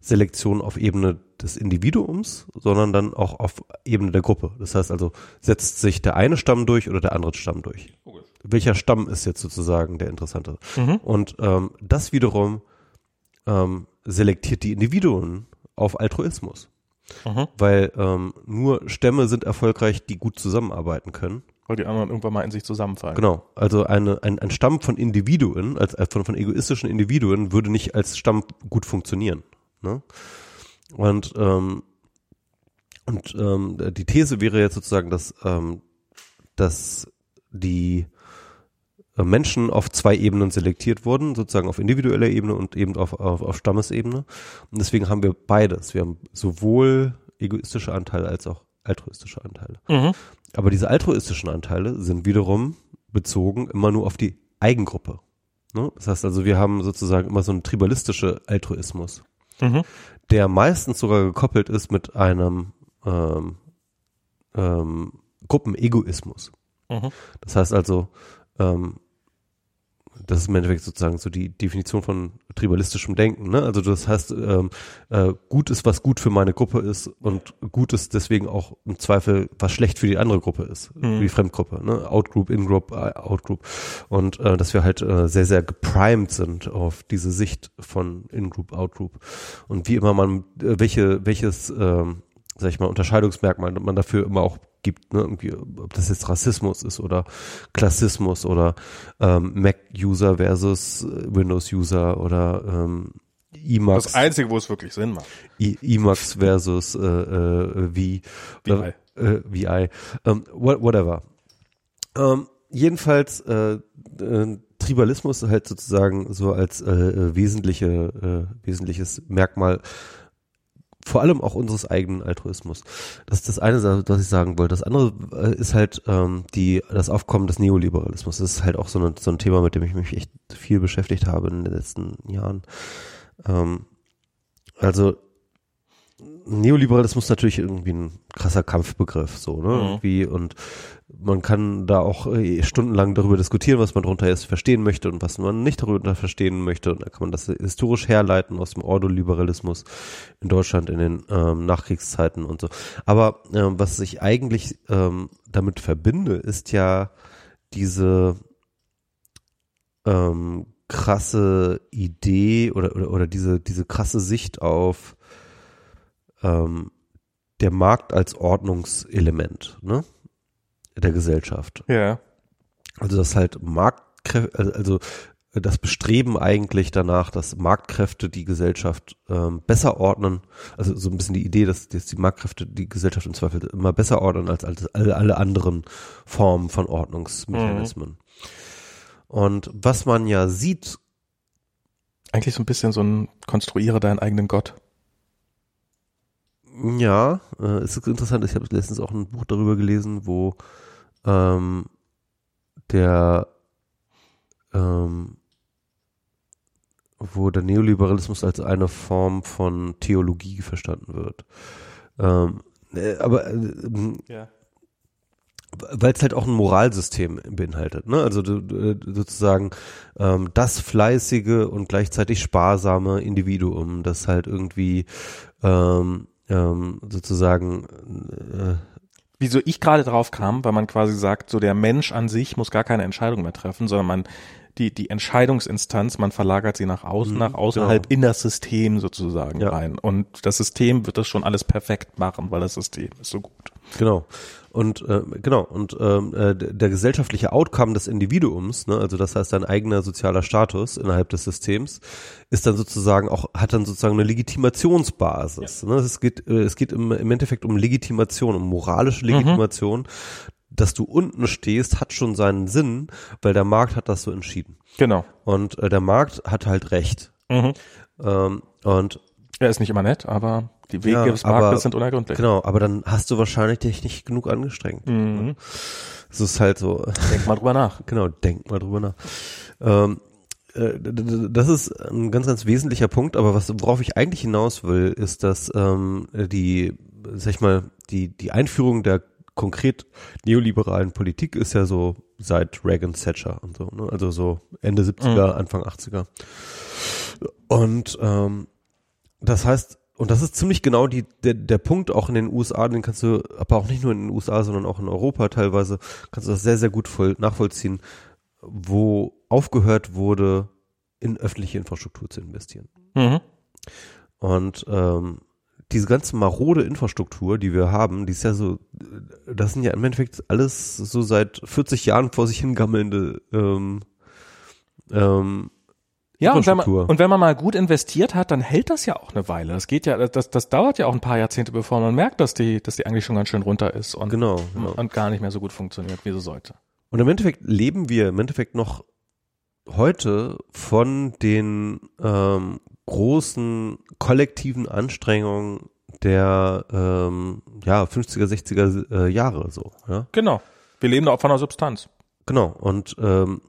Selektion auf Ebene des Individuums, sondern dann auch auf Ebene der Gruppe. Das heißt also, setzt sich der eine Stamm durch oder der andere Stamm durch. Okay. Welcher Stamm ist jetzt sozusagen der interessante? Mhm. Und ähm, das wiederum ähm, selektiert die Individuen auf Altruismus. Mhm. Weil ähm, nur Stämme sind erfolgreich, die gut zusammenarbeiten können. Weil die anderen irgendwann mal in sich zusammenfallen. Genau. Also eine, ein, ein Stamm von Individuen, als, als von, von egoistischen Individuen, würde nicht als Stamm gut funktionieren. Ne? Und, ähm, und ähm, die These wäre jetzt sozusagen, dass, ähm, dass die äh, Menschen auf zwei Ebenen selektiert wurden, sozusagen auf individueller Ebene und eben auf, auf, auf Stammesebene. Und deswegen haben wir beides. Wir haben sowohl egoistische Anteile als auch altruistische Anteile. Mhm. Aber diese altruistischen Anteile sind wiederum bezogen immer nur auf die Eigengruppe. Ne? Das heißt also, wir haben sozusagen immer so einen tribalistische Altruismus mhm. Der meistens sogar gekoppelt ist mit einem ähm, ähm, Gruppenegoismus. Mhm. Das heißt also, ähm, das ist im Endeffekt sozusagen so die Definition von tribalistischem Denken. Ne? Also das heißt, ähm, äh, gut ist, was gut für meine Gruppe ist und gut ist deswegen auch im Zweifel, was schlecht für die andere Gruppe ist, mhm. die Fremdgruppe. Ne? Outgroup, Ingroup, äh, Outgroup. Und äh, dass wir halt äh, sehr, sehr geprimed sind auf diese Sicht von Ingroup, Outgroup. Und wie immer man, äh, welche, welches, äh, sag ich mal, Unterscheidungsmerkmal man dafür immer auch gibt, ne? Irgendwie, ob das jetzt Rassismus ist oder Klassismus oder ähm, Mac-User versus äh, Windows-User oder ähm, Emacs. Das Einzige, wo es wirklich Sinn macht. Emacs versus äh, äh, v, VI. Äh, VI. Ähm, whatever. Ähm, jedenfalls äh, äh, Tribalismus halt sozusagen so als äh, äh wesentliche, äh, wesentliches Merkmal vor allem auch unseres eigenen Altruismus. Das ist das eine, was ich sagen wollte. Das andere äh, ist halt ähm, die das Aufkommen des Neoliberalismus. Das ist halt auch so, eine, so ein Thema, mit dem ich mich echt viel beschäftigt habe in den letzten Jahren. Ähm, also Neoliberalismus natürlich irgendwie ein krasser Kampfbegriff, so, ne? Mhm. Irgendwie und man kann da auch äh, stundenlang darüber diskutieren, was man darunter jetzt verstehen möchte und was man nicht darüber verstehen möchte. Und da kann man das historisch herleiten aus dem Ordoliberalismus in Deutschland in den ähm, Nachkriegszeiten und so. Aber ähm, was ich eigentlich ähm, damit verbinde, ist ja diese ähm, krasse Idee oder, oder, oder diese, diese krasse Sicht auf ähm, der Markt als Ordnungselement ne? der Gesellschaft. Ja. Also das halt Marktkräfte, also, das Bestreben eigentlich danach, dass Marktkräfte die Gesellschaft ähm, besser ordnen, also so ein bisschen die Idee, dass, dass die Marktkräfte die Gesellschaft im Zweifel immer besser ordnen als, als alle, alle anderen Formen von Ordnungsmechanismen. Mhm. Und was man ja sieht. Eigentlich so ein bisschen so ein Konstruiere deinen eigenen Gott. Ja, äh, es ist interessant. Ich habe letztens auch ein Buch darüber gelesen, wo ähm, der ähm, wo der Neoliberalismus als eine Form von Theologie verstanden wird. Ähm, äh, aber äh, ja. weil es halt auch ein Moralsystem beinhaltet, ne? Also du, sozusagen ähm, das fleißige und gleichzeitig sparsame Individuum, das halt irgendwie ähm, ähm, sozusagen äh, Wieso ich gerade drauf kam, weil man quasi sagt, so der Mensch an sich muss gar keine Entscheidung mehr treffen, sondern man die, die Entscheidungsinstanz, man verlagert sie nach außen, mhm, nach außerhalb genau. in das System sozusagen ja. rein. Und das System wird das schon alles perfekt machen, weil das System ist so gut. Genau. Und äh, genau, und ähm, äh, der gesellschaftliche Outcome des Individuums, ne, also das heißt dein eigener sozialer Status innerhalb des Systems, ist dann sozusagen auch, hat dann sozusagen eine Legitimationsbasis. Ja. Ne? Es geht, äh, es geht im, im Endeffekt um Legitimation, um moralische mhm. Legitimation. Mhm dass du unten stehst, hat schon seinen Sinn, weil der Markt hat das so entschieden. Genau. Und äh, der Markt hat halt recht. Mhm. Ähm, und er ist nicht immer nett, aber die Wege ja, des Marktes aber, sind unergründlich. Genau, aber dann hast du wahrscheinlich dich nicht genug angestrengt. Mhm. Es ist halt so. Denk mal drüber nach. Genau, denk mal drüber nach. Ähm, äh, das ist ein ganz, ganz wesentlicher Punkt, aber was, worauf ich eigentlich hinaus will, ist, dass ähm, die, sag ich mal, die, die Einführung der konkret neoliberalen Politik ist ja so seit Reagan Thatcher und so, ne? also so Ende 70er, mhm. Anfang 80er. Und ähm, das heißt, und das ist ziemlich genau die, der, der Punkt auch in den USA, den kannst du, aber auch nicht nur in den USA, sondern auch in Europa teilweise, kannst du das sehr, sehr gut voll nachvollziehen, wo aufgehört wurde, in öffentliche Infrastruktur zu investieren. Mhm. Und ähm, diese ganze marode Infrastruktur, die wir haben, die ist ja so, das sind ja im Endeffekt alles so seit 40 Jahren vor sich hingammelnde ähm, ähm, ja, und wenn, man, und wenn man mal gut investiert hat, dann hält das ja auch eine Weile. Das geht ja, das, das dauert ja auch ein paar Jahrzehnte, bevor man merkt, dass die, dass die eigentlich schon ganz schön runter ist und, genau, genau. und gar nicht mehr so gut funktioniert, wie sie sollte. Und im Endeffekt leben wir im Endeffekt noch heute von den ähm, großen kollektiven Anstrengungen der ähm, ja 50er 60er äh, Jahre so ja genau wir leben da auch von einer Substanz genau und ähm,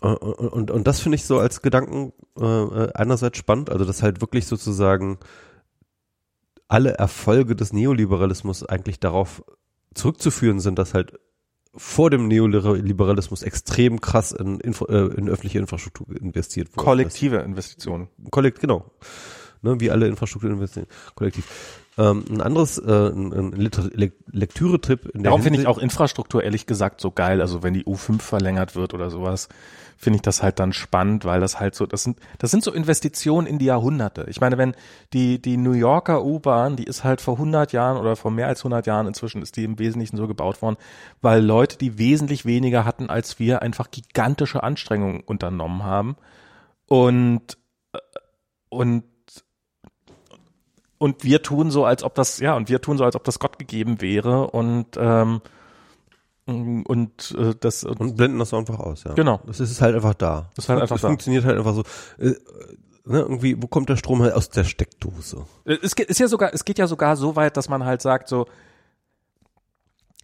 und, und, und das finde ich so als Gedanken äh, einerseits spannend, also dass halt wirklich sozusagen alle Erfolge des Neoliberalismus eigentlich darauf zurückzuführen sind, dass halt vor dem Neoliberalismus extrem krass in, Info, äh, in öffentliche Infrastruktur investiert wurde. Kollektive Investitionen. Kollekt, genau. Ne, wie alle Infrastruktur investieren. Kollektiv. Ähm, ein anderes, äh, ein, ein Lektüre-Trip. Darum finde ich auch Infrastruktur ehrlich gesagt so geil. Also wenn die U5 verlängert wird oder sowas, finde ich das halt dann spannend, weil das halt so, das sind, das sind so Investitionen in die Jahrhunderte. Ich meine, wenn die, die New Yorker U-Bahn, die ist halt vor 100 Jahren oder vor mehr als 100 Jahren inzwischen ist die im Wesentlichen so gebaut worden, weil Leute, die wesentlich weniger hatten als wir, einfach gigantische Anstrengungen unternommen haben und, äh, und und wir tun so, als ob das, ja, und wir tun so, als ob das Gott gegeben wäre und ähm, und äh, das und blenden das einfach aus, ja. Genau. Das ist halt einfach da. Das ist halt einfach das da. funktioniert halt einfach so. Äh, ne, irgendwie, wo kommt der Strom halt aus der Steckdose? Es geht, ist ja sogar, es geht ja sogar so weit, dass man halt sagt so,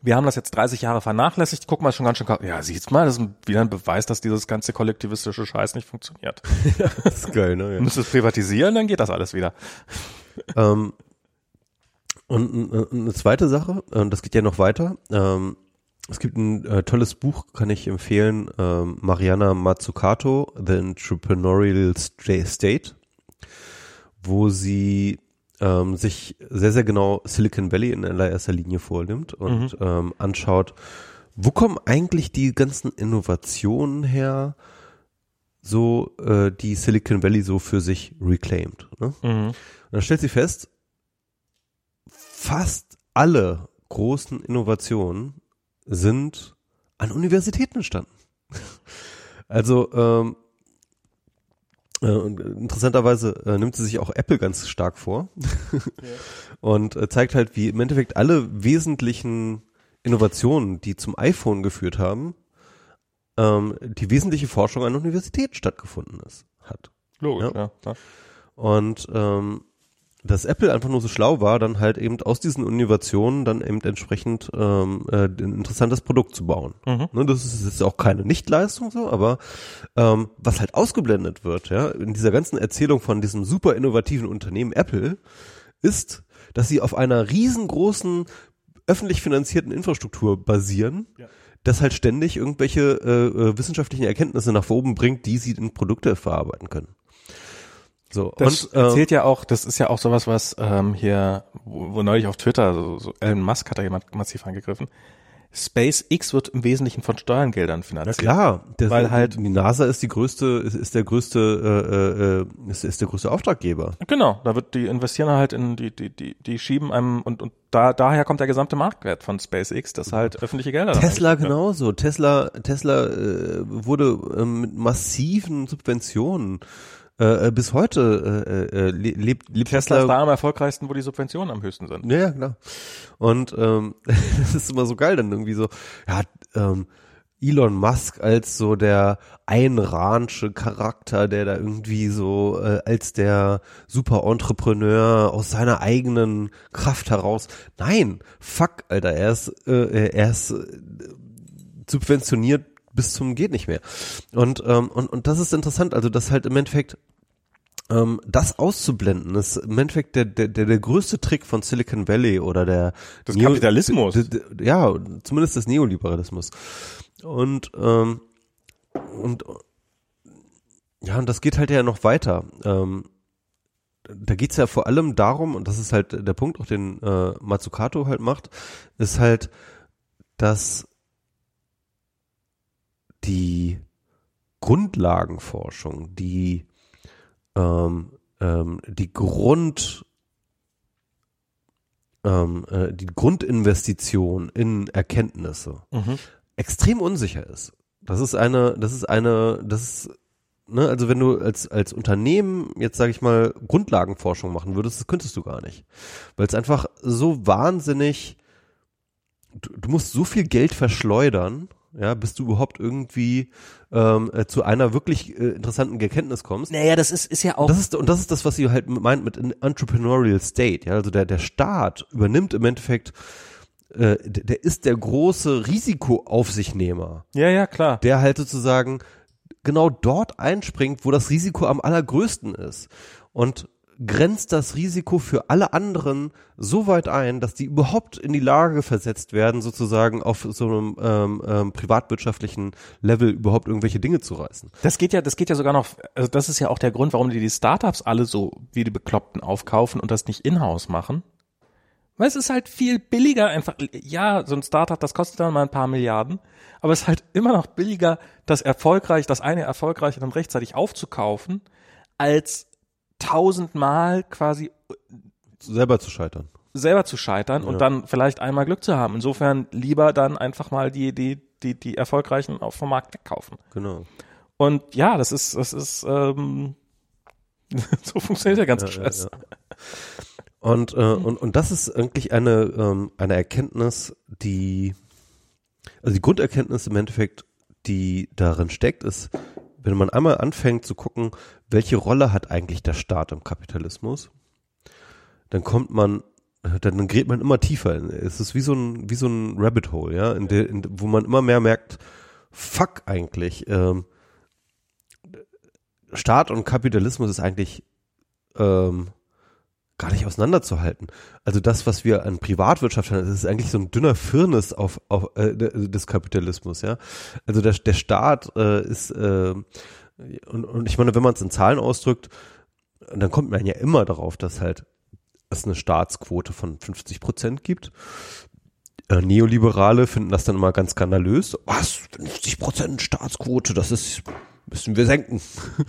wir haben das jetzt 30 Jahre vernachlässigt, guck mal schon ganz schön, ja, siehst mal, das ist wieder ein Beweis, dass dieses ganze kollektivistische Scheiß nicht funktioniert. ja, das ist geil, ne? Ja. Du musst es privatisieren, dann geht das alles wieder. ähm, und eine zweite Sache, und das geht ja noch weiter, ähm, es gibt ein äh, tolles Buch, kann ich empfehlen, ähm, Mariana Mazzucato, The Entrepreneurial State, wo sie ähm, sich sehr, sehr genau Silicon Valley in allererster Linie vornimmt und mhm. ähm, anschaut, wo kommen eigentlich die ganzen Innovationen her, so äh, die Silicon Valley so für sich reclaimed. Ne? Mhm. Und dann stellt sie fest, fast alle großen Innovationen sind an Universitäten entstanden. Also ähm, äh, interessanterweise äh, nimmt sie sich auch Apple ganz stark vor und äh, zeigt halt, wie im Endeffekt alle wesentlichen Innovationen, die zum iPhone geführt haben, ähm, die wesentliche Forschung an der Universität stattgefunden ist, hat. Logisch, Ja. ja. ja. Und ähm, dass Apple einfach nur so schlau war, dann halt eben aus diesen Innovationen dann eben entsprechend ähm, äh, ein interessantes Produkt zu bauen. Mhm. Ne, das ist jetzt auch keine Nichtleistung so, aber ähm, was halt ausgeblendet wird, ja, in dieser ganzen Erzählung von diesem super innovativen Unternehmen Apple, ist, dass sie auf einer riesengroßen öffentlich finanzierten Infrastruktur basieren, Ja. das halt ständig irgendwelche äh, äh, wissenschaftlichen Erkenntnisse nach oben bringt, die sie in Produkte verarbeiten können. So, Das und, äh, erzählt ja auch, das ist ja auch sowas, was ähm, hier, wo, wo neulich auf Twitter, so, so Elon Musk hat da jemand massiv angegriffen. SpaceX wird im Wesentlichen von Steuergeldern Na finanziert. klar, das, Weil halt- die NASA ist die größte, ist, ist der größte, äh, äh, ist, ist der größte Auftraggeber. Genau, da wird die investieren halt in die die die die schieben einem und und da daher kommt der gesamte Marktwert von SpaceX, dass halt öffentliche Gelder Tesla genauso. Tesla, Tesla äh, wurde ähm, mit massiven Subventionen äh, äh, bis heute äh, äh, le- lebt, lebt Tesla ist da am erfolgreichsten, wo die Subventionen am höchsten sind. Ja, klar. Und ähm, das ist immer so geil, dann irgendwie so, ja, ähm, Elon Musk als so der einransche Charakter, der da irgendwie so äh, als der super Entrepreneur aus seiner eigenen Kraft heraus. Nein, fuck, Alter, er ist, äh, er ist äh, subventioniert bis zum geht nicht mehr. Und ähm, und und das ist interessant, also das halt im Endeffekt ähm, das auszublenden ist im Endeffekt der, der, der, der größte Trick von Silicon Valley oder der Des Kapitalismus. d- d- Ja, zumindest des Neoliberalismus. Und, ähm, und ja, und das geht halt ja noch weiter. Ähm, da geht's ja vor allem darum, und das ist halt der Punkt, auch den äh, Matsukato halt macht, ist halt, dass die Grundlagenforschung, die ähm, ähm, die Grund ähm, äh, die Grundinvestition in Erkenntnisse Mhm. extrem unsicher ist. Das ist eine, das ist eine, das ist, ne, also wenn du als, als Unternehmen jetzt sage ich mal Grundlagenforschung machen würdest, das könntest du gar nicht. Weil es einfach so wahnsinnig, du, du musst so viel Geld verschleudern, ja, bis du überhaupt irgendwie ähm, äh, zu einer wirklich äh, interessanten Erkenntnis kommst. Naja, das ist, ist ja auch. Und das ist, und das ist das, was sie halt meint mit Entrepreneurial State. Ja, also der, der Staat übernimmt im Endeffekt, äh, der, der ist der große Risikoaufsichnehmer, Ja, ja, klar. der halt sozusagen genau dort einspringt, wo das Risiko am allergrößten ist. Und grenzt das Risiko für alle anderen so weit ein, dass die überhaupt in die Lage versetzt werden, sozusagen auf so einem ähm, ähm, privatwirtschaftlichen Level überhaupt irgendwelche Dinge zu reißen. Das geht ja, das geht ja sogar noch, also das ist ja auch der Grund, warum die die Startups alle so wie die Bekloppten aufkaufen und das nicht in-house machen. Weil es ist halt viel billiger einfach, ja, so ein Startup, das kostet dann mal ein paar Milliarden, aber es ist halt immer noch billiger, das erfolgreich, das eine erfolgreich dann rechtzeitig aufzukaufen, als tausendmal quasi Selber zu scheitern. selber zu scheitern und dann vielleicht einmal Glück zu haben. Insofern lieber dann einfach mal die, die, die, die erfolgreichen auf vom Markt wegkaufen. Genau. Und ja, das ist, das ist, ähm, so funktioniert der ganze Ja, ja, Scheiß. ja. Und, äh, und, und das ist eigentlich eine, ähm, eine Erkenntnis, die, also die Grunderkenntnis im Endeffekt, die darin steckt, ist, wenn man einmal anfängt zu gucken, welche Rolle hat eigentlich der Staat im Kapitalismus, dann kommt man, dann gerät man immer tiefer. Es ist wie so ein, wie so ein Rabbit Hole, ja, in der, in, wo man immer mehr merkt, fuck eigentlich, ähm, Staat und Kapitalismus ist eigentlich ähm, gar nicht auseinanderzuhalten. Also das, was wir an Privatwirtschaft haben, das ist eigentlich so ein dünner Firnis auf, auf äh, des Kapitalismus, ja. Also der, der Staat äh, ist äh, und, und ich meine, wenn man es in Zahlen ausdrückt, dann kommt man ja immer darauf, dass halt es eine Staatsquote von 50 Prozent gibt. Äh, Neoliberale finden das dann immer ganz skandalös. Was? 50 Prozent Staatsquote, das ist müssen wir senken.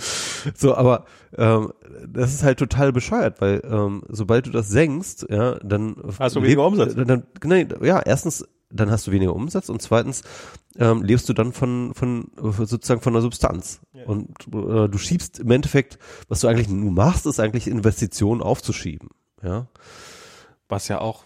so, aber ähm, das ist halt total bescheuert, weil ähm, sobald du das senkst, ja, dann Hast du weniger Umsatz. Dann, dann, nee, ja, erstens dann hast du weniger Umsatz und zweitens ähm, lebst du dann von, von sozusagen von der Substanz. Ja. Und äh, du schiebst im Endeffekt, was du eigentlich nur machst, ist eigentlich Investitionen aufzuschieben. Ja. Was ja auch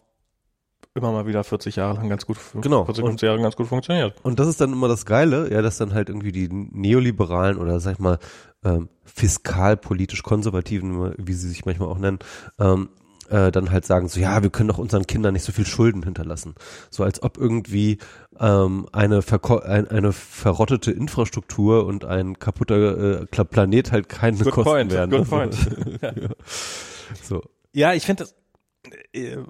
immer mal wieder 40 Jahre lang ganz gut, genau. 40, 50 Jahre ganz gut funktioniert. Und das ist dann immer das Geile, ja, dass dann halt irgendwie die Neoliberalen oder sag ich mal ähm, fiskalpolitisch Konservativen, wie sie sich manchmal auch nennen, ähm, äh, dann halt sagen so, ja, wir können doch unseren Kindern nicht so viel Schulden hinterlassen. So als ob irgendwie ähm, eine, Verko ein, eine verrottete Infrastruktur und ein kaputter äh, Planet halt keine good Kosten point, werden. Good point. ja. So. Ja, ich finde das,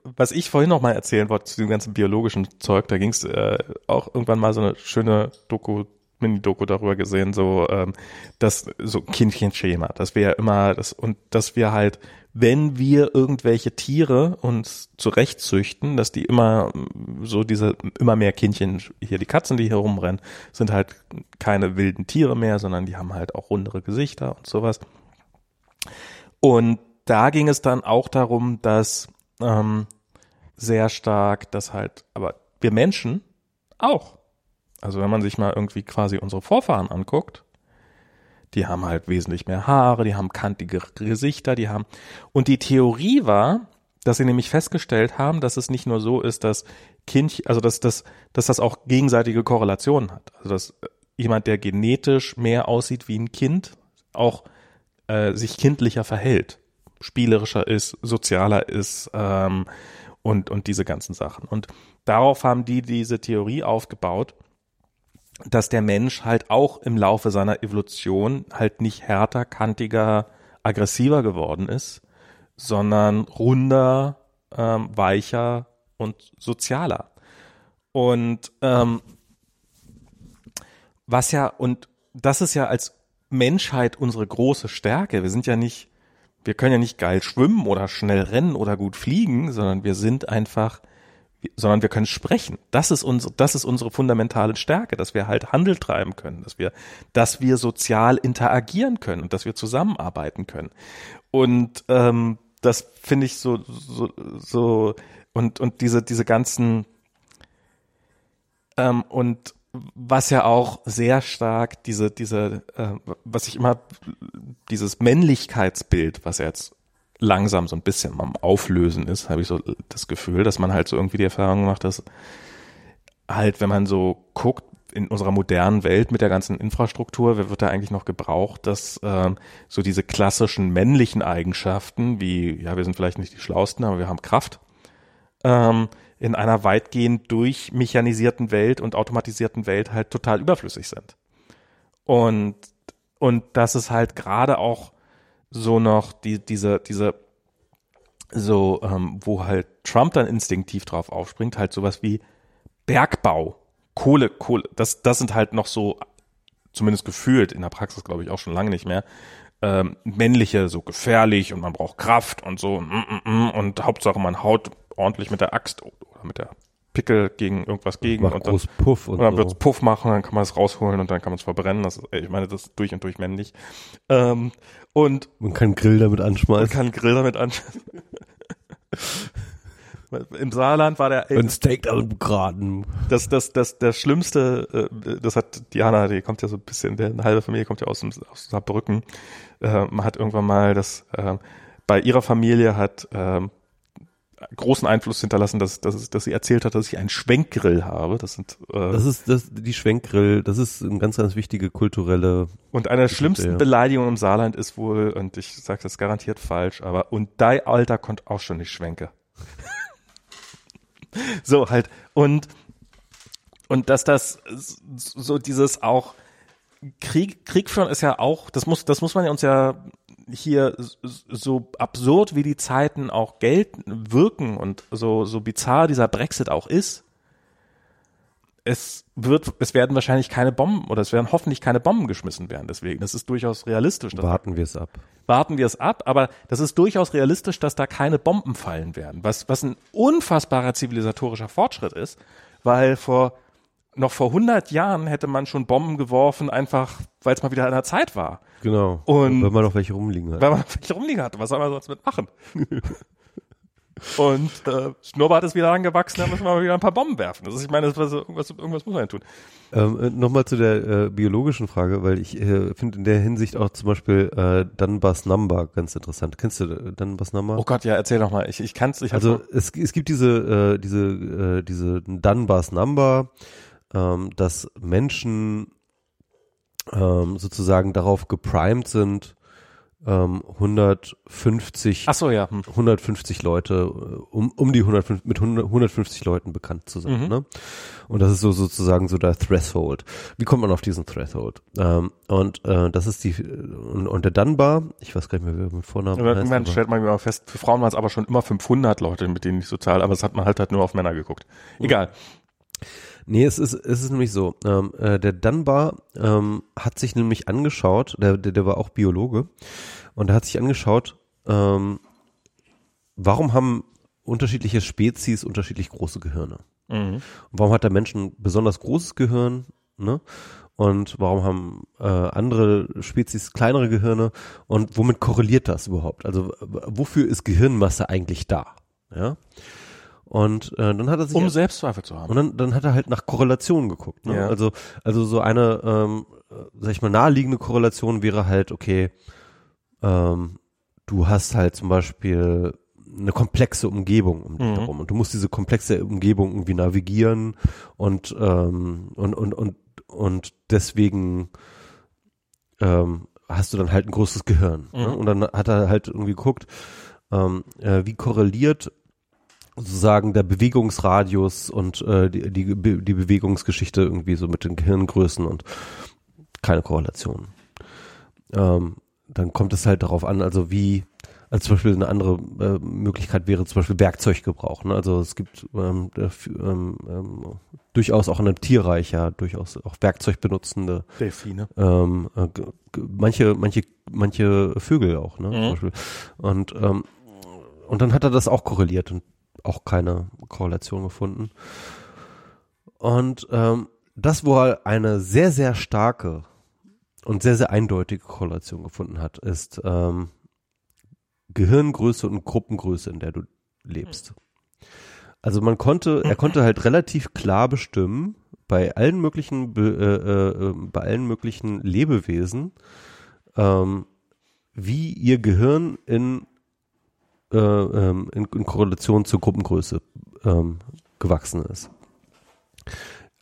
was ich vorhin noch mal erzählen wollte zu dem ganzen biologischen Zeug, da ging es äh, auch irgendwann mal so eine schöne Doku Mini-Doku darüber gesehen, so ähm, das so Kindchenschema, dass wir ja immer das und dass wir halt, wenn wir irgendwelche Tiere uns zurechtzüchten, dass die immer so diese immer mehr Kindchen hier die Katzen, die hier rumrennen, sind halt keine wilden Tiere mehr, sondern die haben halt auch rundere Gesichter und sowas. Und da ging es dann auch darum, dass ähm, sehr stark, dass halt, aber wir Menschen auch also wenn man sich mal irgendwie quasi unsere Vorfahren anguckt, die haben halt wesentlich mehr Haare, die haben kantige Gesichter, die haben. Und die Theorie war, dass sie nämlich festgestellt haben, dass es nicht nur so ist, dass Kind, also dass, dass, dass das auch gegenseitige Korrelationen hat. Also dass jemand, der genetisch mehr aussieht wie ein Kind, auch äh, sich kindlicher verhält, spielerischer ist, sozialer ist ähm, und, und diese ganzen Sachen. Und darauf haben die diese Theorie aufgebaut dass der Mensch halt auch im Laufe seiner Evolution halt nicht härter, kantiger, aggressiver geworden ist, sondern runder, ähm, weicher und sozialer. Und ähm, was ja, und das ist ja als Menschheit unsere große Stärke. Wir sind ja nicht, wir können ja nicht geil schwimmen oder schnell rennen oder gut fliegen, sondern wir sind einfach sondern wir können sprechen. Das ist unsere, das ist unsere fundamentale Stärke, dass wir halt Handel treiben können, dass wir, dass wir sozial interagieren können und dass wir zusammenarbeiten können. Und ähm, das finde ich so, so, so und und diese diese ganzen ähm, und was ja auch sehr stark diese diese äh, was ich immer dieses Männlichkeitsbild, was jetzt langsam so ein bisschen am Auflösen ist, habe ich so das Gefühl, dass man halt so irgendwie die Erfahrung macht, dass halt, wenn man so guckt, in unserer modernen Welt mit der ganzen Infrastruktur, wer wird da eigentlich noch gebraucht, dass ähm, so diese klassischen männlichen Eigenschaften, wie, ja, wir sind vielleicht nicht die Schlausten, aber wir haben Kraft, ähm, in einer weitgehend durchmechanisierten Welt und automatisierten Welt halt total überflüssig sind. Und, und dass es halt gerade auch so noch die, diese, diese, so, ähm, wo halt Trump dann instinktiv drauf aufspringt, halt sowas wie Bergbau, Kohle, Kohle, das, das sind halt noch so, zumindest gefühlt, in der Praxis glaube ich auch schon lange nicht mehr, ähm, männliche, so gefährlich und man braucht Kraft und so mm, mm, mm, und Hauptsache man haut ordentlich mit der Axt oder mit der Pickel gegen irgendwas gegen und dann, Puff und, und dann so. wird's Puff machen, dann kann man es rausholen und dann kann man es verbrennen. Das ist, ich meine, das ist durch und durch männlich. Ähm, und man kann Grill damit anschmeißen. Man kann Grill damit anschmeißen. Im Saarland war der ein Steak damit braten. Das das das Schlimmste, äh, das hat Diana, die kommt ja so ein bisschen, der eine halbe Familie kommt ja aus dem aus Saarbrücken. Äh, man hat irgendwann mal das äh, bei ihrer Familie hat ähm, großen Einfluss hinterlassen, dass, dass, dass sie erzählt hat, dass ich einen Schwenkgrill habe. Das sind äh, das ist das die Schwenkgrill. Das ist eine ganz ganz wichtige kulturelle. Und eine der schlimmsten ja. Beleidigungen im Saarland ist wohl und ich sage das garantiert falsch, aber und dein Alter kommt auch schon nicht Schwenke. so halt und und dass das so dieses auch Krieg Krieg führen ist ja auch das muss das muss man ja uns ja hier so absurd wie die Zeiten auch gelten, wirken und so, so bizarr dieser Brexit auch ist, es wird, es werden wahrscheinlich keine Bomben oder es werden hoffentlich keine Bomben geschmissen werden. Deswegen, das ist durchaus realistisch. Warten wir es ab. Warten wir es ab, aber das ist durchaus realistisch, dass da keine Bomben fallen werden. Was, was ein unfassbarer zivilisatorischer Fortschritt ist, weil vor noch vor 100 Jahren hätte man schon Bomben geworfen, einfach weil es mal wieder an der Zeit war. Genau. Und wenn man noch welche rumliegen hat. Wenn man noch welche rumliegen hat, was soll man sonst mitmachen? Und äh, Schnurrbart ist wieder angewachsen, da müssen wir mal wieder ein paar Bomben werfen. Das ist, ich meine, das war so, irgendwas, irgendwas muss man ja tun. Ähm, äh, Nochmal zu der äh, biologischen Frage, weil ich äh, finde in der Hinsicht auch zum Beispiel äh, Dunbar's Number ganz interessant. Kennst du äh, Dunbar's Number? Oh Gott, ja, erzähl doch mal. Ich, ich kann's. Ich also es, es gibt diese äh, diese äh, diese Dunbar's Number, ähm, dass Menschen ähm, sozusagen darauf geprimed sind, ähm, 150, Ach so, ja. Hm. 150 Leute, äh, um, um die 150, mit 100, 150 Leuten bekannt zu sein. Mhm. Ne? Und das ist so sozusagen so der Threshold. Wie kommt man auf diesen Threshold? Ähm, und äh, das ist die und, und der Dunbar, ich weiß gar nicht mehr, wer mit Vornamen Und heißt. irgendwann aber- stellt man immer fest, für Frauen waren es aber schon immer 500 Leute, mit denen ich so zahle, aber das hat man halt halt nur auf Männer geguckt. Egal. Nee, es ist, es ist nämlich so. Ähm, äh, der Dunbar ähm, hat sich nämlich angeschaut, der, der, der war auch Biologe, und er hat sich angeschaut, ähm, warum haben unterschiedliche Spezies unterschiedlich große Gehirne? Mhm. Und warum hat der Mensch ein besonders großes Gehirn? Ne? Und warum haben äh, andere Spezies kleinere Gehirne? Und womit korreliert das überhaupt? Also wofür ist Gehirnmasse eigentlich da? Ja. Und äh, dann hat er sich Um Selbstzweifel zu haben. und dann, dann hat er halt nach Korrelationen geguckt. Ne? Ja. Also, also so eine, ähm, äh, sag ich mal, naheliegende Korrelation wäre halt, okay, ähm, du hast halt zum Beispiel eine komplexe Umgebung um dich Mhm. herum und du musst diese komplexe Umgebung irgendwie navigieren und ähm, und und und und deswegen ähm, hast du dann halt ein großes Gehirn. Ne? Mhm. Und dann hat er halt irgendwie geguckt, ähm, äh, wie korreliert sozusagen der Bewegungsradius und äh, die, die, die Bewegungsgeschichte irgendwie so mit den Gehirngrößen und keine Korrelation. Ähm, dann kommt es halt darauf an, also wie, also zum Beispiel eine andere äh, Möglichkeit wäre zum Beispiel Werkzeuggebrauch. Ne? Also es gibt ähm, ähm, ähm, durchaus auch in einem Tierreich ja durchaus auch Werkzeug benutzende Delfine. ähm, äh, manche, manche, manche Vögel auch, ne? Mhm. Und, ähm, und dann hat er das auch korreliert und auch keine Korrelation gefunden. Und ähm, das, wo er eine sehr, sehr starke und sehr, sehr eindeutige Korrelation gefunden hat, ist ähm, Gehirngröße und Gruppengröße, in der du lebst. Also man konnte, er konnte halt relativ klar bestimmen, bei allen möglichen, äh, äh, äh, bei allen möglichen Lebewesen, ähm, wie ihr Gehirn in, äh, ähm, in, in Korrelation zur Gruppengröße ähm, gewachsen ist.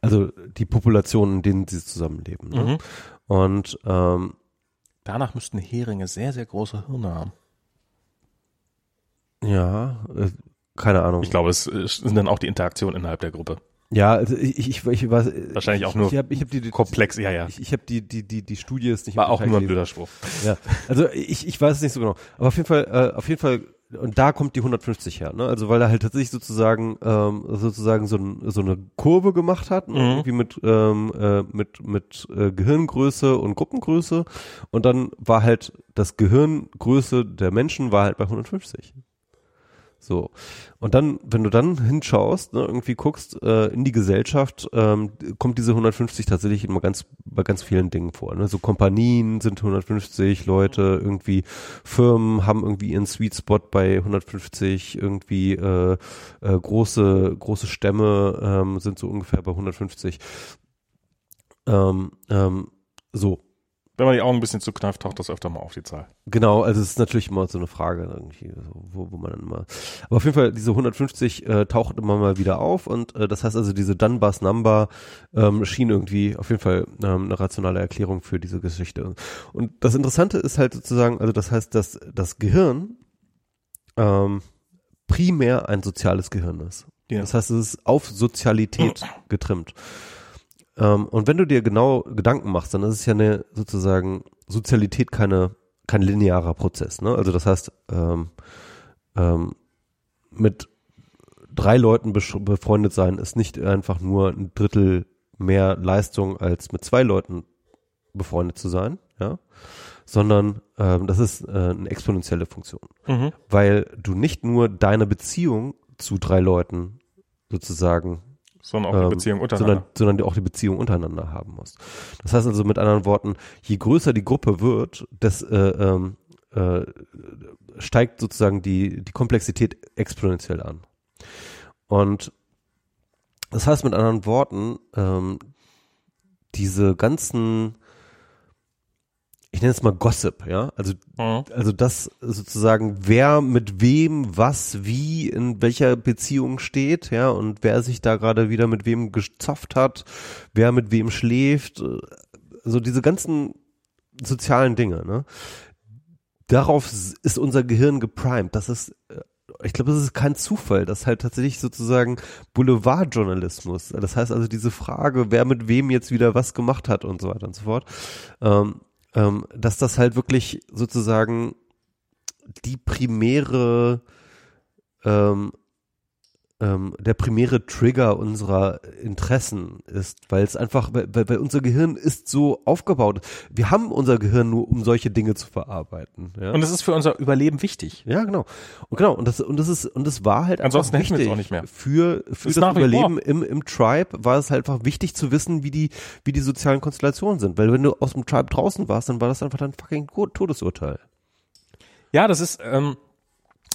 Also die Populationen, in denen sie zusammenleben. Ne? Mhm. Und ähm, Danach müssten Heringe sehr, sehr große Hirne haben. ja, äh, keine Ahnung. Ich glaube, es äh, sind dann auch die Interaktionen innerhalb der Gruppe. ja, also ich, ich, ich weiß, Wahrscheinlich auch nur Ich habe ich hab die, die, Komplex, ja, ja. Ich, ich habe die, die, die, die Studie ist nicht War auch nur ein blöder Spruch. Ja, also ich, ich weiß es nicht so genau. Aber auf jeden Fall, äh, auf jeden Fall, und da kommt die 150 her, ne? Also weil er halt tatsächlich sozusagen, ähm, sozusagen so, ein, so eine Kurve gemacht hat, ne? Mhm. irgendwie mit, ähm, äh, mit, mit äh, Gehirngröße und Gruppengröße. Und dann war halt das Gehirngröße der Menschen war halt bei 150. So. Und dann, wenn du dann hinschaust, ne, irgendwie guckst äh, in die Gesellschaft, ähm, kommt diese 150 tatsächlich immer ganz bei ganz vielen Dingen vor. Ne? So Kompanien sind 150 Leute, irgendwie Firmen haben irgendwie ihren Sweet Spot bei 150, irgendwie äh, äh, große große Stämme ähm, sind so ungefähr bei 150. Ähm, ähm, so, Wenn man die Augen ein bisschen zukneift, taucht das öfter mal auf die Zahl. Genau, also es ist natürlich immer so eine Frage, irgendwie, wo, wo man dann immer. Aber auf jeden Fall, diese 150 äh, taucht immer mal wieder auf und äh, das heißt also, diese Dunbar's Number ähm, schien irgendwie auf jeden Fall ähm, eine rationale Erklärung für diese Geschichte. Und das Interessante ist halt sozusagen, also das heißt, dass das Gehirn ähm, primär ein soziales Gehirn ist. Ja. Das heißt, es ist auf Sozialität getrimmt. Ähm, und wenn du dir genau Gedanken machst, dann ist es ja eine sozusagen Sozialität keine kein linearer Prozess. Ne? Also das heißt, ähm, ähm, mit drei Leuten befreundet sein ist nicht einfach nur ein Drittel mehr Leistung als mit zwei Leuten befreundet zu sein, ja, sondern ähm, das ist äh, eine exponentielle Funktion Mhm. weil du nicht nur deine Beziehung zu drei Leuten sozusagen, Sondern auch die ähm, Beziehung untereinander. sondern, sondern auch die Beziehung untereinander haben musst. Das heißt also mit anderen Worten, je größer die Gruppe wird, des, äh, ähm, äh, steigt sozusagen die, die Komplexität exponentiell an. Und das heißt mit anderen Worten, ähm, diese ganzen ich nenne es mal Gossip, ja. Also, mhm. also das sozusagen, wer mit wem, was, wie, in welcher Beziehung steht, ja, und wer sich da gerade wieder mit wem gezofft hat, wer mit wem schläft, also diese ganzen sozialen Dinge, ne. Darauf ist unser Gehirn geprimed. Das ist, äh, ich glaube, das ist kein Zufall. Das ist halt tatsächlich sozusagen Boulevardjournalismus. Das heißt also diese Frage, wer mit wem jetzt wieder was gemacht hat und so weiter und so fort. Ähm, ähm, dass das halt wirklich sozusagen die primäre ähm, ähm, der primäre Trigger unserer Interessen ist, weil es einfach, weil, weil unser Gehirn ist so aufgebaut. Wir haben unser Gehirn nur, um solche Dinge zu verarbeiten. Ja? Und es ist für unser Überleben wichtig. Ja, genau. Und genau. Und das und das ist und das war halt ansonsten einfach wichtig auch nicht mehr. für für das, das Überleben im im Tribe war es halt einfach wichtig zu wissen, wie die wie die sozialen Konstellationen sind, weil wenn du aus dem Tribe draußen warst, dann war das einfach dein fucking Todesurteil. Ja, das ist ähm,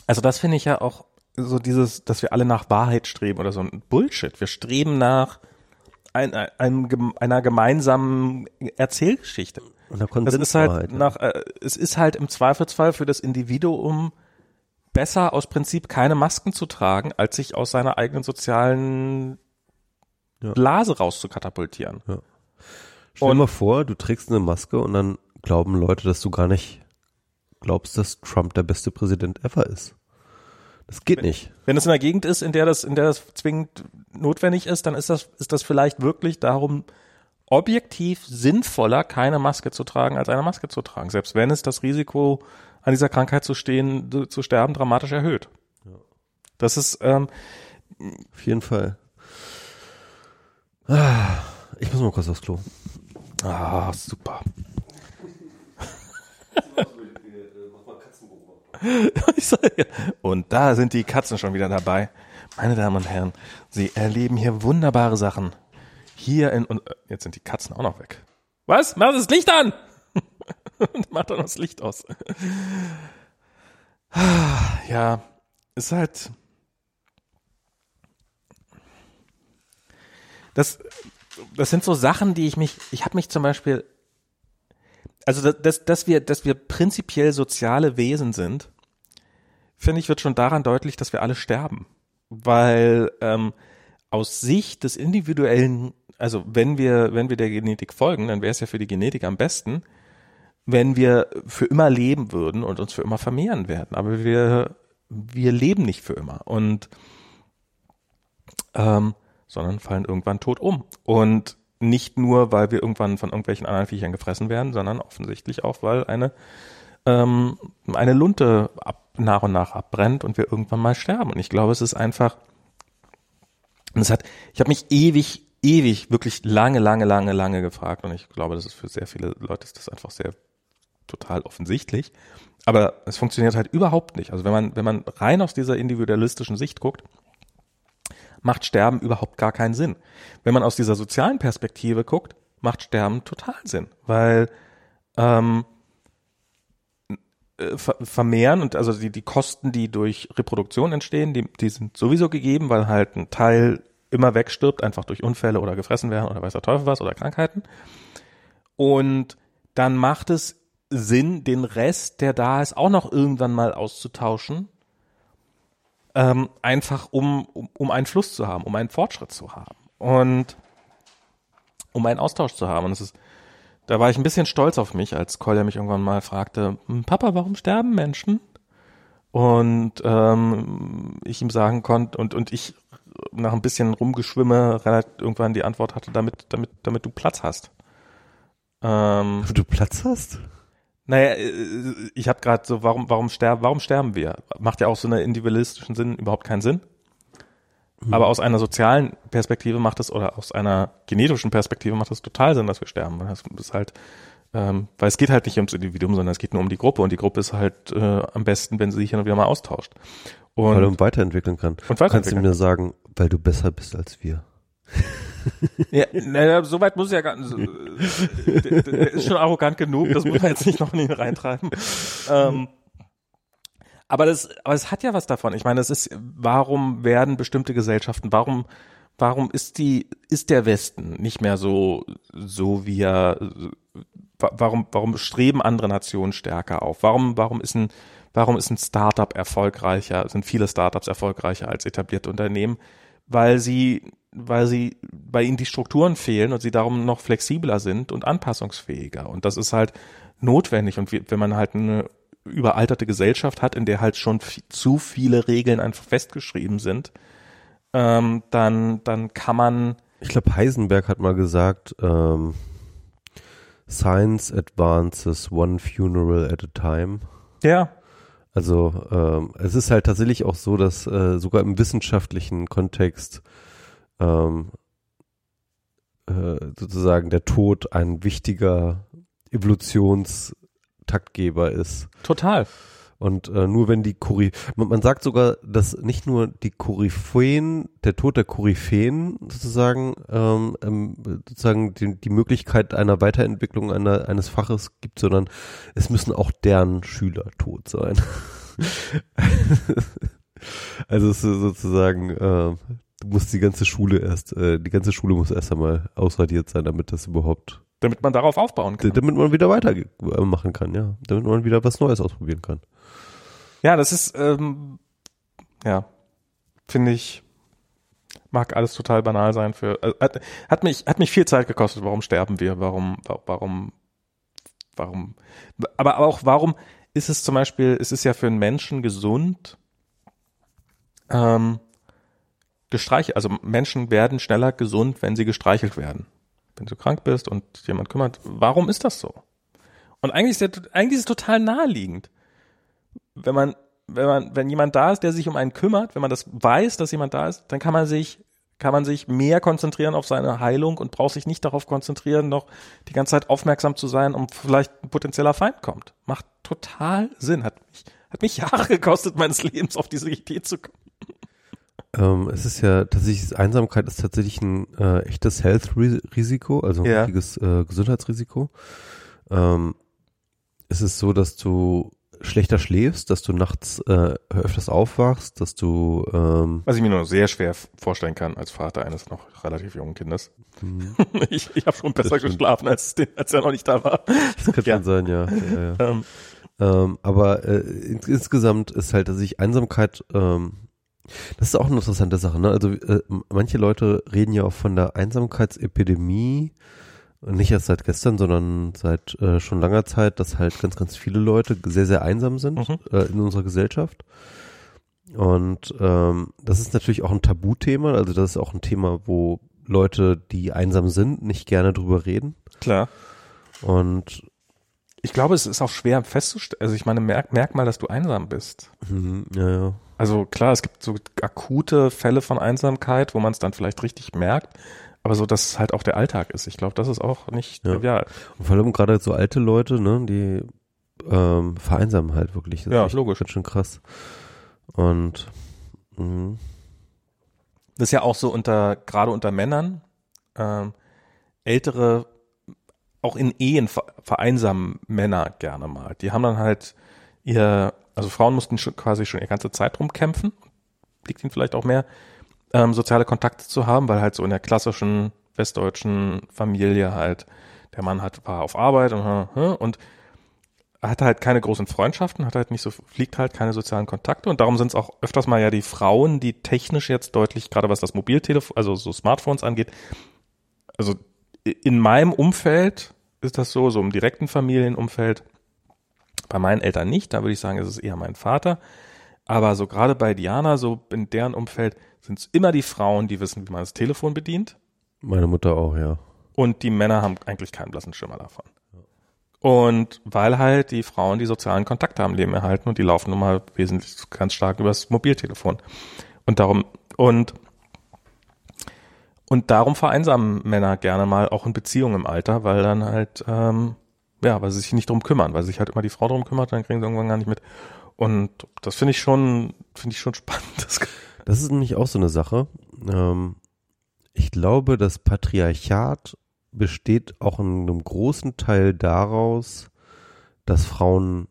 also das finde ich ja auch so dieses, dass wir alle nach Wahrheit streben oder so ein Bullshit. Wir streben nach ein, ein, einer gemeinsamen Erzählgeschichte. Und das ist halt nach, äh, es ist halt im Zweifelsfall für das Individuum besser aus Prinzip keine Masken zu tragen, als sich aus seiner eigenen sozialen ja. Blase rauszukatapultieren. Ja. Stell dir mal vor, du trägst eine Maske und dann glauben Leute, dass du gar nicht glaubst, dass Trump der beste Präsident ever ist. Das geht nicht. Wenn es in der Gegend ist, in der das, in der das zwingend notwendig ist, dann ist das, ist das vielleicht wirklich darum objektiv sinnvoller, keine Maske zu tragen, als eine Maske zu tragen. Selbst wenn es das Risiko, an dieser Krankheit zu stehen, zu sterben, dramatisch erhöht. Ja. Das ist, ähm, auf jeden Fall. Ah, ich muss mal kurz aufs Klo. Ah, super. und da sind die Katzen schon wieder dabei. Meine Damen und Herren, Sie erleben hier wunderbare Sachen. Hier in, und äh, jetzt sind die Katzen auch noch weg. Was? Mach das Licht an! Mach doch das Licht aus. ja, ist halt, das, das sind so Sachen, die ich mich, ich habe mich zum Beispiel, also dass, dass wir, dass wir prinzipiell soziale Wesen sind, finde ich, wird schon daran deutlich, dass wir alle sterben. Weil ähm, aus Sicht des individuellen, also wenn wir, wenn wir der Genetik folgen, dann wäre es ja für die Genetik am besten, wenn wir für immer leben würden und uns für immer vermehren werden. Aber wir, wir leben nicht für immer und ähm, sondern fallen irgendwann tot um. Und nicht nur, weil wir irgendwann von irgendwelchen anderen Viechern gefressen werden, sondern offensichtlich auch, weil eine ähm, eine Lunte ab, nach und nach abbrennt und wir irgendwann mal sterben. Und ich glaube, es ist einfach, es hat, ich habe mich ewig, ewig, wirklich lange, lange, lange, lange gefragt und ich glaube, das ist für sehr viele Leute ist das einfach sehr total offensichtlich. Aber es funktioniert halt überhaupt nicht. Also wenn man, wenn man rein aus dieser individualistischen Sicht guckt, macht Sterben überhaupt gar keinen Sinn. Wenn man aus dieser sozialen Perspektive guckt, macht Sterben total Sinn, weil ähm, äh, vermehren und also die, die Kosten, die durch Reproduktion entstehen, die, die sind sowieso gegeben, weil halt ein Teil immer wegstirbt, einfach durch Unfälle oder gefressen werden oder weiß der Teufel was oder Krankheiten. Und dann macht es Sinn, den Rest, der da ist, auch noch irgendwann mal auszutauschen, ähm, einfach um, um, um einen Fluss zu haben, um einen Fortschritt zu haben und um einen Austausch zu haben. Und es ist da war ich ein bisschen stolz auf mich, als Kolja mich irgendwann mal fragte, hm, Papa, warum sterben Menschen? Und ähm, ich ihm sagen konnte und, und ich nach ein bisschen rumgeschwimme irgendwann die Antwort hatte, damit, damit, damit du Platz hast. Ähm, du Platz hast? Naja, äh, ich habe gerade so, warum, warum sterben, warum sterben wir? Macht ja auch so einen individualistischen Sinn überhaupt keinen Sinn. Mhm. Aber aus einer sozialen Perspektive macht es oder aus einer genetischen Perspektive macht es total Sinn, dass wir sterben. Das ist halt, ähm, weil es geht halt nicht ums Individuum, sondern es geht nur um die Gruppe und die Gruppe ist halt äh, am besten, wenn sie sich hin und wieder mal austauscht. Und, weil du weiterentwickeln kann. Und weiterentwickeln. Kannst du mir sagen, weil du besser bist als wir? Ja, naja, so weit muss ja gar nicht. Der, der ist schon arrogant genug, das muss man jetzt nicht noch in ihn reintreiben. Ähm, aber das, aber es hat ja was davon. Ich meine, es ist, warum werden bestimmte Gesellschaften, warum, warum ist die, ist der Westen nicht mehr so, so wie er, warum, warum streben andere Nationen stärker auf? Warum, warum ist ein, warum ist ein Startup erfolgreicher, sind viele Startups erfolgreicher als etablierte Unternehmen? Weil sie, weil sie, bei ihnen die Strukturen fehlen und sie darum noch flexibler sind und anpassungsfähiger. Und das ist halt notwendig. Und wenn man halt eine überalterte Gesellschaft hat, in der halt schon zu viele Regeln einfach festgeschrieben sind, ähm, dann, dann kann man. Ich glaube, Heisenberg hat mal gesagt, ähm, Science advances one funeral at a time. Ja. Also ähm, es ist halt tatsächlich auch so, dass äh, sogar im wissenschaftlichen Kontext ähm, äh, sozusagen der Tod ein wichtiger Evolutionstaktgeber ist. Total. Und äh, nur wenn die Kory man, man sagt sogar, dass nicht nur die Koryphäen, der Tod der Koryphäen sozusagen ähm, ähm, sozusagen die, die Möglichkeit einer Weiterentwicklung einer, eines Faches gibt, sondern es müssen auch deren Schüler tot sein. also es ist sozusagen, äh, du musst die ganze Schule erst, äh, die ganze Schule muss erst einmal ausradiert sein, damit das überhaupt damit man darauf aufbauen kann. Damit man wieder weitermachen kann, ja. Damit man wieder was Neues ausprobieren kann. Ja, das ist, ähm, ja, finde ich, mag alles total banal sein für, äh, hat, hat mich, hat mich viel Zeit gekostet. Warum sterben wir? Warum, warum, warum, aber auch warum ist es zum Beispiel, es ist ja für einen Menschen gesund, ähm, gestreichelt, also Menschen werden schneller gesund, wenn sie gestreichelt werden. Wenn du krank bist und jemand kümmert, warum ist das so? Und eigentlich ist, der, eigentlich ist es total naheliegend wenn man, wenn man, wenn jemand da ist, der sich um einen kümmert, wenn man das weiß, dass jemand da ist, dann kann man sich, kann man sich mehr konzentrieren auf seine Heilung und braucht sich nicht darauf konzentrieren, noch die ganze Zeit aufmerksam zu sein, um vielleicht ein potenzieller Feind kommt. Macht total Sinn. Hat mich, hat mich Jahre gekostet meines Lebens, auf diese Idee zu kommen. Ähm, es ist ja tatsächlich, Einsamkeit ist tatsächlich ein äh, echtes Health-Risiko, also ein ja. richtiges äh, Gesundheitsrisiko. Ähm, es ist so, dass du schlechter schläfst, dass du nachts äh, öfters aufwachst, dass du ähm Was ich mir nur sehr schwer vorstellen kann als Vater eines noch relativ jungen Kindes. Mhm. ich ich habe schon besser geschlafen, als, den, als er noch nicht da war. Das könnte ja. schon sein, ja. ja, ja. Ähm. Ähm, aber äh, ins, insgesamt ist halt, dass ich Einsamkeit ähm, das ist auch eine interessante Sache. Ne? Also äh, manche Leute reden ja auch von der Einsamkeitsepidemie nicht erst seit gestern, sondern seit äh, schon langer Zeit, dass halt ganz, ganz viele Leute sehr, sehr einsam sind mhm. äh, in unserer Gesellschaft. Und ähm, das ist natürlich auch ein Tabuthema, also das ist auch ein Thema, wo Leute, die einsam sind, nicht gerne drüber reden. Klar. Und ich glaube, es ist auch schwer festzustellen. Also ich meine, merk, merk mal, dass du einsam bist. Mhm, ja, ja. Also klar, es gibt so akute Fälle von Einsamkeit, wo man es dann vielleicht richtig merkt aber so, dass es halt auch der Alltag ist. Ich glaube, das ist auch nicht ja. trivial. Und vor allem gerade so alte Leute, ne, die ähm, vereinsamen halt wirklich. Das ja, ist logisch. Das ist schon krass. Und mh. das ist ja auch so unter, gerade unter Männern, ähm, ältere, auch in Ehen vereinsamen Männer gerne mal. Die haben dann halt ihr, also Frauen mussten schon, quasi schon ihre ganze Zeit drum kämpfen, liegt ihnen vielleicht auch mehr, ähm, soziale Kontakte zu haben, weil halt so in der klassischen westdeutschen Familie halt der Mann hat war auf Arbeit und, und hatte halt keine großen Freundschaften, hat halt nicht so, fliegt halt keine sozialen Kontakte. Und darum sind es auch öfters mal ja die Frauen, die technisch jetzt deutlich, gerade was das Mobiltelefon, also so Smartphones angeht, also in meinem Umfeld ist das so, so im direkten Familienumfeld, bei meinen Eltern nicht, da würde ich sagen, ist es eher mein Vater, aber so gerade bei Diana, so in deren Umfeld, sind es immer die Frauen, die wissen, wie man das Telefon bedient. Meine Mutter auch, ja. Und die Männer haben eigentlich keinen blassen Schimmer davon. Und weil halt die Frauen die sozialen Kontakte am Leben erhalten und die laufen nun mal wesentlich ganz stark übers Mobiltelefon. Und darum, und, und darum vereinsamen Männer gerne mal auch in Beziehungen im Alter, weil dann halt, ähm, ja, weil sie sich nicht drum kümmern, weil sich halt immer die Frau drum kümmert, dann kriegen sie irgendwann gar nicht mit. Und das finde ich schon, finde ich schon spannend. Das ist nämlich auch so eine Sache. Ähm, ich glaube, das Patriarchat besteht auch in einem großen Teil daraus, dass Frauen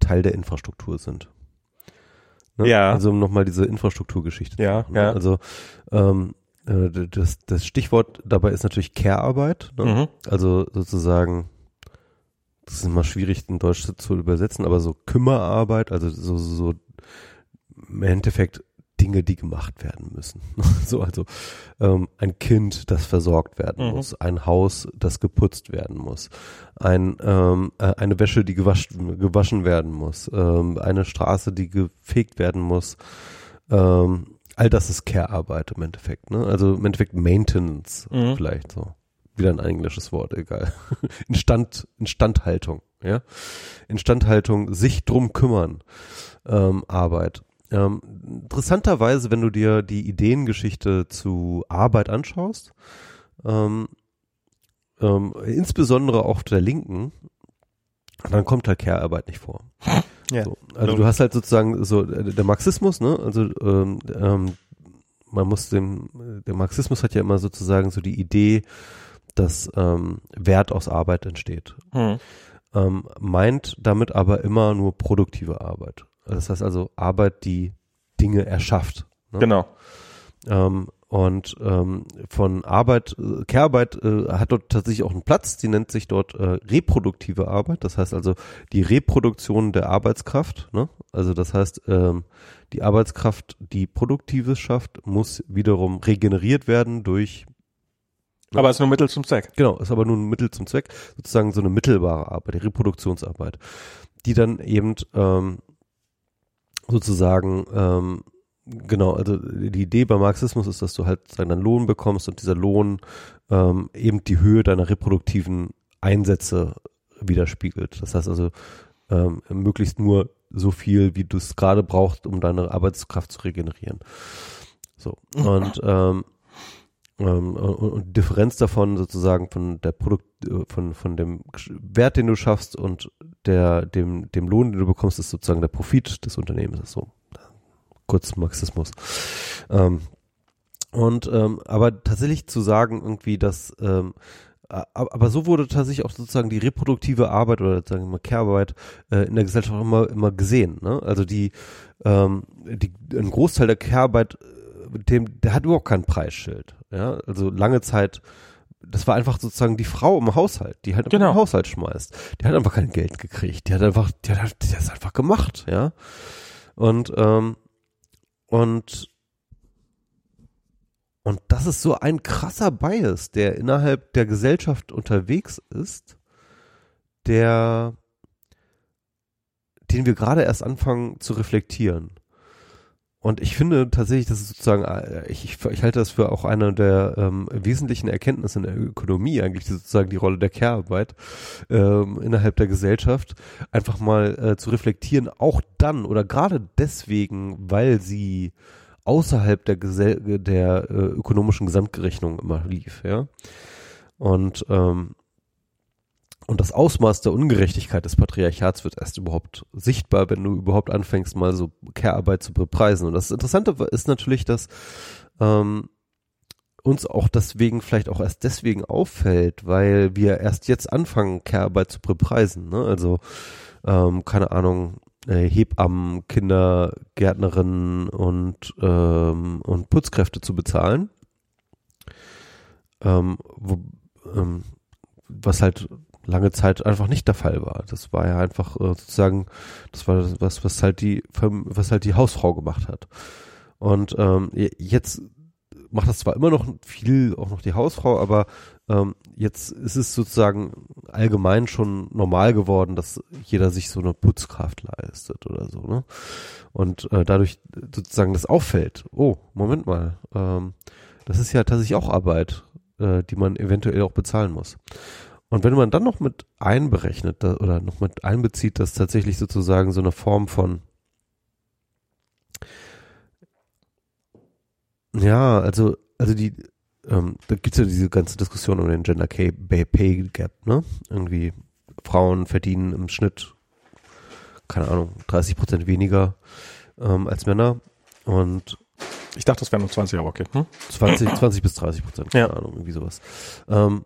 Teil der Infrastruktur sind. Ne? Ja. Also um nochmal diese Infrastrukturgeschichte Ja, zu machen. Ne? ja. Also ähm, äh, das, das Stichwort dabei ist natürlich Care-Arbeit. Ne? Mhm. Also sozusagen, das ist immer schwierig in Deutsch zu übersetzen, aber so Kümmerarbeit, also so, so im Endeffekt Dinge, die gemacht werden müssen. so, also ähm, ein Kind, das versorgt werden Mhm. muss, ein Haus, das geputzt werden muss, ein, ähm, äh, eine Wäsche, die gewaschen, gewaschen werden muss, ähm, eine Straße, die gefegt werden muss. Ähm, all das ist Care-Arbeit im Endeffekt. Ne? Also im Endeffekt Maintenance Mhm. vielleicht so. Wieder ein englisches Wort, egal. Instand, Instandhaltung, ja. Instandhaltung, sich drum kümmern, ähm, Arbeit. Ähm, interessanterweise, wenn du dir die Ideengeschichte zu Arbeit anschaust, ähm, ähm, insbesondere auch der Linken, dann kommt halt Care-Arbeit nicht vor. Ja. So, also du hast halt sozusagen so äh, der Marxismus, ne? Also ähm, ähm, man muss dem, der Marxismus hat ja immer sozusagen so die Idee, dass ähm, Wert aus Arbeit entsteht. Mhm. Ähm, meint damit aber immer nur produktive Arbeit. Das heißt also Arbeit, die Dinge erschafft. Ne? Genau. Ähm, und ähm, von Arbeit, äh, Care-Arbeit äh, hat dort tatsächlich auch einen Platz, die nennt sich dort äh, reproduktive Arbeit, das heißt also die Reproduktion der Arbeitskraft, ne? also das heißt ähm, die Arbeitskraft, die Produktives schafft, muss wiederum regeneriert werden durch, Ja. Aber es ist nur Mittel zum Zweck. genau, ist aber nur ein Mittel zum Zweck, sozusagen so eine mittelbare Arbeit, die Reproduktionsarbeit, die dann eben ähm, sozusagen ähm, Genau, also die Idee beim Marxismus ist, dass du halt deinen Lohn bekommst und dieser Lohn ähm, eben die Höhe deiner reproduktiven Einsätze widerspiegelt. Das heißt also ähm, möglichst nur so viel, wie du es gerade brauchst, um deine Arbeitskraft zu regenerieren. So und ähm, ähm, und, und Differenz davon sozusagen von der Produkt äh, von von dem Wert, den du schaffst und der dem dem Lohn, den du bekommst, ist sozusagen der Profit des Unternehmens. So kurz Marxismus. Ähm, und ähm, aber tatsächlich zu sagen irgendwie, dass ähm, aber so wurde tatsächlich auch sozusagen die reproduktive Arbeit oder sagen wir mal Care-Arbeit äh, in der Gesellschaft immer immer gesehen. Ne? Also die, ähm, die ein Großteil der Care-Arbeit, äh, dem der hat überhaupt kein Preisschild. Ja, also lange Zeit. Das war einfach sozusagen die Frau im Haushalt, die halt Genau. den Haushalt schmeißt. Die hat einfach kein Geld gekriegt. Die hat einfach, die hat, die hat das einfach gemacht, ja. Und ähm, und und das ist so ein krasser Bias, der innerhalb der Gesellschaft unterwegs ist, der, den wir gerade erst anfangen zu reflektieren. Und ich finde tatsächlich, das ist sozusagen, äh, ich, ich, ich halte das für auch eine der ähm, wesentlichen Erkenntnisse in der Ökonomie, eigentlich sozusagen die Rolle der Care-Arbeit ähm, innerhalb der Gesellschaft, einfach mal äh, zu reflektieren, auch dann oder gerade deswegen, weil sie außerhalb der, Gesell der äh, ökonomischen Gesamtgerechnung immer lief, ja. Und ähm, und das Ausmaß der Ungerechtigkeit des Patriarchats wird erst überhaupt sichtbar, wenn du überhaupt anfängst, mal so Care-Arbeit zu bepreisen. Und das Interessante ist natürlich, dass ähm, uns auch deswegen, vielleicht auch erst deswegen auffällt, weil wir erst jetzt anfangen, Care-Arbeit zu bepreisen. Ne? Also, ähm, keine Ahnung, äh, Hebammen, Kindergärtnerinnen und, ähm, und Putzkräfte zu bezahlen. Ähm, wo, ähm, was halt lange Zeit einfach nicht der Fall war. Das war ja einfach äh, sozusagen, das war das, was, was halt die, was halt die Hausfrau gemacht hat. Und ähm, jetzt macht das zwar immer noch viel, auch noch die Hausfrau, aber ähm, jetzt ist es sozusagen allgemein schon normal geworden, dass jeder sich so eine Putzkraft leistet oder so, ne? Und äh, dadurch sozusagen das auffällt, oh, Moment mal, ähm, das ist ja tatsächlich auch Arbeit, äh, die man eventuell auch bezahlen muss. Und wenn man dann noch mit einberechnet oder noch mit einbezieht, dass tatsächlich sozusagen so eine Form von ja, also also die ähm, da gibt's ja diese ganze Diskussion um den Gender Pay, Pay Gap, ne? Irgendwie Frauen verdienen im Schnitt keine Ahnung 30 Prozent weniger ähm, als Männer und Ich dachte, das wären nur 20, aber okay. Hm? 20, 20 bis 30 Prozent, keine Ja. Ahnung, irgendwie sowas. Ähm,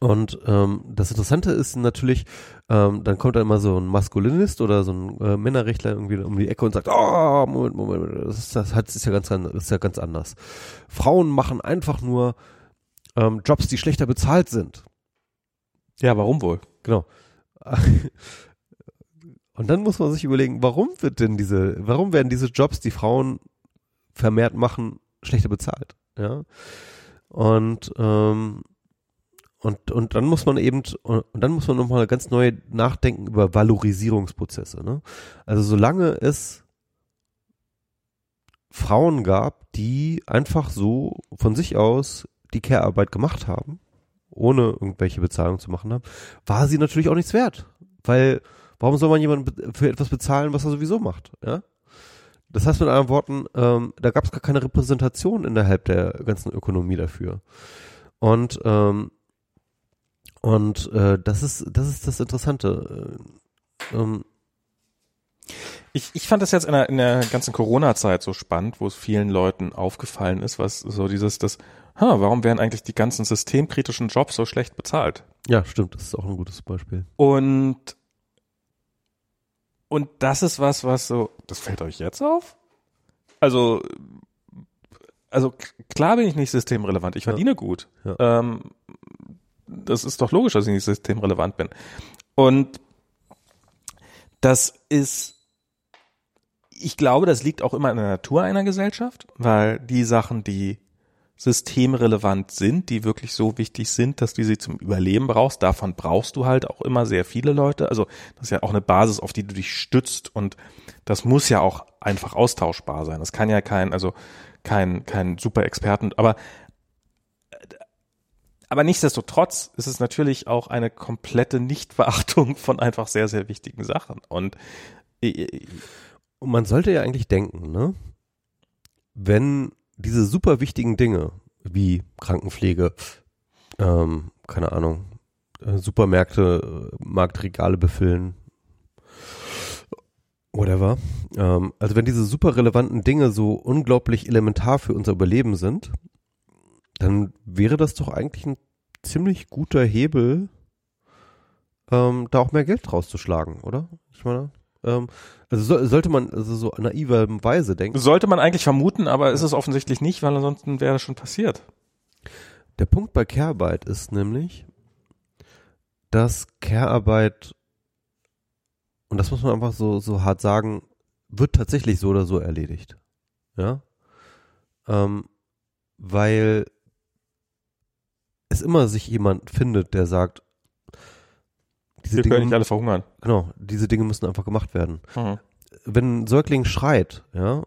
und ähm, das Interessante ist natürlich, ähm, dann kommt da immer so ein Maskulinist oder so ein äh, Männerrechtler irgendwie um die Ecke und sagt, oh, Moment, Moment, Moment, das ist, das ist ja ganz, ist ja ganz anders. Frauen machen einfach nur ähm, Jobs, die schlechter bezahlt sind. Ja, warum wohl? Genau. Und dann muss man sich überlegen, warum wird denn diese, warum werden diese Jobs, die Frauen vermehrt machen, schlechter bezahlt? Ja. Und ähm, und und dann muss man eben und dann muss man nochmal ganz neu nachdenken über Valorisierungsprozesse. Ne? Also solange es Frauen gab, die einfach so von sich aus die Care-Arbeit gemacht haben, ohne irgendwelche Bezahlung zu machen haben, war sie natürlich auch nichts wert. Weil, warum soll man jemanden für etwas bezahlen, was er sowieso macht? Ja? Das heißt mit anderen Worten, ähm, da gab es gar keine Repräsentation innerhalb der ganzen Ökonomie dafür. Und ähm, und äh, das ist das ist das Interessante. Äh, ähm, Ich, ich fand das jetzt in der, in der ganzen Corona-Zeit so spannend, wo es vielen Leuten aufgefallen ist, was so dieses, das, ha, warum werden eigentlich die ganzen systemkritischen Jobs so schlecht bezahlt? ja, stimmt, das ist auch ein gutes Beispiel. Und, und das ist was, was so, das fällt euch jetzt auf? Also, also klar bin ich nicht systemrelevant, ich verdiene gut. Ja. Ähm, das ist doch logisch, dass ich nicht systemrelevant bin. Und das ist, ich glaube, das liegt auch immer in der Natur einer Gesellschaft, weil die Sachen, die systemrelevant sind, die wirklich so wichtig sind, dass du sie zum Überleben brauchst, davon brauchst du halt auch immer sehr viele Leute. Also das ist ja auch eine Basis, auf die du dich stützt und das muss ja auch einfach austauschbar sein. Das kann ja kein, also kein, kein super Experten, aber aber nichtsdestotrotz ist es natürlich auch eine komplette Nichtbeachtung von einfach sehr, sehr wichtigen Sachen. Und Und man sollte ja eigentlich denken, ne? Wenn diese super wichtigen Dinge wie Krankenpflege, ähm, keine Ahnung, äh, Supermärkte, äh, Marktregale befüllen, whatever. Ähm, also wenn diese super relevanten Dinge so unglaublich elementar für unser Überleben sind, dann wäre das doch eigentlich ein ziemlich guter Hebel, ähm, da auch mehr Geld rauszuschlagen, oder? Ich meine, ähm, also so, sollte man also so naiverweise denken. sollte man eigentlich vermuten, aber ist es offensichtlich nicht, weil ansonsten wäre das schon passiert. Der Punkt bei Care-Arbeit ist nämlich, dass Care-Arbeit, und das muss man einfach so, so hart sagen, wird tatsächlich so oder so erledigt. Ja? Ähm, weil es immer sich jemand findet, der sagt, diese Wir können nicht Dinge, alle verhungern. genau, diese Dinge müssen einfach gemacht werden. Mhm. wenn ein Säugling schreit, ja,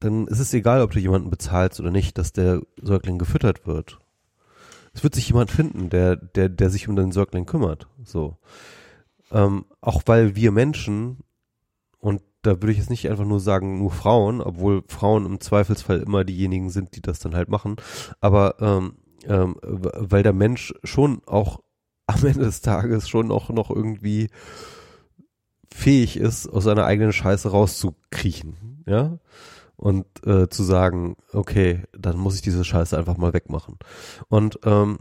dann ist es egal, ob du jemanden bezahlst oder nicht, dass der Säugling gefüttert wird. Es wird sich jemand finden, der, der, der sich um den Säugling kümmert. So. Ähm, auch weil wir Menschen, und da würde ich jetzt nicht einfach nur sagen, nur Frauen, obwohl Frauen im Zweifelsfall immer diejenigen sind, die das dann halt machen, aber ähm, ähm, weil der Mensch schon auch am Ende des Tages schon auch noch irgendwie fähig ist, aus seiner eigenen Scheiße rauszukriechen, ja, und äh, zu sagen, okay, dann muss ich diese Scheiße einfach mal wegmachen. Und ähm,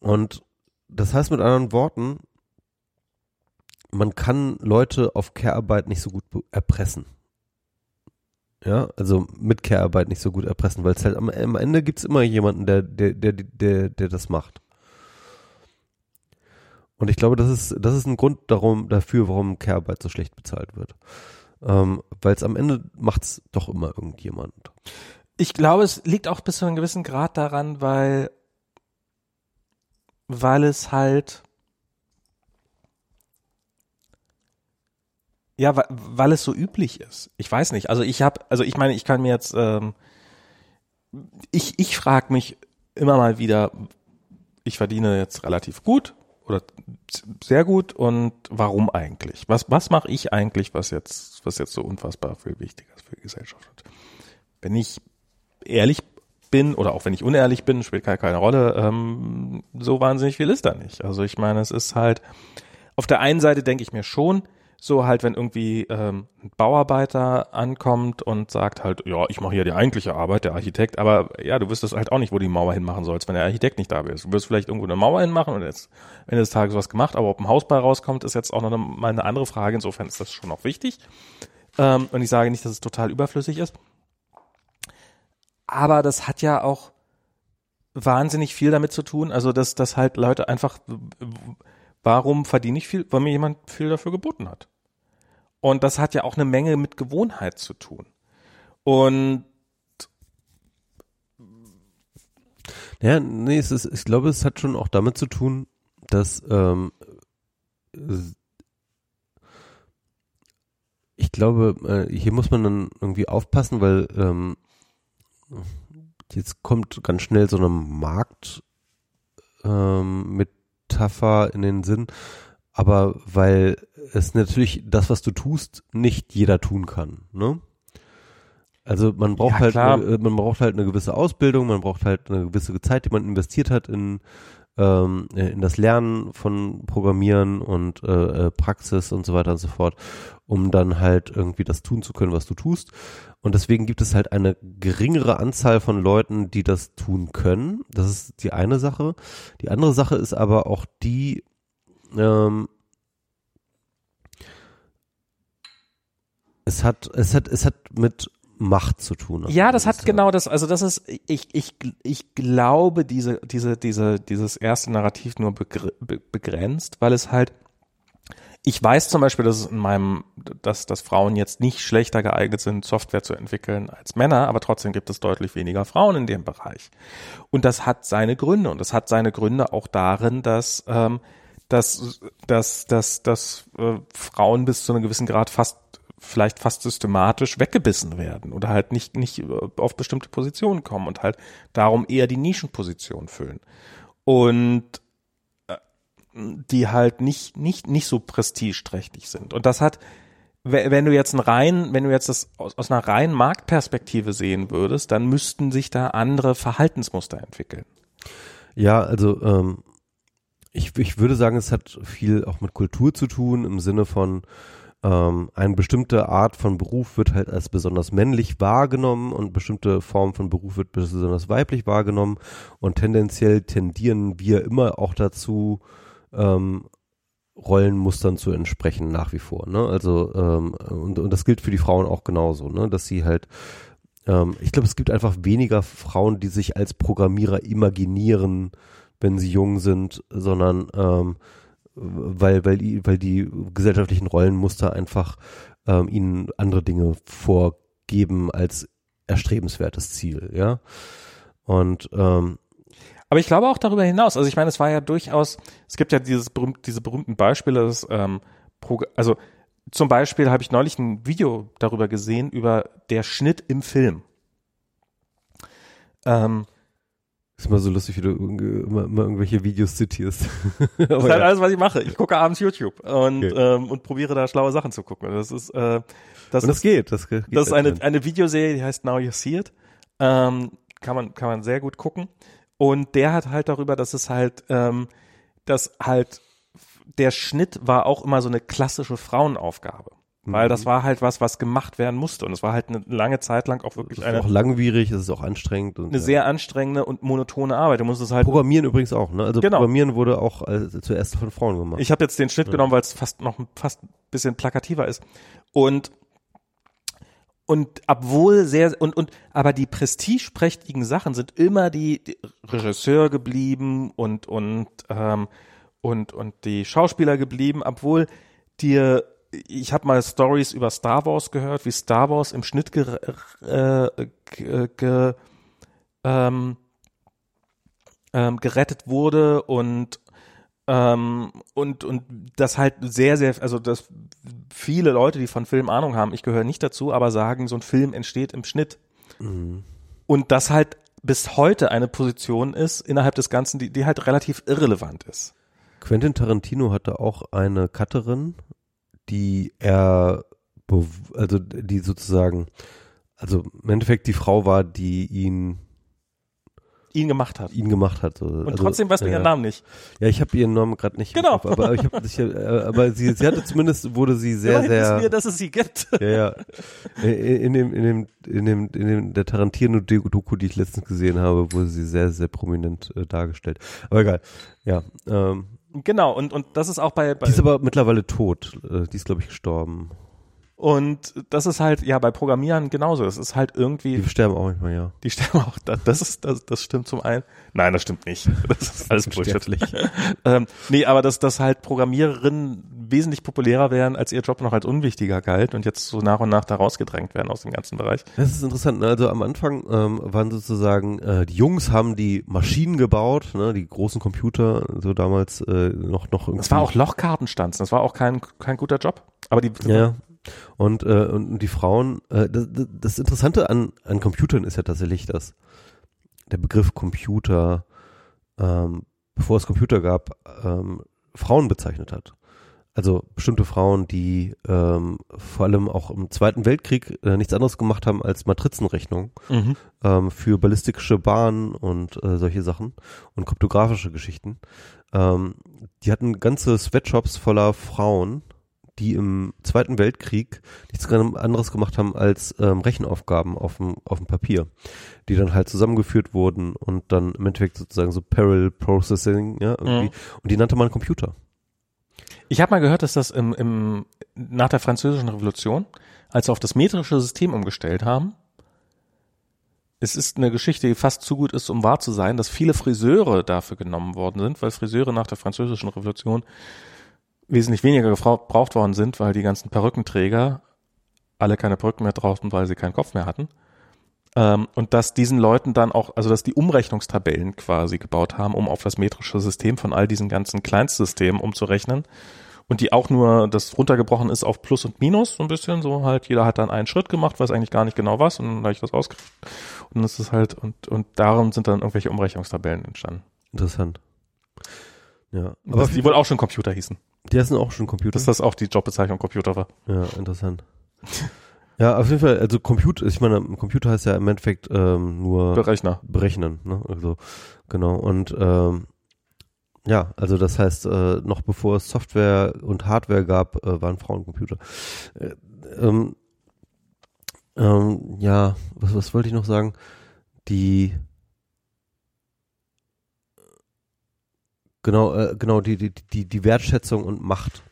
und das heißt mit anderen Worten, man kann Leute auf Care-Arbeit nicht so gut erpressen. Ja, also mit Care-Arbeit nicht so gut erpressen, weil es halt am, am Ende gibt's immer jemanden, der, der, der, der, der das macht. Und ich glaube, das ist, das ist ein Grund darum, dafür, warum Care-Arbeit so schlecht bezahlt wird. Ähm, weil es am Ende macht's doch immer irgendjemand. Ich glaube, es liegt auch bis zu einem gewissen Grad daran, weil, weil es halt, ja, weil, weil es so üblich ist. Ich weiß nicht. Also ich habe, also ich meine, ich kann mir jetzt, ähm, ich, ich frage mich immer mal wieder, ich verdiene jetzt relativ gut oder sehr gut und warum eigentlich? Was, was mache ich eigentlich, was jetzt, was jetzt so unfassbar viel wichtiger ist für die Gesellschaft? Wenn ich ehrlich bin oder auch wenn ich unehrlich bin, spielt keine, keine Rolle, ähm, so wahnsinnig viel ist da nicht. Also ich meine, es ist halt, auf der einen Seite denke ich mir schon, so halt, wenn irgendwie ähm, ein Bauarbeiter ankommt und sagt halt, ja, ich mache hier die eigentliche Arbeit, der Architekt, aber ja, du wüsstest halt auch nicht, wo die Mauer hinmachen sollst, wenn der Architekt nicht da ist. Du wirst vielleicht irgendwo eine Mauer hinmachen und jetzt Ende des Tages was gemacht, aber ob ein Haus bei rauskommt, ist jetzt auch noch eine, mal eine andere Frage. Insofern ist das schon auch wichtig. Ähm, und ich sage nicht, dass es total überflüssig ist. Aber das hat ja auch wahnsinnig viel damit zu tun, also dass, dass halt Leute einfach Warum verdiene ich viel? Weil mir jemand viel dafür geboten hat. Und das hat ja auch eine Menge mit Gewohnheit zu tun. Und ja, nee, es ist, ich glaube, es hat schon auch damit zu tun, dass ähm, ich glaube, äh, hier muss man dann irgendwie aufpassen, weil ähm, jetzt kommt ganz schnell so eine Markt ähm, mit Metapher in den Sinn, aber weil es natürlich das, was du tust, nicht jeder tun kann, ne? Also man braucht ja, halt, eine, man braucht halt eine gewisse Ausbildung, man braucht halt eine gewisse Zeit, die man investiert hat in ähm, in das Lernen von Programmieren und äh, äh, Praxis und so weiter und so fort, um dann halt irgendwie das tun zu können, was du tust. Und deswegen gibt es halt eine geringere Anzahl von Leuten, die das tun können. Das ist die eine Sache. Die andere Sache ist aber auch die, ähm, es hat, es hat, es hat mit Macht zu tun. Ja, das hat genau das, also das ist, ich, ich, ich glaube, diese, diese, diese, dieses erste Narrativ nur begrenzt, weil es halt, ich weiß zum Beispiel, dass es in meinem, dass, dass Frauen jetzt nicht schlechter geeignet sind, Software zu entwickeln als Männer, aber trotzdem gibt es deutlich weniger Frauen in dem Bereich. Und das hat seine Gründe. Und das hat seine Gründe auch darin, dass, ähm, dass, dass, dass, dass äh, Frauen bis zu einem gewissen Grad fast vielleicht fast systematisch weggebissen werden oder halt nicht, nicht auf bestimmte Positionen kommen und halt darum eher die Nischenposition füllen. Und äh, die halt nicht, nicht, nicht so prestigeträchtig sind. Und das hat, wenn du jetzt ein rein, wenn du jetzt das aus, aus einer reinen Marktperspektive sehen würdest, dann müssten sich da andere Verhaltensmuster entwickeln. Ja, also ähm, ich, ich würde sagen, es hat viel auch mit Kultur zu tun im Sinne von ähm, eine bestimmte Art von Beruf wird halt als besonders männlich wahrgenommen und bestimmte Form von Beruf wird besonders weiblich wahrgenommen und tendenziell tendieren wir immer auch dazu, ähm, Rollenmustern zu entsprechen nach wie vor. Ne? Also ähm, und, und das gilt für die Frauen auch genauso, ne? dass sie halt ähm, ich glaube, es gibt einfach weniger Frauen, die sich als Programmierer imaginieren, wenn sie jung sind, sondern ähm, weil, weil, die, weil die gesellschaftlichen Rollenmuster einfach ähm, ihnen andere Dinge vorgeben als erstrebenswertes Ziel, ja. Und ähm, aber ich glaube auch darüber hinaus, also ich meine, es war ja durchaus, es gibt ja dieses berühmt, diese berühmten Beispiele, das, ähm, also zum Beispiel habe ich neulich ein Video darüber gesehen, über der Schnitt im Film. Ähm, ist immer so lustig, wie du immer, immer irgendwelche Videos zitierst. das ist halt alles, was ich mache. Ich gucke abends YouTube und, okay. ähm, und probiere da schlaue Sachen zu gucken. Das ist, äh, das, und das ist, geht. Das, geht das ist eine, eine Videoserie, die heißt Now You See It. Ähm, kann man, kann man sehr gut gucken. Und der hat halt darüber, dass es halt, ähm, dass halt der Schnitt war auch immer so eine klassische Frauenaufgabe. Weil das mhm. war halt was, was gemacht werden musste. Und es war halt eine lange Zeit lang auch wirklich eine. Es ist auch langwierig, es ist auch anstrengend. eine ja. sehr anstrengende und monotone Arbeit. Du musst es halt. Programmieren übrigens auch, ne? Also genau. Programmieren wurde auch äh, zuerst von Frauen gemacht. Ich habe jetzt den Schnitt ja. genommen, weil es fast noch fast ein bisschen plakativer ist. Und und obwohl sehr und und aber die prestigeprächtigen Sachen sind immer die, die Regisseur geblieben und und ähm, und und die Schauspieler geblieben, obwohl dir ich habe mal Stories über Star Wars gehört, wie Star Wars im Schnitt ge, äh, ge, ge, ähm, ähm, gerettet wurde und ähm, und und das halt sehr sehr also dass viele Leute, die von Film Ahnung haben, ich gehöre nicht dazu, aber sagen, so ein Film entsteht im Schnitt mhm. und das halt bis heute eine Position ist innerhalb des Ganzen, die, die halt relativ irrelevant ist. Quentin Tarantino hatte auch eine Cutterin, die er, also die sozusagen, also im Endeffekt die Frau war, die ihn ihn gemacht hat. ihn gemacht hat. So. Und Also, trotzdem weißt du ja. ihren Namen nicht. Ja, ich habe ihren Namen gerade nicht. Genau. Kopf, aber ich habe sicher, äh, aber sie, sie hatte zumindest wurde sie sehr, Immerhin wir, sehr, dass es sie gibt. ja, ja, in, in dem, in dem, in dem, in dem der Tarantino-Doku, die ich letztens gesehen habe, wurde sie sehr, sehr prominent äh, dargestellt. Aber egal, ja. Ähm, Genau, und, und das ist auch bei, bei die ist aber mittlerweile tot. Äh, die ist glaube ich gestorben. Und das ist halt, ja, bei Programmieren genauso. Es ist halt irgendwie, Die sterben auch manchmal, ja. die sterben auch, das, das ist, das, das stimmt zum einen. Nein, das stimmt nicht. Das ist alles Bullshit. ähm, nee, aber dass, dass halt Programmiererinnen wesentlich populärer werden, als ihr Job noch als unwichtiger galt und jetzt so nach und nach da rausgedrängt werden aus dem ganzen Bereich. Das ist interessant. ne? Also am Anfang ähm, waren sozusagen äh, die Jungs haben die Maschinen gebaut, ne, die großen Computer, so damals äh, noch noch irgendwie. Das war auch Lochkartenstanzen, das war auch kein, kein guter Job. Aber die, Ja. Und, äh, und die Frauen, äh, das, das Interessante an, an Computern ist ja tatsächlich, dass der Begriff Computer, ähm, bevor es Computer gab, ähm, Frauen bezeichnet hat. Also bestimmte Frauen, die ähm, vor allem auch im Zweiten Weltkrieg äh, nichts anderes gemacht haben als Matrizenrechnung Mhm. ähm, für ballistische Bahnen und äh, solche Sachen und kryptografische Geschichten. Ähm, die hatten ganze Sweatshops voller Frauen, die im Zweiten Weltkrieg nichts anderes gemacht haben als ähm, Rechenaufgaben auf dem, auf dem Papier, die dann halt zusammengeführt wurden und dann im Endeffekt sozusagen so Parallel Processing, ja, irgendwie. Mhm. Und die nannte man Computer. Ich habe mal gehört, dass das im, im, nach der Französischen Revolution, als sie auf das metrische System umgestellt haben, es ist eine Geschichte, die fast zu gut ist, um wahr zu sein, dass viele Friseure dafür genommen worden sind, weil Friseure nach der Französischen Revolution wesentlich weniger gebraucht worden sind, weil die ganzen Perückenträger alle keine Perücken mehr brauchten, weil sie keinen Kopf mehr hatten. Ähm, und dass diesen Leuten dann auch, also dass die Umrechnungstabellen quasi gebaut haben, um auf das metrische System von all diesen ganzen Kleinstsystemen umzurechnen. Und die auch nur, das runtergebrochen ist auf Plus und Minus, so ein bisschen, so halt, jeder hat dann einen Schritt gemacht, weiß eigentlich gar nicht genau was, und dann habe ich das ausgekriegt. Und das ist halt, und, und darum sind dann irgendwelche Umrechnungstabellen entstanden. Interessant. Ja. Aber die wohl auch schon Computer hießen. Die sind auch schon Computer. Dass das auch die Jobbezeichnung Computer war. Ja, interessant. Ja, auf jeden Fall, also Computer, ich meine, Computer heißt ja im Endeffekt ähm, nur Berechner. berechnen, ne? Also genau. Und ähm, ja, also das heißt, äh, noch bevor es Software und Hardware gab, äh, waren Frauen Computer. Äh, ähm, ähm, ja, was, was wollte ich noch sagen? Die genau, äh, genau, die, die, die, die Wertschätzung und Macht.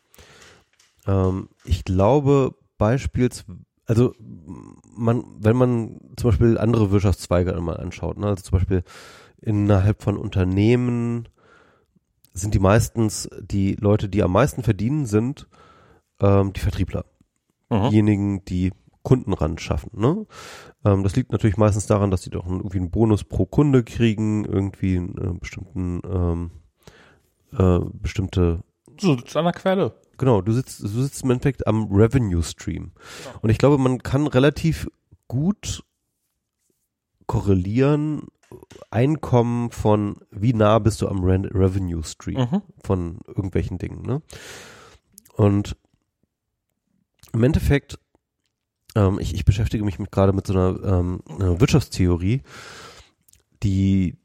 Ähm, ich glaube, beispielsweise, also man, wenn man zum Beispiel andere Wirtschaftszweige mal anschaut, ne, also zum Beispiel innerhalb von Unternehmen sind die meistens die Leute, die am meisten verdienen, sind ähm, die Vertriebler Mhm. diejenigen, die Kunden ran schaffen. Ne? Ähm, das liegt natürlich meistens daran, dass die doch einen- irgendwie einen Bonus pro Kunde kriegen, irgendwie einen äh, bestimmten ähm, äh, bestimmte So, das ist an der Quelle. Genau, du sitzt, du sitzt im Endeffekt am Revenue Stream. Und ich glaube, man kann relativ gut korrelieren Einkommen von wie nah bist du am Re Revenue Stream Mhm. von irgendwelchen Dingen. Ne? Und im Endeffekt, ähm, ich, ich beschäftige mich mit, gerade mit so einer, ähm, einer Wirtschaftstheorie, die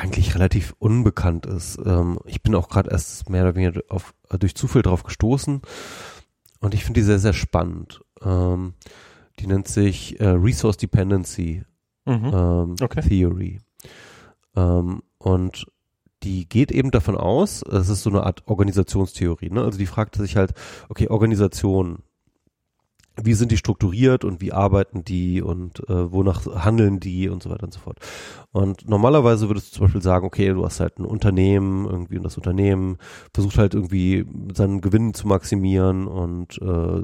eigentlich relativ unbekannt ist. Ähm, ich bin auch gerade erst mehr oder weniger auf, durch Zufall drauf gestoßen und ich finde die sehr, sehr spannend. Ähm, die nennt sich äh, Resource Dependency Mhm. ähm, Okay. Theory. Ähm, und die geht eben davon aus, es ist so eine Art Organisationstheorie, ne? Also die fragt sich halt, okay, Organisation, wie sind die strukturiert und wie arbeiten die und äh, wonach handeln die und so weiter und so fort. Und normalerweise würdest du zum Beispiel sagen, okay, du hast halt ein Unternehmen irgendwie und das Unternehmen versucht halt irgendwie seinen Gewinn zu maximieren und äh,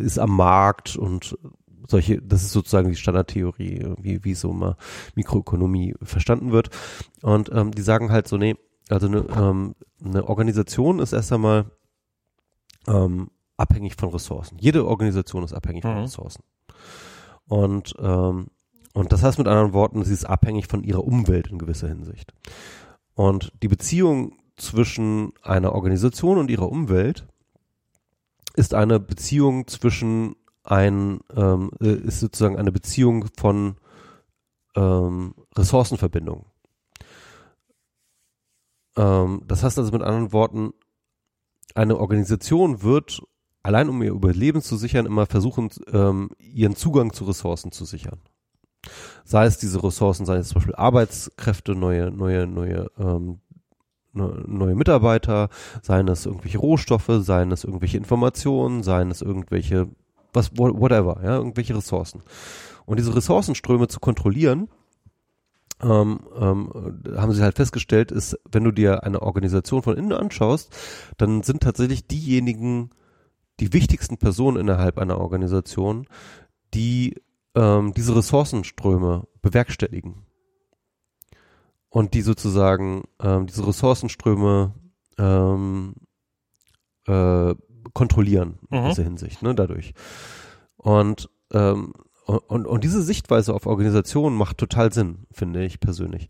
ist am Markt und solche, das ist sozusagen die Standardtheorie, wie, wie so mal Mikroökonomie verstanden wird. Und ähm, die sagen halt so, nee, also eine, ähm, eine Organisation ist erst einmal ähm, abhängig von Ressourcen. Jede Organisation ist abhängig von Mhm. Ressourcen. Und, ähm, und das heißt mit anderen Worten, sie ist abhängig von ihrer Umwelt in gewisser Hinsicht. Und die Beziehung zwischen einer Organisation und ihrer Umwelt ist eine Beziehung zwischen ein, ähm, äh, ist sozusagen eine Beziehung von ähm, Ressourcenverbindungen. Ähm, das heißt also mit anderen Worten, eine Organisation wird allein um ihr Überleben zu sichern, immer versuchen, ähm, ihren Zugang zu Ressourcen zu sichern. Sei es diese Ressourcen, sei es zum Beispiel Arbeitskräfte, neue, neue, neue, ähm, ne, neue Mitarbeiter, seien es irgendwelche Rohstoffe, seien es irgendwelche Informationen, seien es irgendwelche, was, whatever, ja, irgendwelche Ressourcen. Und diese Ressourcenströme zu kontrollieren, ähm, ähm, haben sie halt festgestellt, ist, wenn du dir eine Organisation von innen anschaust, dann sind tatsächlich diejenigen, die wichtigsten Personen innerhalb einer Organisation, die ähm, diese Ressourcenströme bewerkstelligen. Und die sozusagen ähm, diese Ressourcenströme ähm, äh, kontrollieren in mhm. dieser Hinsicht, ne, dadurch. Und ähm, und, und diese Sichtweise auf Organisationen macht total Sinn, finde ich persönlich.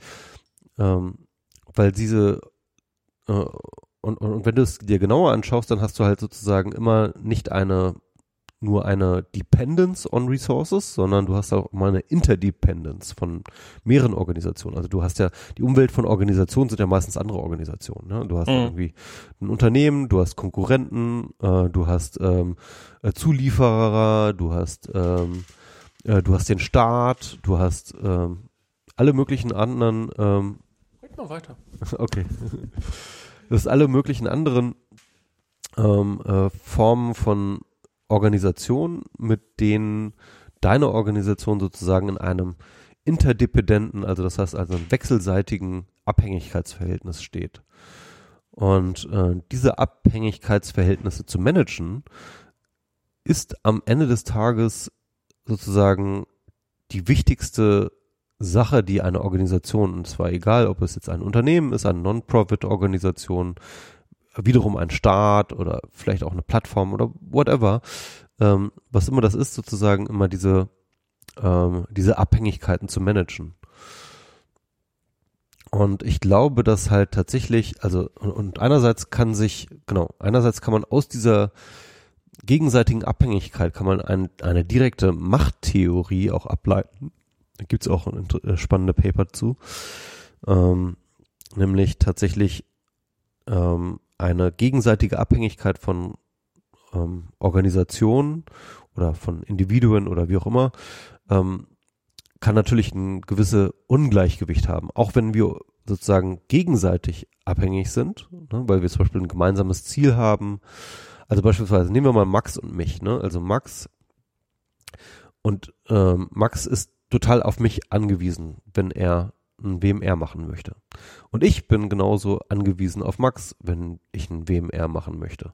Ähm, weil diese, äh, und, und, und wenn du es dir genauer anschaust, dann hast du halt sozusagen immer nicht eine nur eine Dependence on Resources, sondern du hast auch mal eine Interdependence von mehreren Organisationen. Also du hast ja, die Umwelt von Organisationen sind ja meistens andere Organisationen. Ne? Du hast mhm. irgendwie ein Unternehmen, du hast Konkurrenten, äh, du hast ähm, äh, Zulieferer, du hast ähm, äh, du hast den Staat, du hast ähm, alle möglichen anderen. Ähm, Red mal weiter. Okay. Du hast alle möglichen anderen ähm, äh, Formen von Organisation, mit denen deine Organisation sozusagen in einem interdependenten, also das heißt also einem wechselseitigen Abhängigkeitsverhältnis steht. Und äh, diese Abhängigkeitsverhältnisse zu managen, ist am Ende des Tages sozusagen die wichtigste Sache, die eine Organisation, und zwar egal, ob es jetzt ein Unternehmen ist, eine Non-Profit-Organisation, wiederum ein Staat oder vielleicht auch eine Plattform oder whatever, ähm, was immer das ist, sozusagen immer diese, ähm, diese Abhängigkeiten zu managen. Und ich glaube, dass halt tatsächlich, also, und, einerseits kann sich, genau, einerseits kann man aus dieser gegenseitigen Abhängigkeit kann man ein, eine direkte Machttheorie auch ableiten. Da gibt's auch ein äh, spannende Paper zu. Ähm, nämlich tatsächlich ähm, eine gegenseitige Abhängigkeit von ähm, Organisationen oder von Individuen oder wie auch immer, ähm, kann natürlich ein gewisse Ungleichgewicht haben. Auch wenn wir sozusagen gegenseitig abhängig sind, ne, weil wir zum Beispiel ein gemeinsames Ziel haben, also beispielsweise nehmen wir mal Max und mich, ne? Also Max und ähm, Max ist total auf mich angewiesen, wenn er ein WMR machen möchte. Und ich bin genauso angewiesen auf Max, wenn ich ein WMR machen möchte.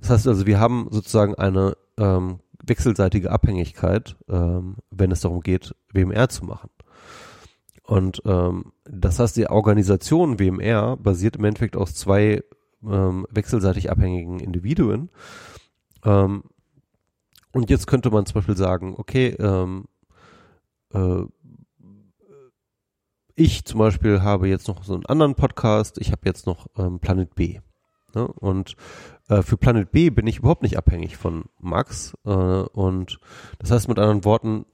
Das heißt also, wir haben sozusagen eine ähm, wechselseitige Abhängigkeit, ähm, wenn es darum geht, WMR zu machen. Und ähm, das heißt, die Organisation WMR basiert im Endeffekt aus zwei ähm, wechselseitig abhängigen Individuen. Ähm, und jetzt könnte man zum Beispiel sagen, okay, ähm, äh, ich zum Beispiel habe jetzt noch so einen anderen Podcast, ich habe jetzt noch ähm, Planet B. Ne? Und äh, für Planet B bin ich überhaupt nicht abhängig von Max. Äh, und das heißt mit anderen Worten,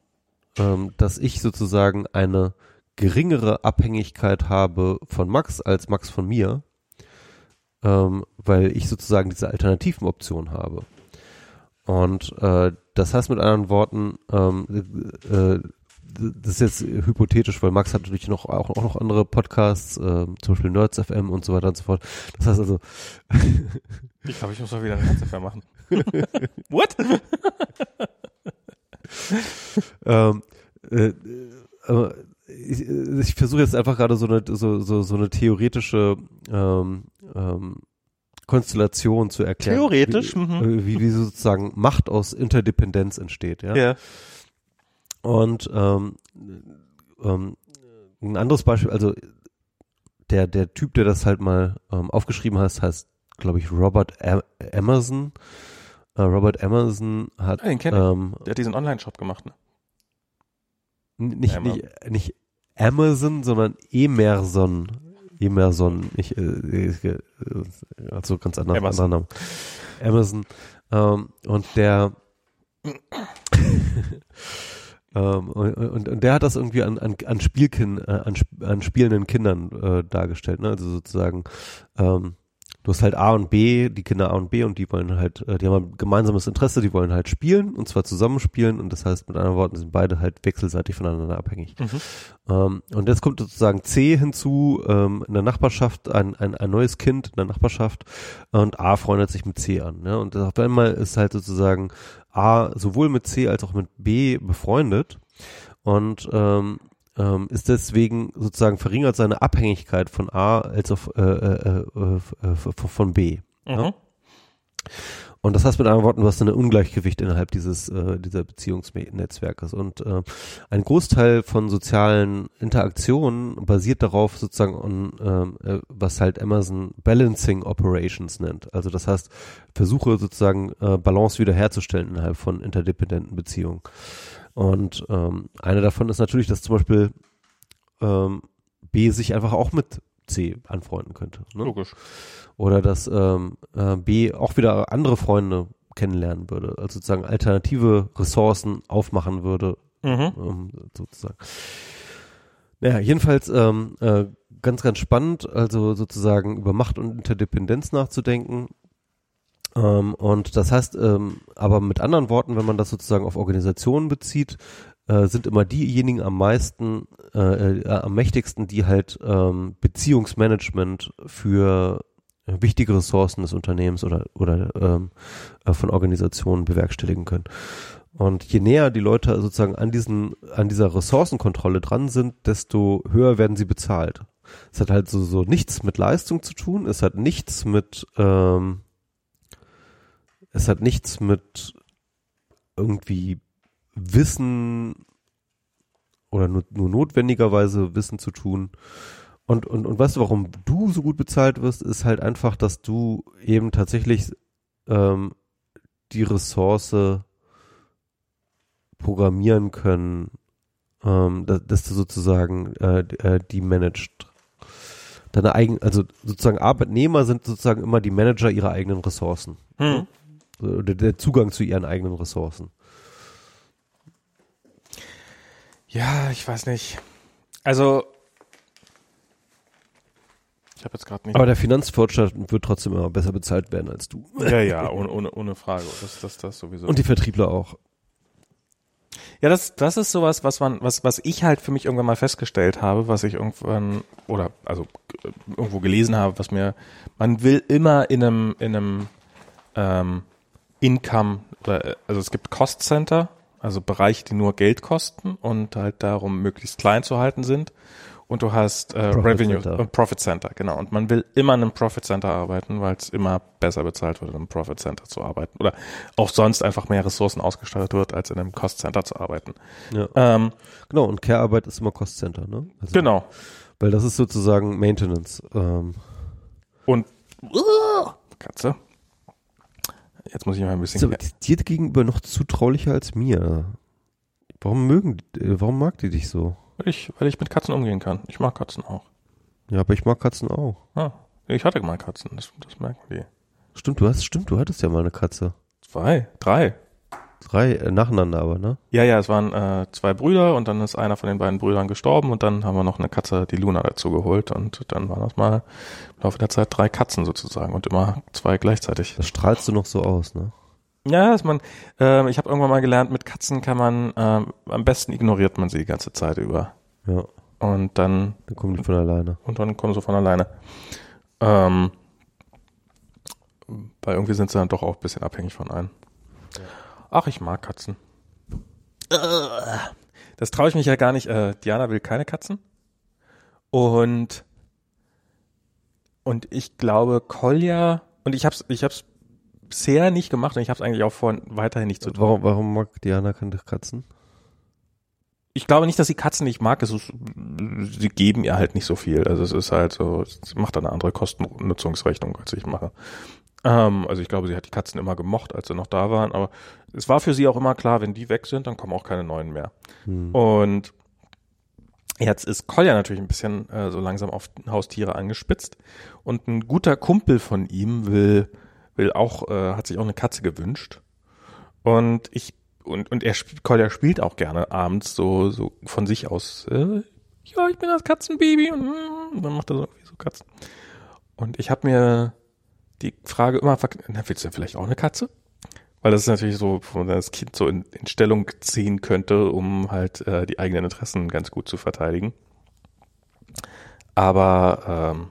ähm, dass ich sozusagen eine geringere Abhängigkeit habe von Max als Max von mir ähm, weil ich sozusagen diese alternativen Optionen habe. Und äh, das heißt mit anderen Worten, ähm, äh, das ist jetzt hypothetisch, weil Max hat natürlich noch auch, auch noch andere Podcasts, äh, zum Beispiel Nerds FM und so weiter und so fort. Das heißt also. ich glaube, ich muss mal wieder Nerds FM machen. What? ähm, äh, äh, ich, ich versuche jetzt einfach gerade so eine so, so, so eine theoretische ähm, ähm, Konstellation zu erklären. Theoretisch, wie, mhm. wie, wie sozusagen Macht aus Interdependenz entsteht, ja. ja. Und ähm, ähm, ein anderes Beispiel, also der der Typ, der das halt mal ähm, aufgeschrieben hat, heißt, glaube ich, Robert A Emerson. Äh, Robert Emerson hat, ja, den ähm, der hat diesen Online-Shop gemacht, ne? Nicht, nicht, nicht Amazon, sondern Emerson. Emerson, ich, äh, äh, also ganz anders, Amazon. anderer Name. Amazon. Ähm, und der Ähm, und, und, der hat das irgendwie an, an, an Spielkin, äh, an, an spielenden Kindern äh, dargestellt, ne? Also sozusagen, ähm, du hast halt A und B, die Kinder A und B und die wollen halt, äh, die haben ein gemeinsames Interesse, die wollen halt spielen und zwar zusammenspielen und das heißt mit anderen Worten sind beide halt wechselseitig voneinander abhängig. Mhm. Ähm, und jetzt kommt sozusagen C hinzu, ähm, in der Nachbarschaft ein, ein, ein neues Kind in der Nachbarschaft und A freundet sich mit C an. Ne? Und auf einmal ist halt sozusagen A sowohl mit C als auch mit B befreundet und ähm, ähm, ist deswegen sozusagen verringert seine Abhängigkeit von A als auch äh, äh, äh, äh von B. Mhm. Ja? Und das heißt mit anderen Worten, du hast ein Ungleichgewicht innerhalb dieses äh, dieser Beziehungsnetzwerkes. Und äh, ein Großteil von sozialen Interaktionen basiert darauf sozusagen on, ähm, äh, was halt Amazon Balancing Operations nennt. Also das heißt, Versuche sozusagen äh, Balance wiederherzustellen innerhalb von interdependenten Beziehungen. Und ähm, eine davon ist natürlich, dass zum Beispiel ähm, B sich einfach auch mit C anfreunden könnte. Ne? Logisch. Oder dass ähm, äh, B auch wieder andere Freunde kennenlernen würde, also sozusagen alternative Ressourcen aufmachen würde, mhm. ähm, sozusagen. Naja, jedenfalls ähm, äh, ganz, ganz spannend, also sozusagen über Macht und Interdependenz nachzudenken ähm, und das heißt, ähm, aber mit anderen Worten, wenn man das sozusagen auf Organisationen bezieht, äh, sind immer diejenigen am meisten, äh, äh, am mächtigsten, die halt ähm, Beziehungsmanagement für wichtige Ressourcen des Unternehmens oder, oder ähm, äh, von Organisationen bewerkstelligen können. Und je näher die Leute sozusagen an diesen, an dieser Ressourcenkontrolle dran sind, desto höher werden sie bezahlt. Es hat halt so, so nichts mit Leistung zu tun, es hat nichts mit ähm, es hat nichts mit irgendwie Wissen oder nur, nur notwendigerweise Wissen zu tun. Und, und, und weißt du, warum du so gut bezahlt wirst, ist halt einfach, dass du eben tatsächlich ähm, die Ressource programmieren können, ähm, dass, dass du sozusagen äh, äh, die managst. Deine eigen, also sozusagen Arbeitnehmer sind sozusagen immer die Manager ihrer eigenen Ressourcen. Hm oder der Zugang zu ihren eigenen Ressourcen. Ja, ich weiß nicht. Also ich habe jetzt gerade nicht. Aber der Finanzfortschritt wird trotzdem immer besser bezahlt werden als du. Ja, ja, ohne, ohne, ohne Frage. Das, das, das sowieso. Und die Vertriebler auch. Ja, das, das ist sowas, was man, was, was ich halt für mich irgendwann mal festgestellt habe, was ich irgendwann, oder, also, irgendwo gelesen habe, was mir, man will immer in einem, in einem, ähm, Income, oder, also es gibt Cost Center, also Bereiche, die nur Geld kosten und halt darum möglichst klein zu halten sind. Und du hast äh, Revenue Center. und Profit Center, genau. Und man will immer in einem Profit Center arbeiten, weil es immer besser bezahlt wird, in einem Profit Center zu arbeiten. Oder auch sonst einfach mehr Ressourcen ausgestattet wird, als in einem Cost Center zu arbeiten. Ja. Ähm, genau, und Care-Arbeit ist immer Cost Center, ne? Also, genau. Weil das ist sozusagen Maintenance. Ähm. Und uh, Katze. Jetzt muss ich mal ein bisschen. So, dir gegenüber noch zutraulicher als mir. Warum mögen, äh, warum mag die dich so? Weil ich, weil ich mit Katzen umgehen kann. Ich mag Katzen auch. Ja, aber ich mag Katzen auch. Ah, ich hatte mal Katzen, das, das merken die. Stimmt, du hast, stimmt, du hattest ja mal eine Katze. Zwei, drei. Drei äh, nacheinander aber, ne? Ja, ja, es waren äh, zwei Brüder und dann ist einer von den beiden Brüdern gestorben und dann haben wir noch eine Katze, die Luna, dazu geholt und dann waren das mal im Laufe der Zeit drei Katzen sozusagen und immer zwei gleichzeitig. Das strahlst du noch so aus, ne? Ja, dass man, äh, ich habe irgendwann mal gelernt, mit Katzen kann man, äh, am besten ignoriert man sie die ganze Zeit über. Ja. Und dann. Dann kommen die von alleine. Und dann kommen sie von alleine. Ähm, weil irgendwie sind sie dann doch auch ein bisschen abhängig von einem. Ach, ich mag Katzen. Das traue ich mich ja gar nicht. Äh, Diana will keine Katzen. Und und ich glaube, Kolja und ich hab's ich hab's bisher nicht gemacht und ich hab's eigentlich auch vor weiterhin nicht zu tun. Warum, warum mag Diana keine Katzen? Ich glaube nicht, dass sie Katzen nicht mag. Es ist, sie geben ihr halt nicht so viel. Also es ist halt so, sie macht eine andere Kostennutzungsrechnung, als ich mache. Ähm, also ich glaube, sie hat die Katzen immer gemocht, als sie noch da waren, aber es war für sie auch immer klar, wenn die weg sind, dann kommen auch keine neuen mehr. Hm. Und jetzt ist Kolja natürlich ein bisschen äh, so langsam auf Haustiere angespitzt und ein guter Kumpel von ihm will will auch äh, hat sich auch eine Katze gewünscht und ich und, und er, sp- Kolja spielt auch gerne abends so, so von sich aus, äh, ja, ich bin das Katzenbaby und, und dann macht er so, irgendwie so Katzen. Und ich habe mir die Frage immer, na, willst du denn vielleicht auch eine Katze? Weil das ist natürlich so, wo man das Kind so in, in Stellung ziehen könnte, um halt äh, die eigenen Interessen ganz gut zu verteidigen. Aber ähm,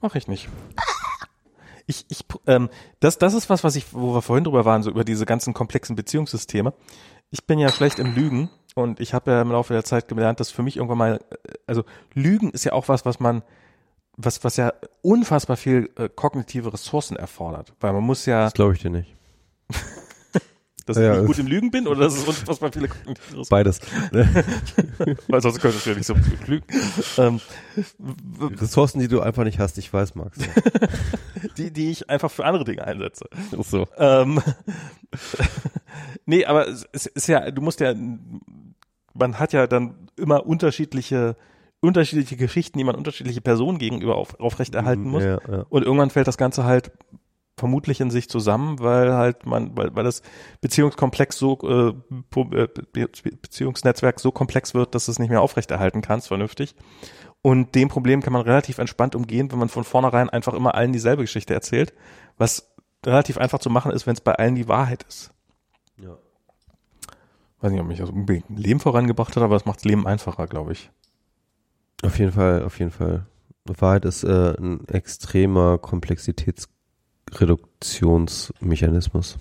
mache ich nicht. Ich, ich, ähm, das, das ist was, was ich, wo wir vorhin drüber waren, so über diese ganzen komplexen Beziehungssysteme. Ich bin ja schlecht im Lügen und ich habe ja im Laufe der Zeit gelernt, dass für mich irgendwann mal, äh, also Lügen ist ja auch was, was man, was, was ja unfassbar viel äh, kognitive Ressourcen erfordert, weil man muss ja, Das glaube ich dir nicht. dass ich Ja, nicht es- gut im Lügen bin oder dass es unfassbar viele kognitive Ressourcen, Beides. weil sonst könntest du ja nicht so gut lügen. Ähm, Ressourcen, die du einfach nicht hast, ich weiß, Max. die, die ich einfach für andere Dinge einsetze. Ach so. Ähm, nee, aber es es ist ja, du musst ja, man hat ja dann immer unterschiedliche, unterschiedliche Geschichten, die man unterschiedliche Personen gegenüber auf, aufrechterhalten muss. Ja, ja. Und irgendwann fällt das Ganze halt vermutlich in sich zusammen, weil halt man, weil, weil das Beziehungskomplex so, äh, äh, Be Beziehungsnetzwerk so komplex wird, dass du es nicht mehr aufrechterhalten kannst, vernünftig. Und dem Problem kann man relativ entspannt umgehen, wenn man von vornherein einfach immer allen dieselbe Geschichte erzählt, was relativ einfach zu machen ist, wenn es bei allen die Wahrheit ist. Ja. Weiß nicht, ob mich das unbedingt ein Leben vorangebracht hat, aber es macht das Leben einfacher, glaube ich. Auf jeden Fall, auf jeden Fall. Wahrheit ist äh, ein extremer Komplexitätsreduktionsmechanismus.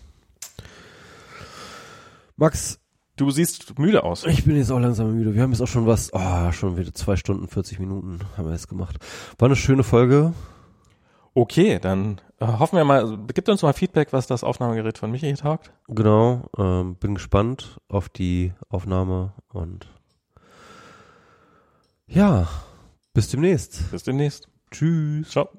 Max, Du siehst müde aus. ich bin jetzt auch langsam müde. Wir haben jetzt auch schon was, oh, schon wieder zwei Stunden, 40 Minuten haben wir jetzt gemacht. War eine schöne Folge. Okay, dann äh, hoffen wir mal, also, gibt uns mal Feedback, was das Aufnahmegerät von Michi taugt. Genau, ähm, bin gespannt auf die Aufnahme und ja, bis demnächst. Bis demnächst. Tschüss. Ciao.